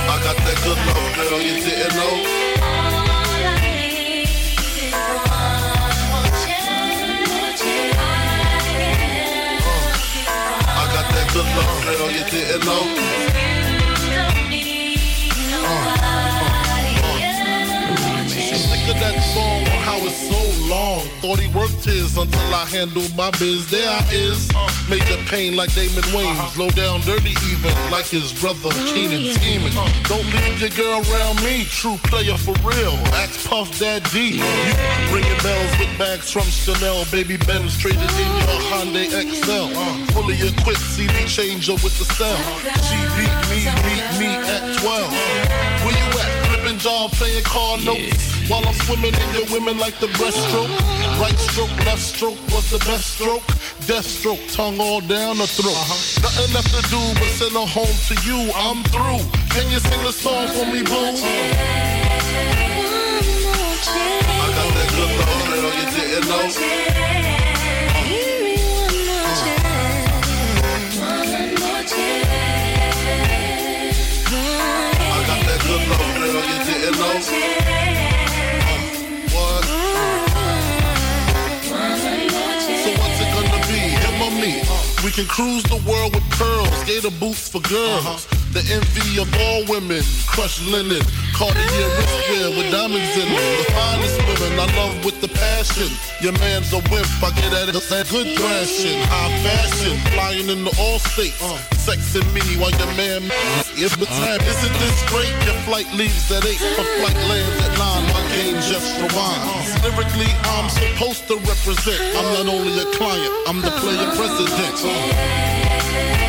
I got that good love, girl, you didn't know. Got that good love, girl, you didn't know. That song on how it's so long. Thought he worked his until I handled my biz. There I is. Major pain like Damon Wayans. Uh-huh. Low down dirty even like his brother oh, Keenan scheming. Uh-huh. Don't leave your girl around me. True player for real. Axe Puff Dad D. You ringing bells with bags from Chanel. Baby Ben's traded in your Hyundai XL. Oh, Fully equipped CD changer with the cell. She beat me, beat me at 12. At? Playing car notes. While I'm swimming in your women like the breaststroke. Right stroke, left stroke what's the best stroke. Death stroke, tongue all down the throat. Uh-huh. Nothing left to do but send her home to you. I'm through. Can you sing a song for me, boo? I got that good love, girl, you didn't know. We can cruise the world with pearls, gator boots for girls. The envy of all women, crushed linen, Cartier wristwear with diamonds in them. The finest women I love with the passion. Your man's a wimp, I get at it, that good thrashing. High fashion, flying in the all states. Sexing me while your man the time isn't this great, your flight leaves at 8, but flight lands at 9, my game just rewinds. Lyrically, I'm supposed to represent. I'm not only a client, I'm the player president. That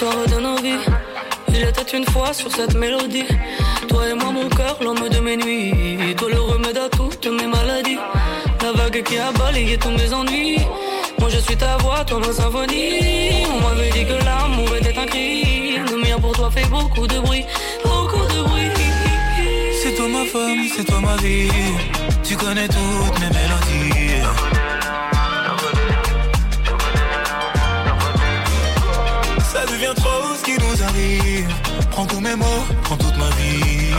l'histoire de nos vies. Il était une fois sur cette mélodie. Toi et moi, mon cœur, l'homme de mes nuits. Toi, le remède à toutes mes maladies. La vague qui a balayé tous mes ennuis. Moi, je suis ta voix, toi, ma symphonie. On m'avait dit que l'amour était un cri. Le mien pour toi fait beaucoup de bruit. Beaucoup de bruit. C'est toi ma femme, c'est toi ma vie. Tu connais toutes mes mélodies. Ça devient trop ce qui nous arrive. Prends tous mes mots, prends toute ma vie.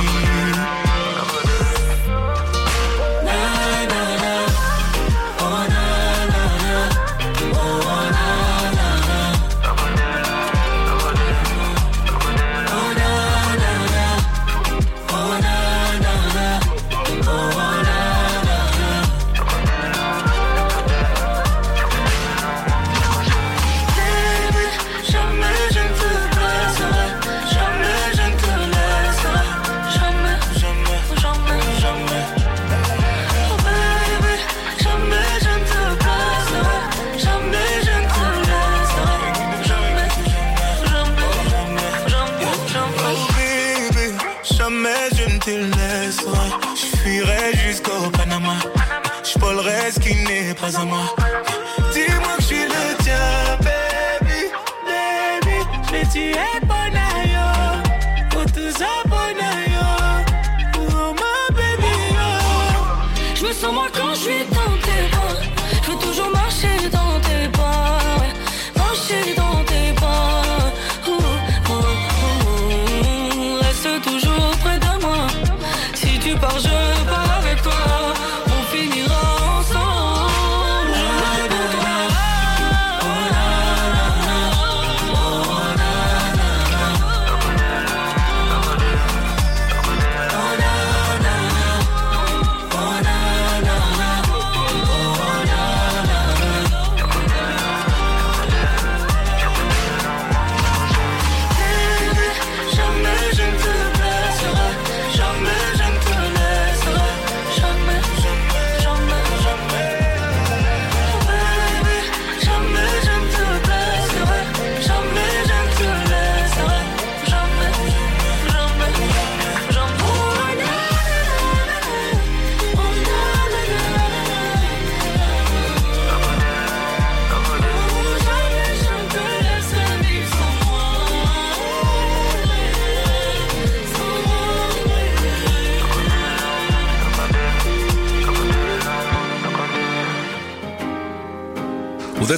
Es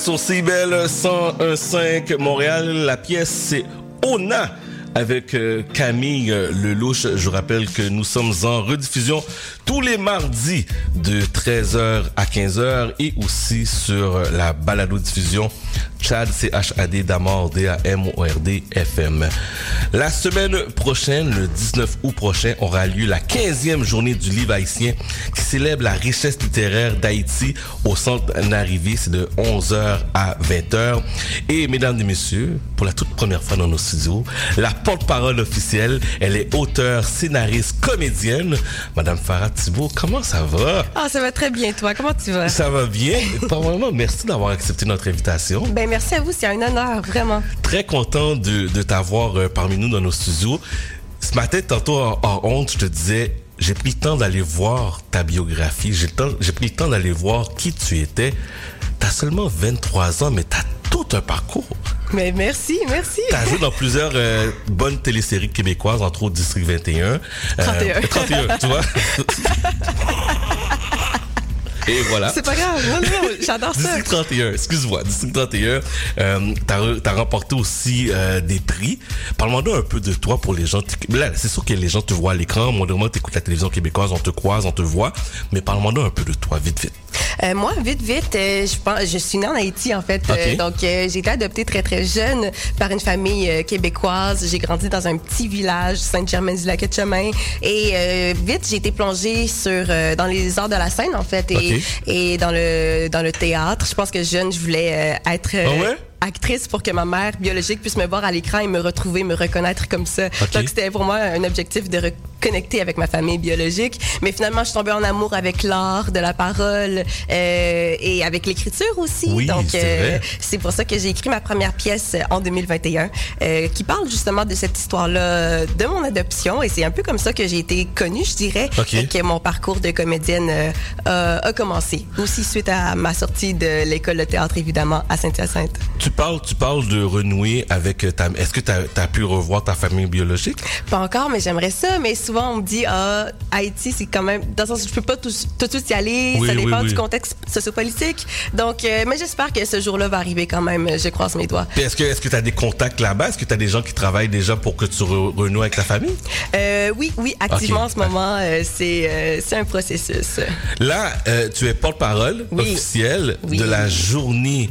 sur CBL 101.5 Montréal. La pièce, c'est Ona avec euh, Camille euh, Lelouch. Je vous rappelle que nous sommes en rediffusion tous les mardis de 13h à 15h et aussi sur euh, la balado-diffusion Chad, C-H-A-D, Damord, D-A-M-O-R-D, FM. La semaine prochaine, le 19 août prochain, aura lieu la 15e journée du livre haïtien qui célèbre la richesse littéraire d'Haïti au centre Narivé. C'est de 11h à 20h. Et mesdames et messieurs, pour la toute première fois dans nos studios, la porte-parole officielle, elle est auteure, scénariste, comédienne. Madame Farah Thibault, comment ça va? Ah, ça va très bien, toi. Comment tu vas? Ça va bien. Premièrement, merci d'avoir accepté notre invitation. Ben, merci à vous. C'est un honneur, vraiment. Très content de, de t'avoir euh, parmi nous dans nos studios. Ce matin, tantôt en, honte, je te disais, j'ai pris le temps d'aller voir ta biographie. J'ai pris le temps d'aller voir qui tu étais. T'as seulement 23 ans, mais t'as tout un parcours. Mais merci, merci. T'as joué dans plusieurs euh, bonnes téléséries québécoises, entre autres District 21. Euh, 31. 31, tu vois. Et voilà. C'est pas grave. Non, non, j'adore ça. District 31, excuse-moi, District 31, euh, t'as, t'as remporté aussi euh, des prix. Parle-moi un peu de toi pour les gens. Là, c'est sûr que les gens te voient à l'écran. Moi, de moi, t'écoutes la télévision québécoise, on te croise, on te voit. Mais parle-moi un peu de toi, vite, vite. Euh, moi, vite, vite, euh, je pense, je suis née en Haïti, en fait. Euh, donc, euh, j'ai été adoptée très, très jeune par une famille euh, québécoise. J'ai grandi dans un petit village, Sainte-Germaine-du-Lac-Chemin. Et euh, vite, j'ai été plongée sur, euh, dans les arts de la scène, en fait, et, et dans, le, dans le théâtre. Je pense que jeune, je voulais euh, être... euh, Ah ouais? actrice pour que ma mère biologique puisse me voir à l'écran et me retrouver, me reconnaître comme ça. Donc c'était pour moi un objectif de reconnecter avec ma famille biologique. Mais finalement, je suis tombée en amour avec l'art, de la parole euh, et avec l'écriture aussi. Oui, Donc c'est c'est pour ça que j'ai écrit ma première pièce en 2021 euh, qui parle justement de cette histoire-là de mon adoption et c'est un peu comme ça que j'ai été connue, je dirais, Ok. et que mon parcours de comédienne euh, a, commencé. Aussi suite à ma sortie de l'école de théâtre évidemment à Saint-Hyacinthe. Tu parles, tu parles de renouer avec ta. Est-ce que tu as, pu revoir ta famille biologique? Pas encore, mais j'aimerais ça. Mais souvent, on me dit, ah, Haïti, c'est quand même, dans le sens je peux pas tout, tout de suite y aller. Oui, ça oui, dépend oui. du contexte sociopolitique. Donc, euh, mais j'espère que ce jour-là va arriver quand même. Je croise mes doigts. Est-ce que est-ce que tu as des contacts là-bas? Est-ce que tu as des gens qui travaillent déjà pour que tu re- renoues avec ta famille? Euh, oui, oui, activement en ce moment, euh, c'est euh, c'est un processus. Là, tu es porte-parole officielle Oui. de la journée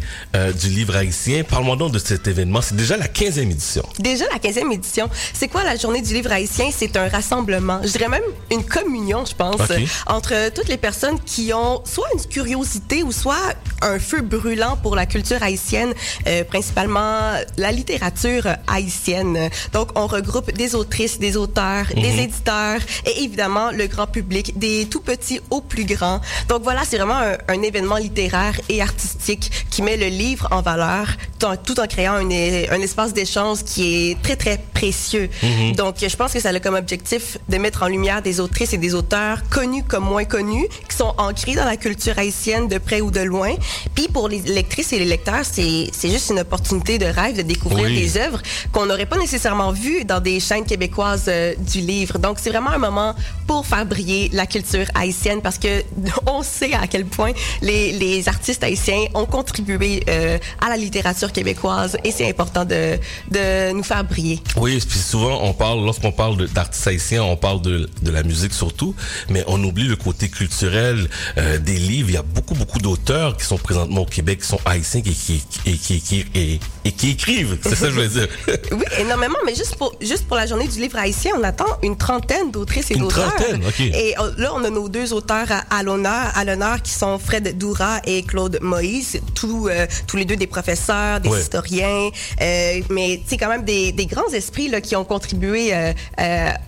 du livre haïtien. Parle-moi donc de cet événement. C'est déjà la 15e édition. Déjà la 15e édition. C'est quoi la journée du livre haïtien? C'est un rassemblement, je dirais même une communion, je pense, Ok. entre toutes les personnes qui ont soit une curiosité ou soit un feu brûlant pour la culture haïtienne, euh, principalement la littérature haïtienne. Donc, on regroupe des autrices, des auteurs, Mhm. des éditeurs et évidemment le grand public, des tout petits aux plus grands. Donc voilà, c'est vraiment un, un événement littéraire et artistique qui met le livre en valeur tout en, tout en créant un, un espace d'échange qui est très, très précieux. Mhm. Donc, je pense que ça a comme objectif de mettre en lumière des autrices et des auteurs connus comme moins connus, qui sont ancrés dans la culture haïtienne de près ou de loin. Puis pour les lectrices et les lecteurs, c'est juste une opportunité de rêve de découvrir Oui. des œuvres qu'on n'aurait pas nécessairement vues dans des chaînes québécoises euh, du livre. Donc, c'est vraiment un moment pour faire briller la culture haïtienne parce que on sait à quel point les, les artistes haïtiens ont contribué euh, à la littérature québécoise et c'est important de, de nous faire briller. Oui, puis souvent on parle, lorsqu'on parle d'artistes haïtiens, on parle de, de la musique surtout, mais on oublie le côté culturel euh, des livres. Il y a beaucoup, beaucoup d'auteurs qui sont présentement au Québec, qui sont haïtiens et qui, et qui, qui- et, et qui écrivent. C'est ça que je veux dire. Oui, énormément, mais juste pour, juste pour la journée du livre haïtien, on attend une trentaine d'autrices et Une d'auteurs. trentaine, OK. Et euh, là, on a nos deux auteurs à, à l'honneur, à l'honneur, qui sont Fred Doura et Claude Moïse, tous, euh, tous les deux des professeurs, des Ouais. historiens, euh, mais c'est quand même des, des grands esprits là, qui ont contribué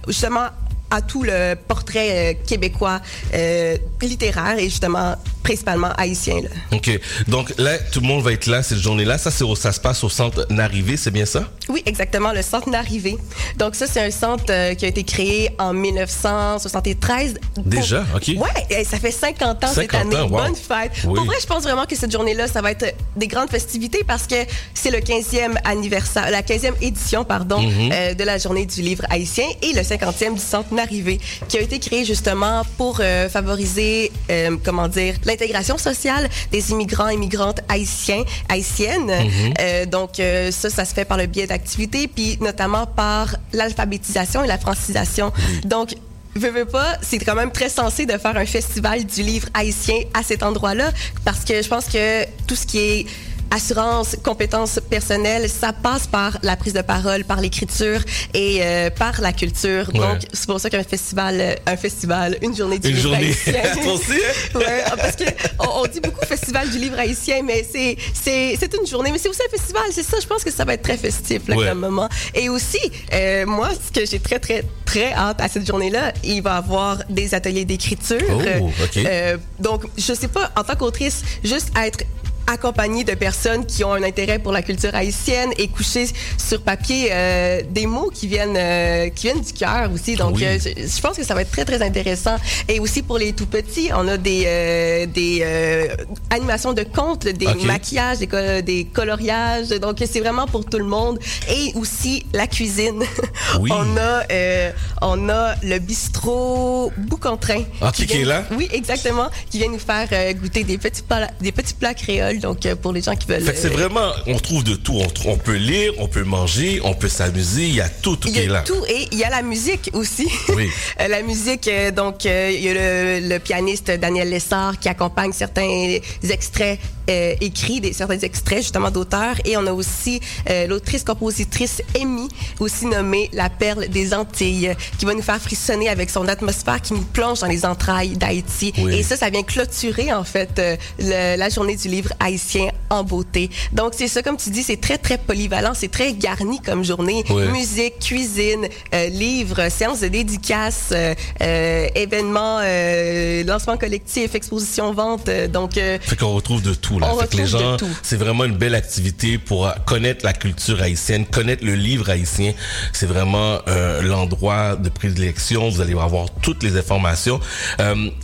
justement à tout le portrait euh, québécois euh, littéraire. Et justement principalement haïtien. Là. OK. Donc là, tout le monde va être là cette journée-là. Ça, c'est au- ça se passe au centre Narrivé, c'est bien ça? Oui, exactement, le centre Narrivé. Donc ça, c'est un centre euh, qui a été créé en 1973. Déjà? OK. Ouais, ça fait 50 ans cette 50 année. ans, wow. Bonne fête. Oui. Pour vrai, je pense vraiment que cette journée-là, ça va être des grandes festivités parce que c'est le 15e anniversaire, la 15e édition, pardon, Mhm. euh, de la journée du livre haïtien et le 50e du centre Narrivé, qui a été créé justement pour euh, favoriser, euh, comment dire, l'intégration sociale des immigrants et immigrantes haïtiens, haïtiennes. Mhm. Euh, donc euh, ça, ça se fait par le biais d'activités, puis notamment par l'alphabétisation et la francisation. Donc Veux, veux pas, c'est quand même très sensé de faire un festival du livre haïtien à cet endroit-là, parce que je pense que tout ce qui est assurance, compétences personnelles, ça passe par la prise de parole, par l'écriture et euh, par la culture. Ouais. Donc, c'est pour ça qu'un festival, euh, un festival, une journée du Une livre journée. haïtien. Aussi, hein? ouais, parce que on, on dit beaucoup festival du livre haïtien, mais c'est c'est c'est une journée, mais c'est aussi un festival. C'est ça, je pense que ça va être très festif là, Ouais. comme moment. Et aussi, euh, moi, ce que j'ai très très très hâte à cette journée-là, il va y avoir des ateliers d'écriture. Oh. Euh, donc, je sais pas, en tant qu'autrice, juste être accompagnée de personnes qui ont un intérêt pour la culture haïtienne et coucher sur papier euh, des mots qui viennent euh, qui viennent du cœur aussi. Donc, Oui. euh, je, je pense que ça va être très très intéressant. Et aussi pour les tout petits, on a des euh, des euh, animations de contes, des maquillages, des, des coloriages. Donc, c'est vraiment pour tout le monde. Et aussi la cuisine. Oui. on a euh, on a le bistrot Bouc-en-Train. Ah, qui- qui est là? Oui, exactement. Qui vient nous faire goûter des petits plats, des petits plats créoles. Donc, euh, pour les gens qui veulent. Fait que c'est euh, vraiment, on trouve de tout. On, peut lire, on peut manger, on peut s'amuser. Il y a tout, tout Il qui y est a là. tout et il y a la musique aussi. Oui. Euh, la musique, donc il y a le, le pianiste Daniel Lessard qui accompagne certains extraits euh, écrits, des, certains extraits justement d'auteurs. Et on a aussi euh, l'autrice-compositrice Amy, aussi nommée la perle des Antilles, qui va nous faire frissonner avec son atmosphère qui nous plonge dans les entrailles d'Haïti. Oui. Et ça, ça vient clôturer en fait euh, le- la journée du livre haïtien en beauté. Donc c'est ça, comme tu dis, c'est très très polyvalent, c'est très garni comme journée. Musique, cuisine, euh, livres, séances de dédicaces, euh, euh, événements, euh, lancement collectif, exposition, vente. donc Fait qu'on retrouve de tout là. On fait que les retrouve de gens, tout. c'est vraiment une belle activité pour connaître la culture haïtienne, connaître le livre haïtien. C'est vraiment l'endroit de prédilection. Vous allez avoir toutes les informations.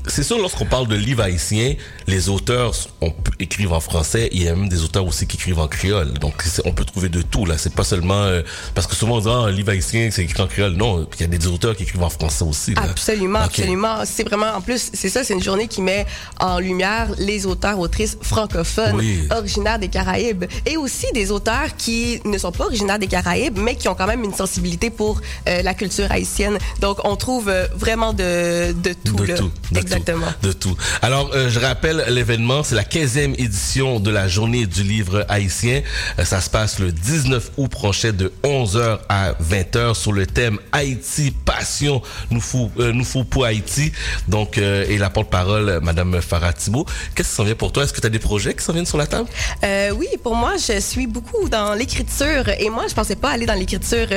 C'est sûr, lorsqu'on parle de livre haïtien, les auteurs on peut, écrivent en français. Il y a même des auteurs aussi qui écrivent en créole. Donc on peut trouver de tout là. C'est pas seulement euh, parce que souvent on dit ah, un livre haïtien c'est écrit en créole. Non, il y a des auteurs qui écrivent en français aussi. là. Absolument, absolument. C'est vraiment, en plus, c'est ça, c'est une journée qui met en lumière les auteurs, autrices francophones, Oui. originaires des Caraïbes, et aussi des auteurs qui ne sont pas originaires des Caraïbes, mais qui ont quand même une sensibilité pour euh, la culture haïtienne. Donc, on trouve euh, vraiment de, de tout. De là. tout. de Exactement. tout, de tout. Alors, euh, je rappelle l'événement, c'est la 15e édition de la journée du livre haïtien. Euh, ça se passe le 19 août prochain de 11h à 20h sur le thème Haïti, passion, nous faut, euh, nous faut pour Haïti. Donc, euh, et la porte-parole, Madame Farah Thibault. Qu'est-ce qui s'en vient pour toi? Est-ce que tu as des projets qui s'en viennent sur la table? Euh, oui, pour moi, je suis beaucoup dans l'écriture. Et moi, je pensais pas aller dans l'écriture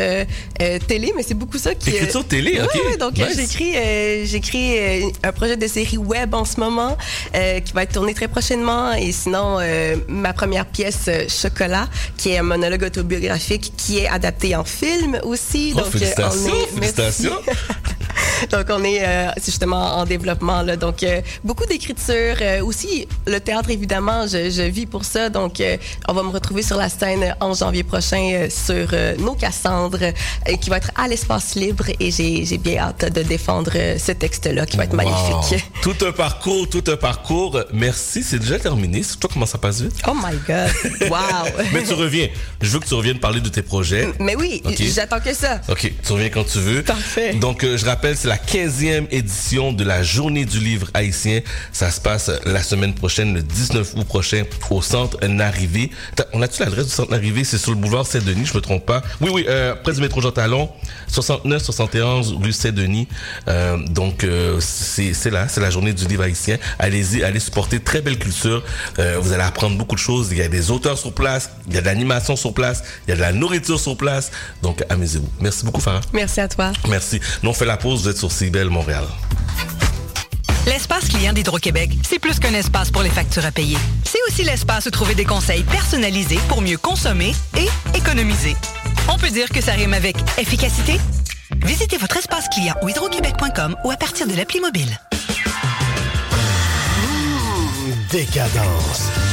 télé, mais c'est beaucoup ça qui. euh, Écriture télé, ok. Ouais, ouais, donc Nice. j'écris, j'écris un projet de série web en ce moment qui va être tourné très prochainement Et sinon, euh, ma première pièce, euh, Chocolat, qui est un monologue autobiographique qui est adapté en film aussi. Oh, euh, félicitations, merci. félicitations. Donc, on est euh, justement en développement. Là. Donc, euh, beaucoup d'écriture. euh, aussi, le théâtre, évidemment, je, je vis pour ça. Donc, on va me retrouver sur la scène en janvier prochain sur Nos Cassandres, qui va être à l'espace libre. Et j'ai bien hâte de défendre ce texte-là, qui va être Wow. magnifique. Tout un parcours, tout un parcours. Merci, c'est déjà terminé. C'est toi comment ça passe vite? Oh my God! Wow! Mais tu reviens. Je veux que tu reviennes parler de tes projets. Mais oui, j'attends que ça. OK, tu reviens quand tu veux. Parfait. Donc, je rappelle, c'est la 15e édition de la Journée du livre haïtien. Ça se passe la semaine prochaine, le 19 août prochain, au Centre Narrivé. On a-tu l'adresse du Centre Narrivé? C'est sur le boulevard Saint-Denis, je me trompe pas. Oui, oui, euh, près du métro Jean Talon, 69-71 rue Saint-Denis. Euh, donc, euh, c'est c'est là, c'est la Journée du livre haïtien. Allez-y, allez supporter. Très belle culture. Euh, vous allez apprendre beaucoup de choses. Il y a des auteurs sur place, il y a de l'animation sur place, il y a de la nourriture sur place. Donc, amusez-vous. Merci beaucoup, Farah. Merci à toi. Merci. Nous, on fait la pause. Vous êtes sur CIBEL Montréal. L'espace client d'Hydro-Québec, c'est plus qu'un espace pour les factures à payer. C'est aussi l'espace où trouver des conseils personnalisés pour mieux consommer et économiser. On peut dire que ça rime avec efficacité? Visitez votre espace client au hydroquebec.com ou à partir de l'appli mobile. Décadence.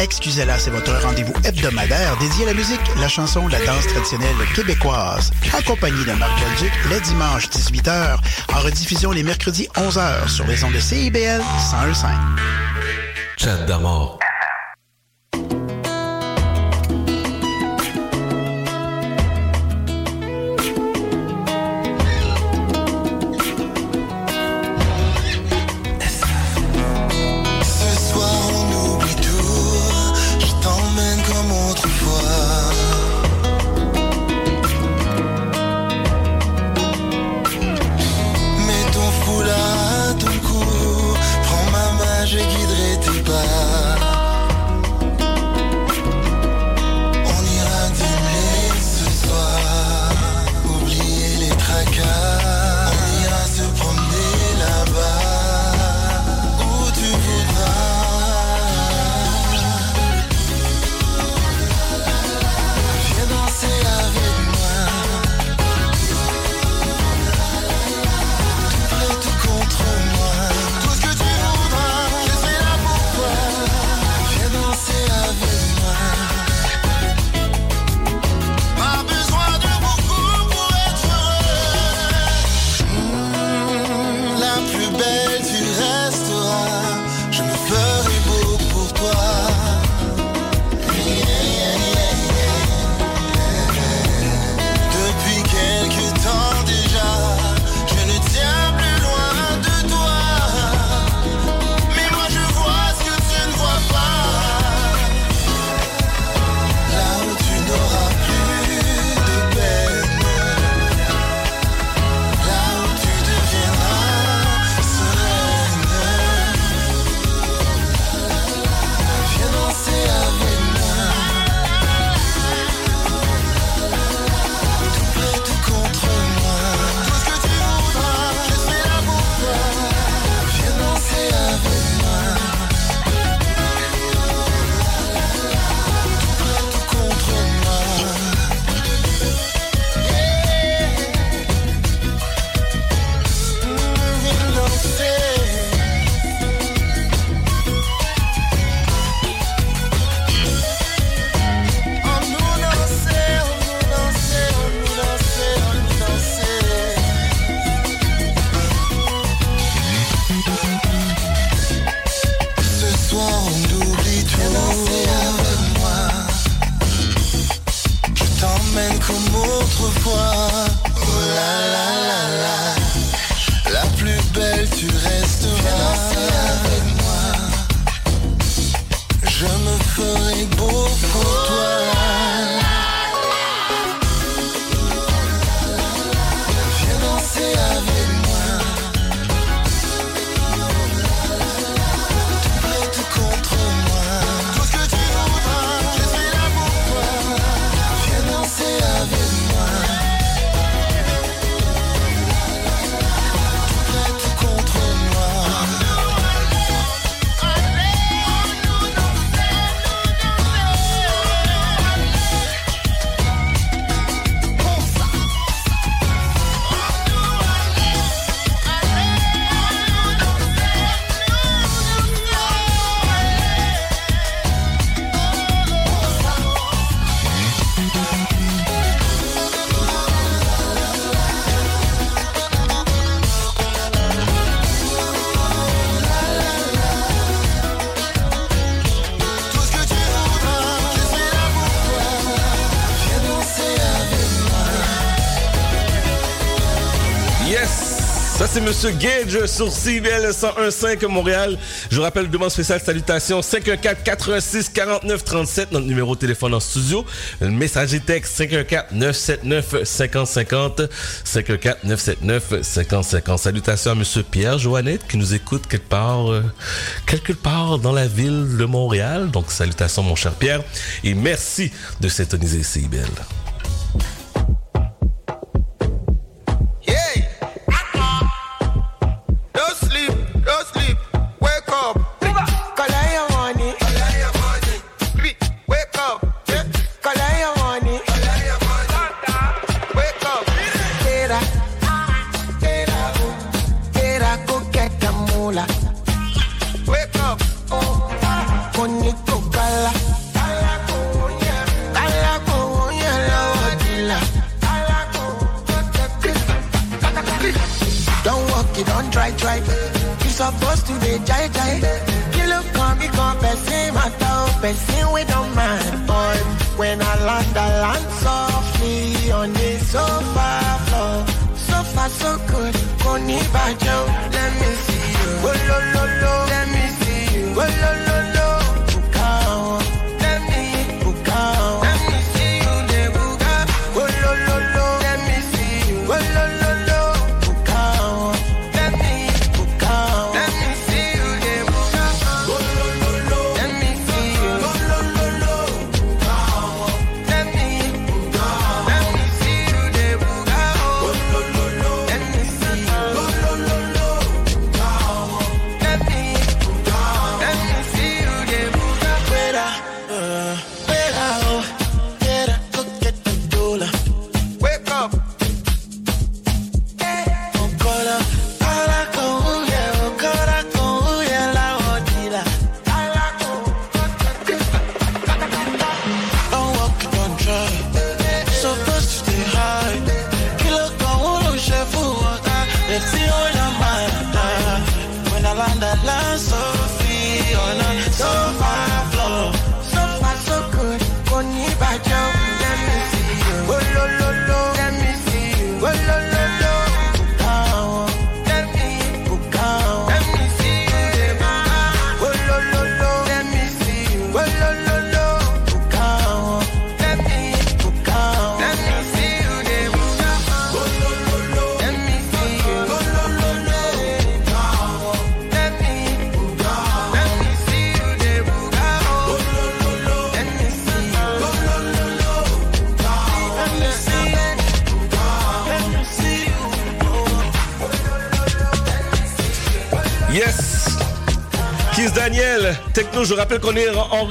Excusez-la, c'est votre rendez-vous hebdomadaire dédié à la musique, la chanson, la danse traditionnelle québécoise. Accompagné de Marc Belgique, les dimanches 18h, en rediffusion les mercredis 11h sur les ondes de CIBL 101.5. Chat d'amour. Monsieur Gage sur CBL 101.5 Montréal. Je vous rappelle, demande spéciale, salutations, 514-86-49-37, notre numéro de téléphone en studio. Le messager texte, 514-979-5050, 514-979-5050. Salutations à Monsieur Pierre Joannette qui nous écoute quelque part, euh, quelque part dans la ville de Montréal. Donc, salutations, mon cher Pierre. Et merci de s'étoniser CBL.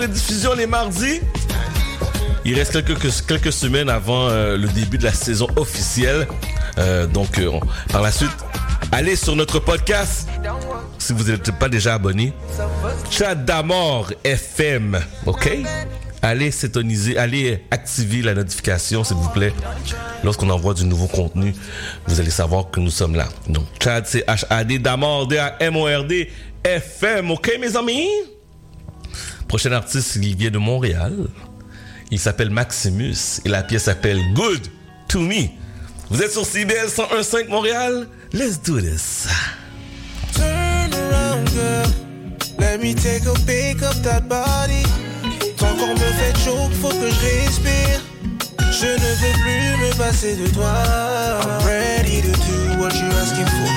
Rediffusion les mardis? Il reste quelques, quelques semaines avant euh, le début de la saison officielle. Euh, donc, euh, par la suite, allez sur notre podcast si vous n'êtes pas déjà abonné. Chat d'Amour FM, ok? Allez s'étoniser, allez activer la notification, s'il vous plaît. Lorsqu'on envoie du nouveau contenu, vous allez savoir que nous sommes là. Donc, Chad, c'est H-A-D, D-A-M-O-R-D, FM, ok, mes amis? Prochain artiste, il vient de Montréal. Il s'appelle Maximus et la pièce s'appelle Good to Me. Vous êtes sur CBL 101.5 Montréal? Let's do this. Turn around, girl. Let me take a pick up that body. Ton corps me fait chaud, faut que je respire. Je ne veux plus me passer de toi. I'm ready to do what you're asking for.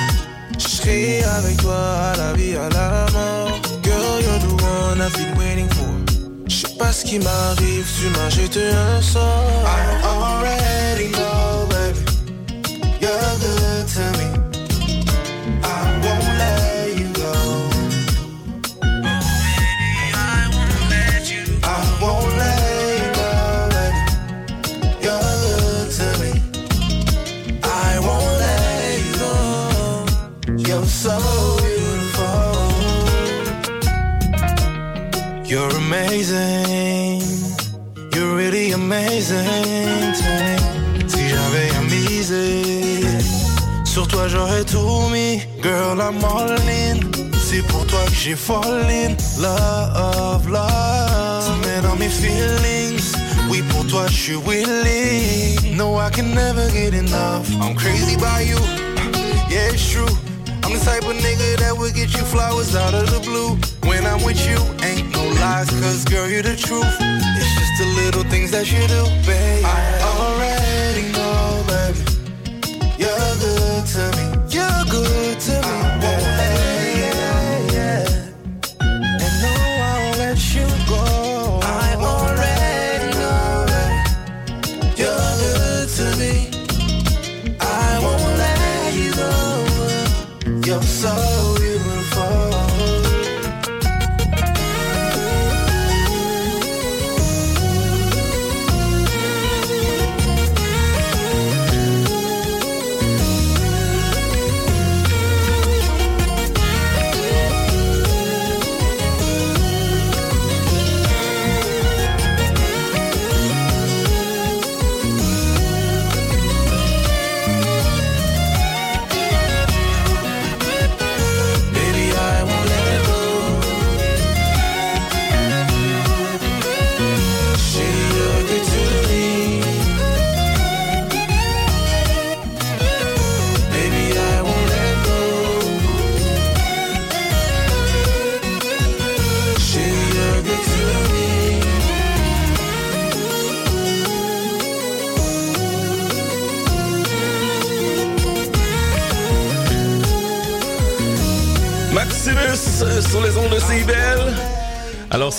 Je serai avec toi à la vie, à la mort. Girl, you're the one waiting for. Ce qui m'arrive, tu m'as jeté un sort. J'aurais tout mis. Girl, I'm all in. C'est pour toi que j'ai fall in. Love, love. Tu mets dans mes feelings. Oui, pour toi je suis willing. No, I can never get enough. I'm crazy by you. Yeah, it's true. I'm the type of nigga that would get you flowers out of the blue. When I'm with you, ain't no lies, cause girl, you're the truth. It's just the little things that you do, babe. I already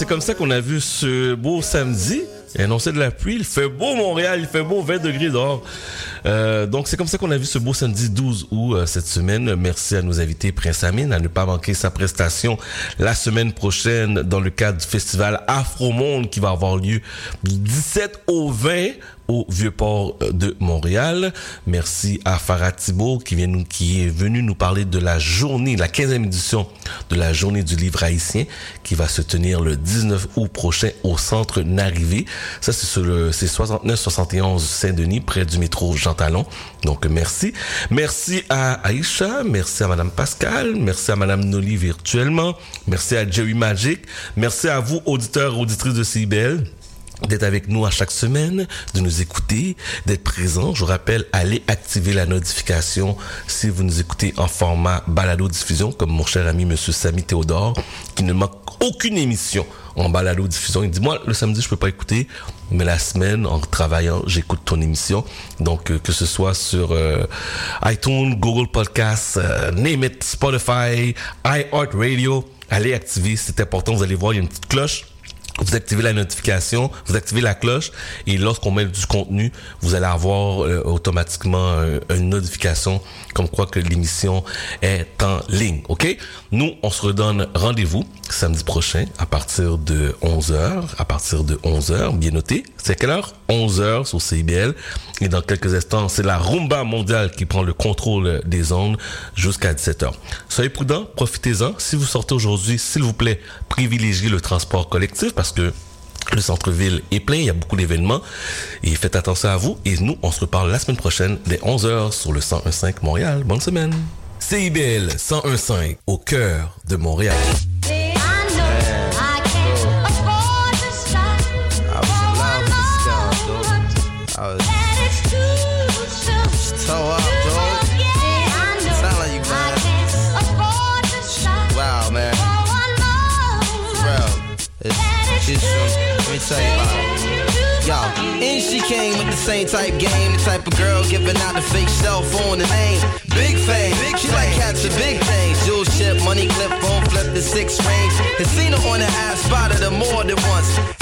c'est comme ça qu'on a vu ce beau samedi. Il annoncé de la pluie. Il fait beau Montréal, il fait beau 20 degrés dehors. Euh, donc, c'est comme ça qu'on a vu ce beau samedi 12 août euh, cette semaine. Merci à nos invités Prince Amine à ne pas manquer sa prestation la semaine prochaine dans le cadre du festival Afro Monde qui va avoir lieu du 17 au 20 au Vieux-Port de Montréal. Merci à Farah Thibault qui, vient nous, qui est venu nous parler de la journée, la 15e édition de la journée du livre haïtien qui va se tenir le 19 août prochain au centre Narivé. Ça, c'est sur le, c'est 69-71 Saint-Denis, près du métro Jean Talon. Donc, merci. Merci à Aïcha, merci à Madame Pascal, merci à Madame Noli virtuellement, merci à Jerry Magic, merci à vous, auditeurs, auditrices de CIBL d'être avec nous à chaque semaine, de nous écouter, d'être présent. Je vous rappelle, allez activer la notification si vous nous écoutez en format balado-diffusion, comme mon cher ami Monsieur Samy Théodore, qui ne manque aucune émission en balado-diffusion. Il dit, moi, le samedi, je peux pas écouter, mais la semaine, en travaillant, j'écoute ton émission. Donc, euh, que ce soit sur euh, iTunes, Google Podcasts, euh, Name It, Spotify, iHeartRadio, allez activer, c'est important. Vous allez voir, il y a une petite cloche vous activez la notification, vous activez la cloche et lorsqu'on met du contenu, vous allez avoir euh, automatiquement une notification comme quoi que l'émission est en ligne. OK? Nous, on se redonne rendez-vous samedi prochain à partir de 11h, à partir de 11h, bien noté. C'est quelle heure? 11h sur CIBL et dans quelques instants, c'est la rumba mondiale qui prend le contrôle des ondes jusqu'à 17h. Soyez prudents, profitez-en. Si vous sortez aujourd'hui, s'il vous plaît, privilégiez le transport collectif que le centre-ville est plein, il y a beaucoup d'événements et faites attention à vous et nous, on se reparle la semaine prochaine dès 11h sur le 101.5 Montréal. Bonne semaine. CIBL 101.5 au cœur de Montréal. I was true. Let you about it. Yo, and she came with the same type game, the type of girl giving out the fake cell phone and name. Big fame, she like cats and big things. Jewel ship, money clip, phone flip the six range. Her on the ass, spotted her more than once.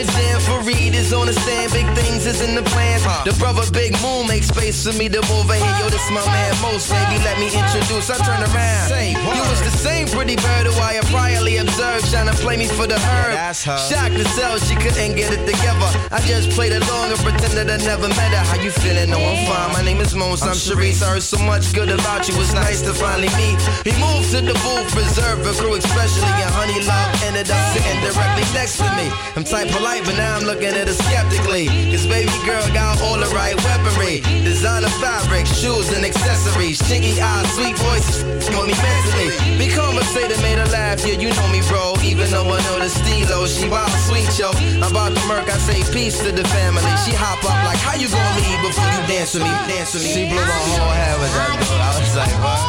the jam for Reed Bitches understand big things is in the plans. The brother Big Moon makes space for me to move in here. Yo, this my man Most, baby. Let me introduce. I turn around. Say you was the same pretty bird who I had priorly observed, trying to play me for the herb. That's her. Shocked to tell she couldn't get it together. I just played along and pretended I never met her. How you feeling? No, I'm fine. My name is Mons. I'm Sharice. I heard so much good about you. It's nice to finally meet. He moved to the booth, preserve a crew, especially and Honey Love ended up sitting directly next to me. I'm type but now I'm looking at her skeptically. Cause baby girl got all the right weaponry. Designer fabric, shoes and accessories. Chinky eyes, sweet voices, got me mentally. Be conversated, made her laugh. Yeah, you know me, bro. Even though I know the stilo, she wild sweet, yo. About the murk, I say peace to the family. She hop up like, how you gonna leave before you dance with me? Dance with me. She blew my whole head with that dude. I was like, what?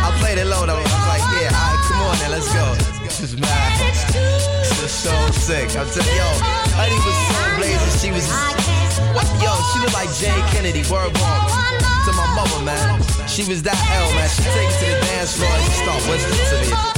I played it low though. I was like, yeah, alright, come on now, let's go. This is mad. So sick. I'm telling yo, Honey was so blazing. She was, what? Yo, she looked like Jane Kennedy. Word bomb. To my mother, man. She was that L, man. She take it to the dance floor and she start whispering to me.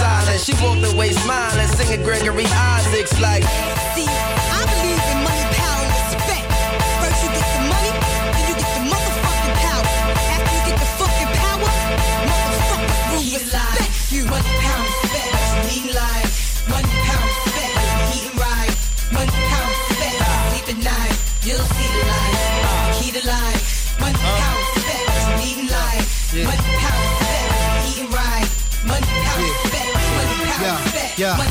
She walked away smiling, singing Gregory Isaacs like. See, Yeah.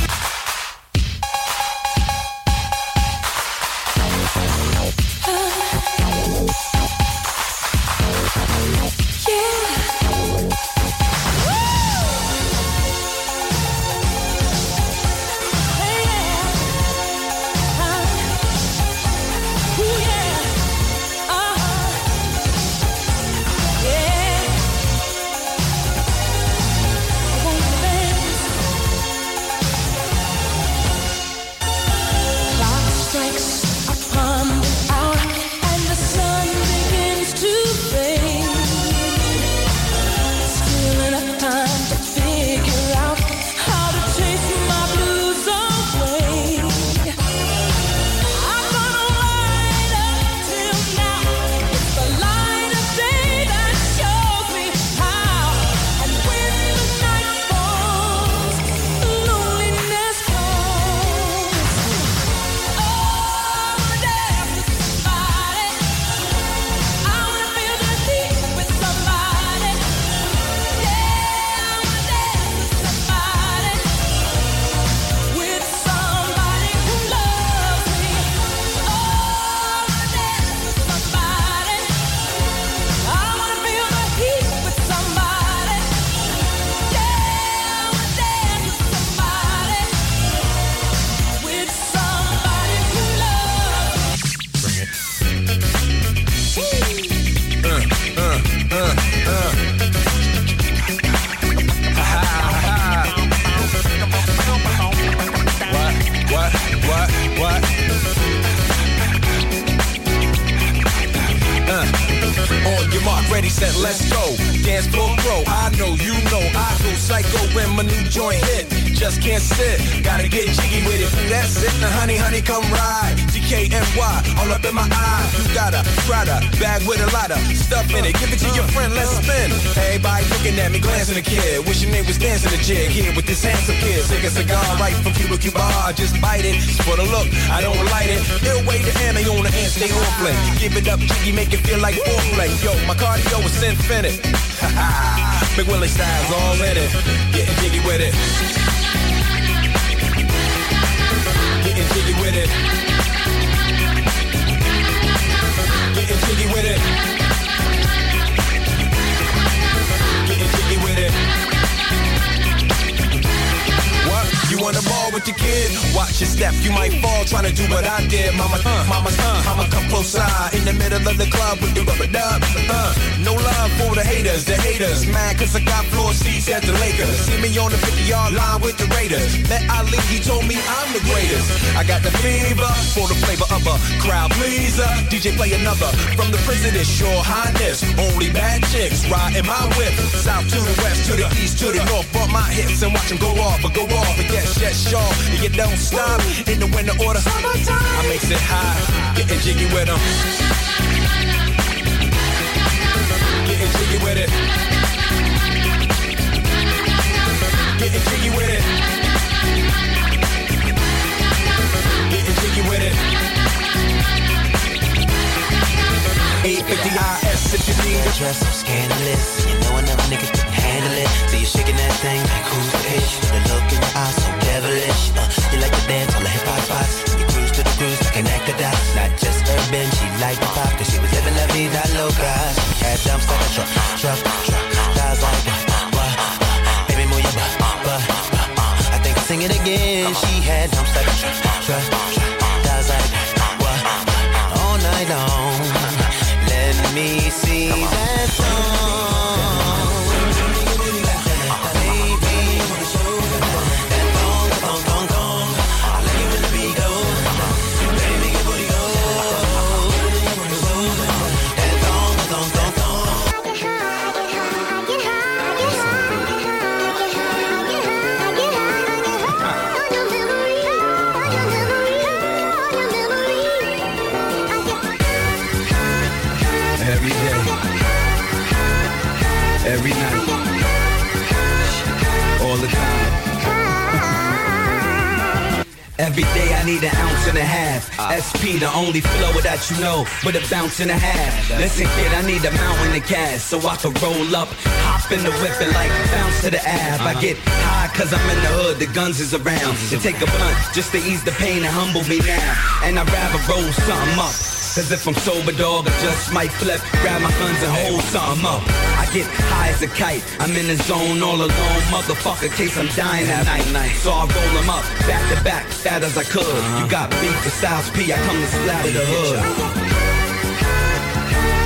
ounce and a half. Listen, kid, I need a mountain of gas so I can roll up, hop in the whip and like bounce to the ab. I get high cause I'm in the hood, the guns is around. And take a blunt just to ease the pain and humble me now. And I'd rather roll something up. Cause if I'm sober, dog, I just might flip. Grab my guns and hold something up. I get high as a kite. I'm in the zone all alone, motherfucker, case I'm dying at night. So I roll them up, back to back, fat as I could. You got beef for Styles P, I come to splatter the hood.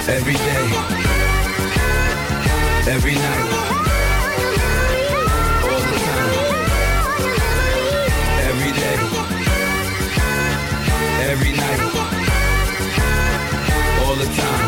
Every day, every night, all the time. Every day, every night, all the time.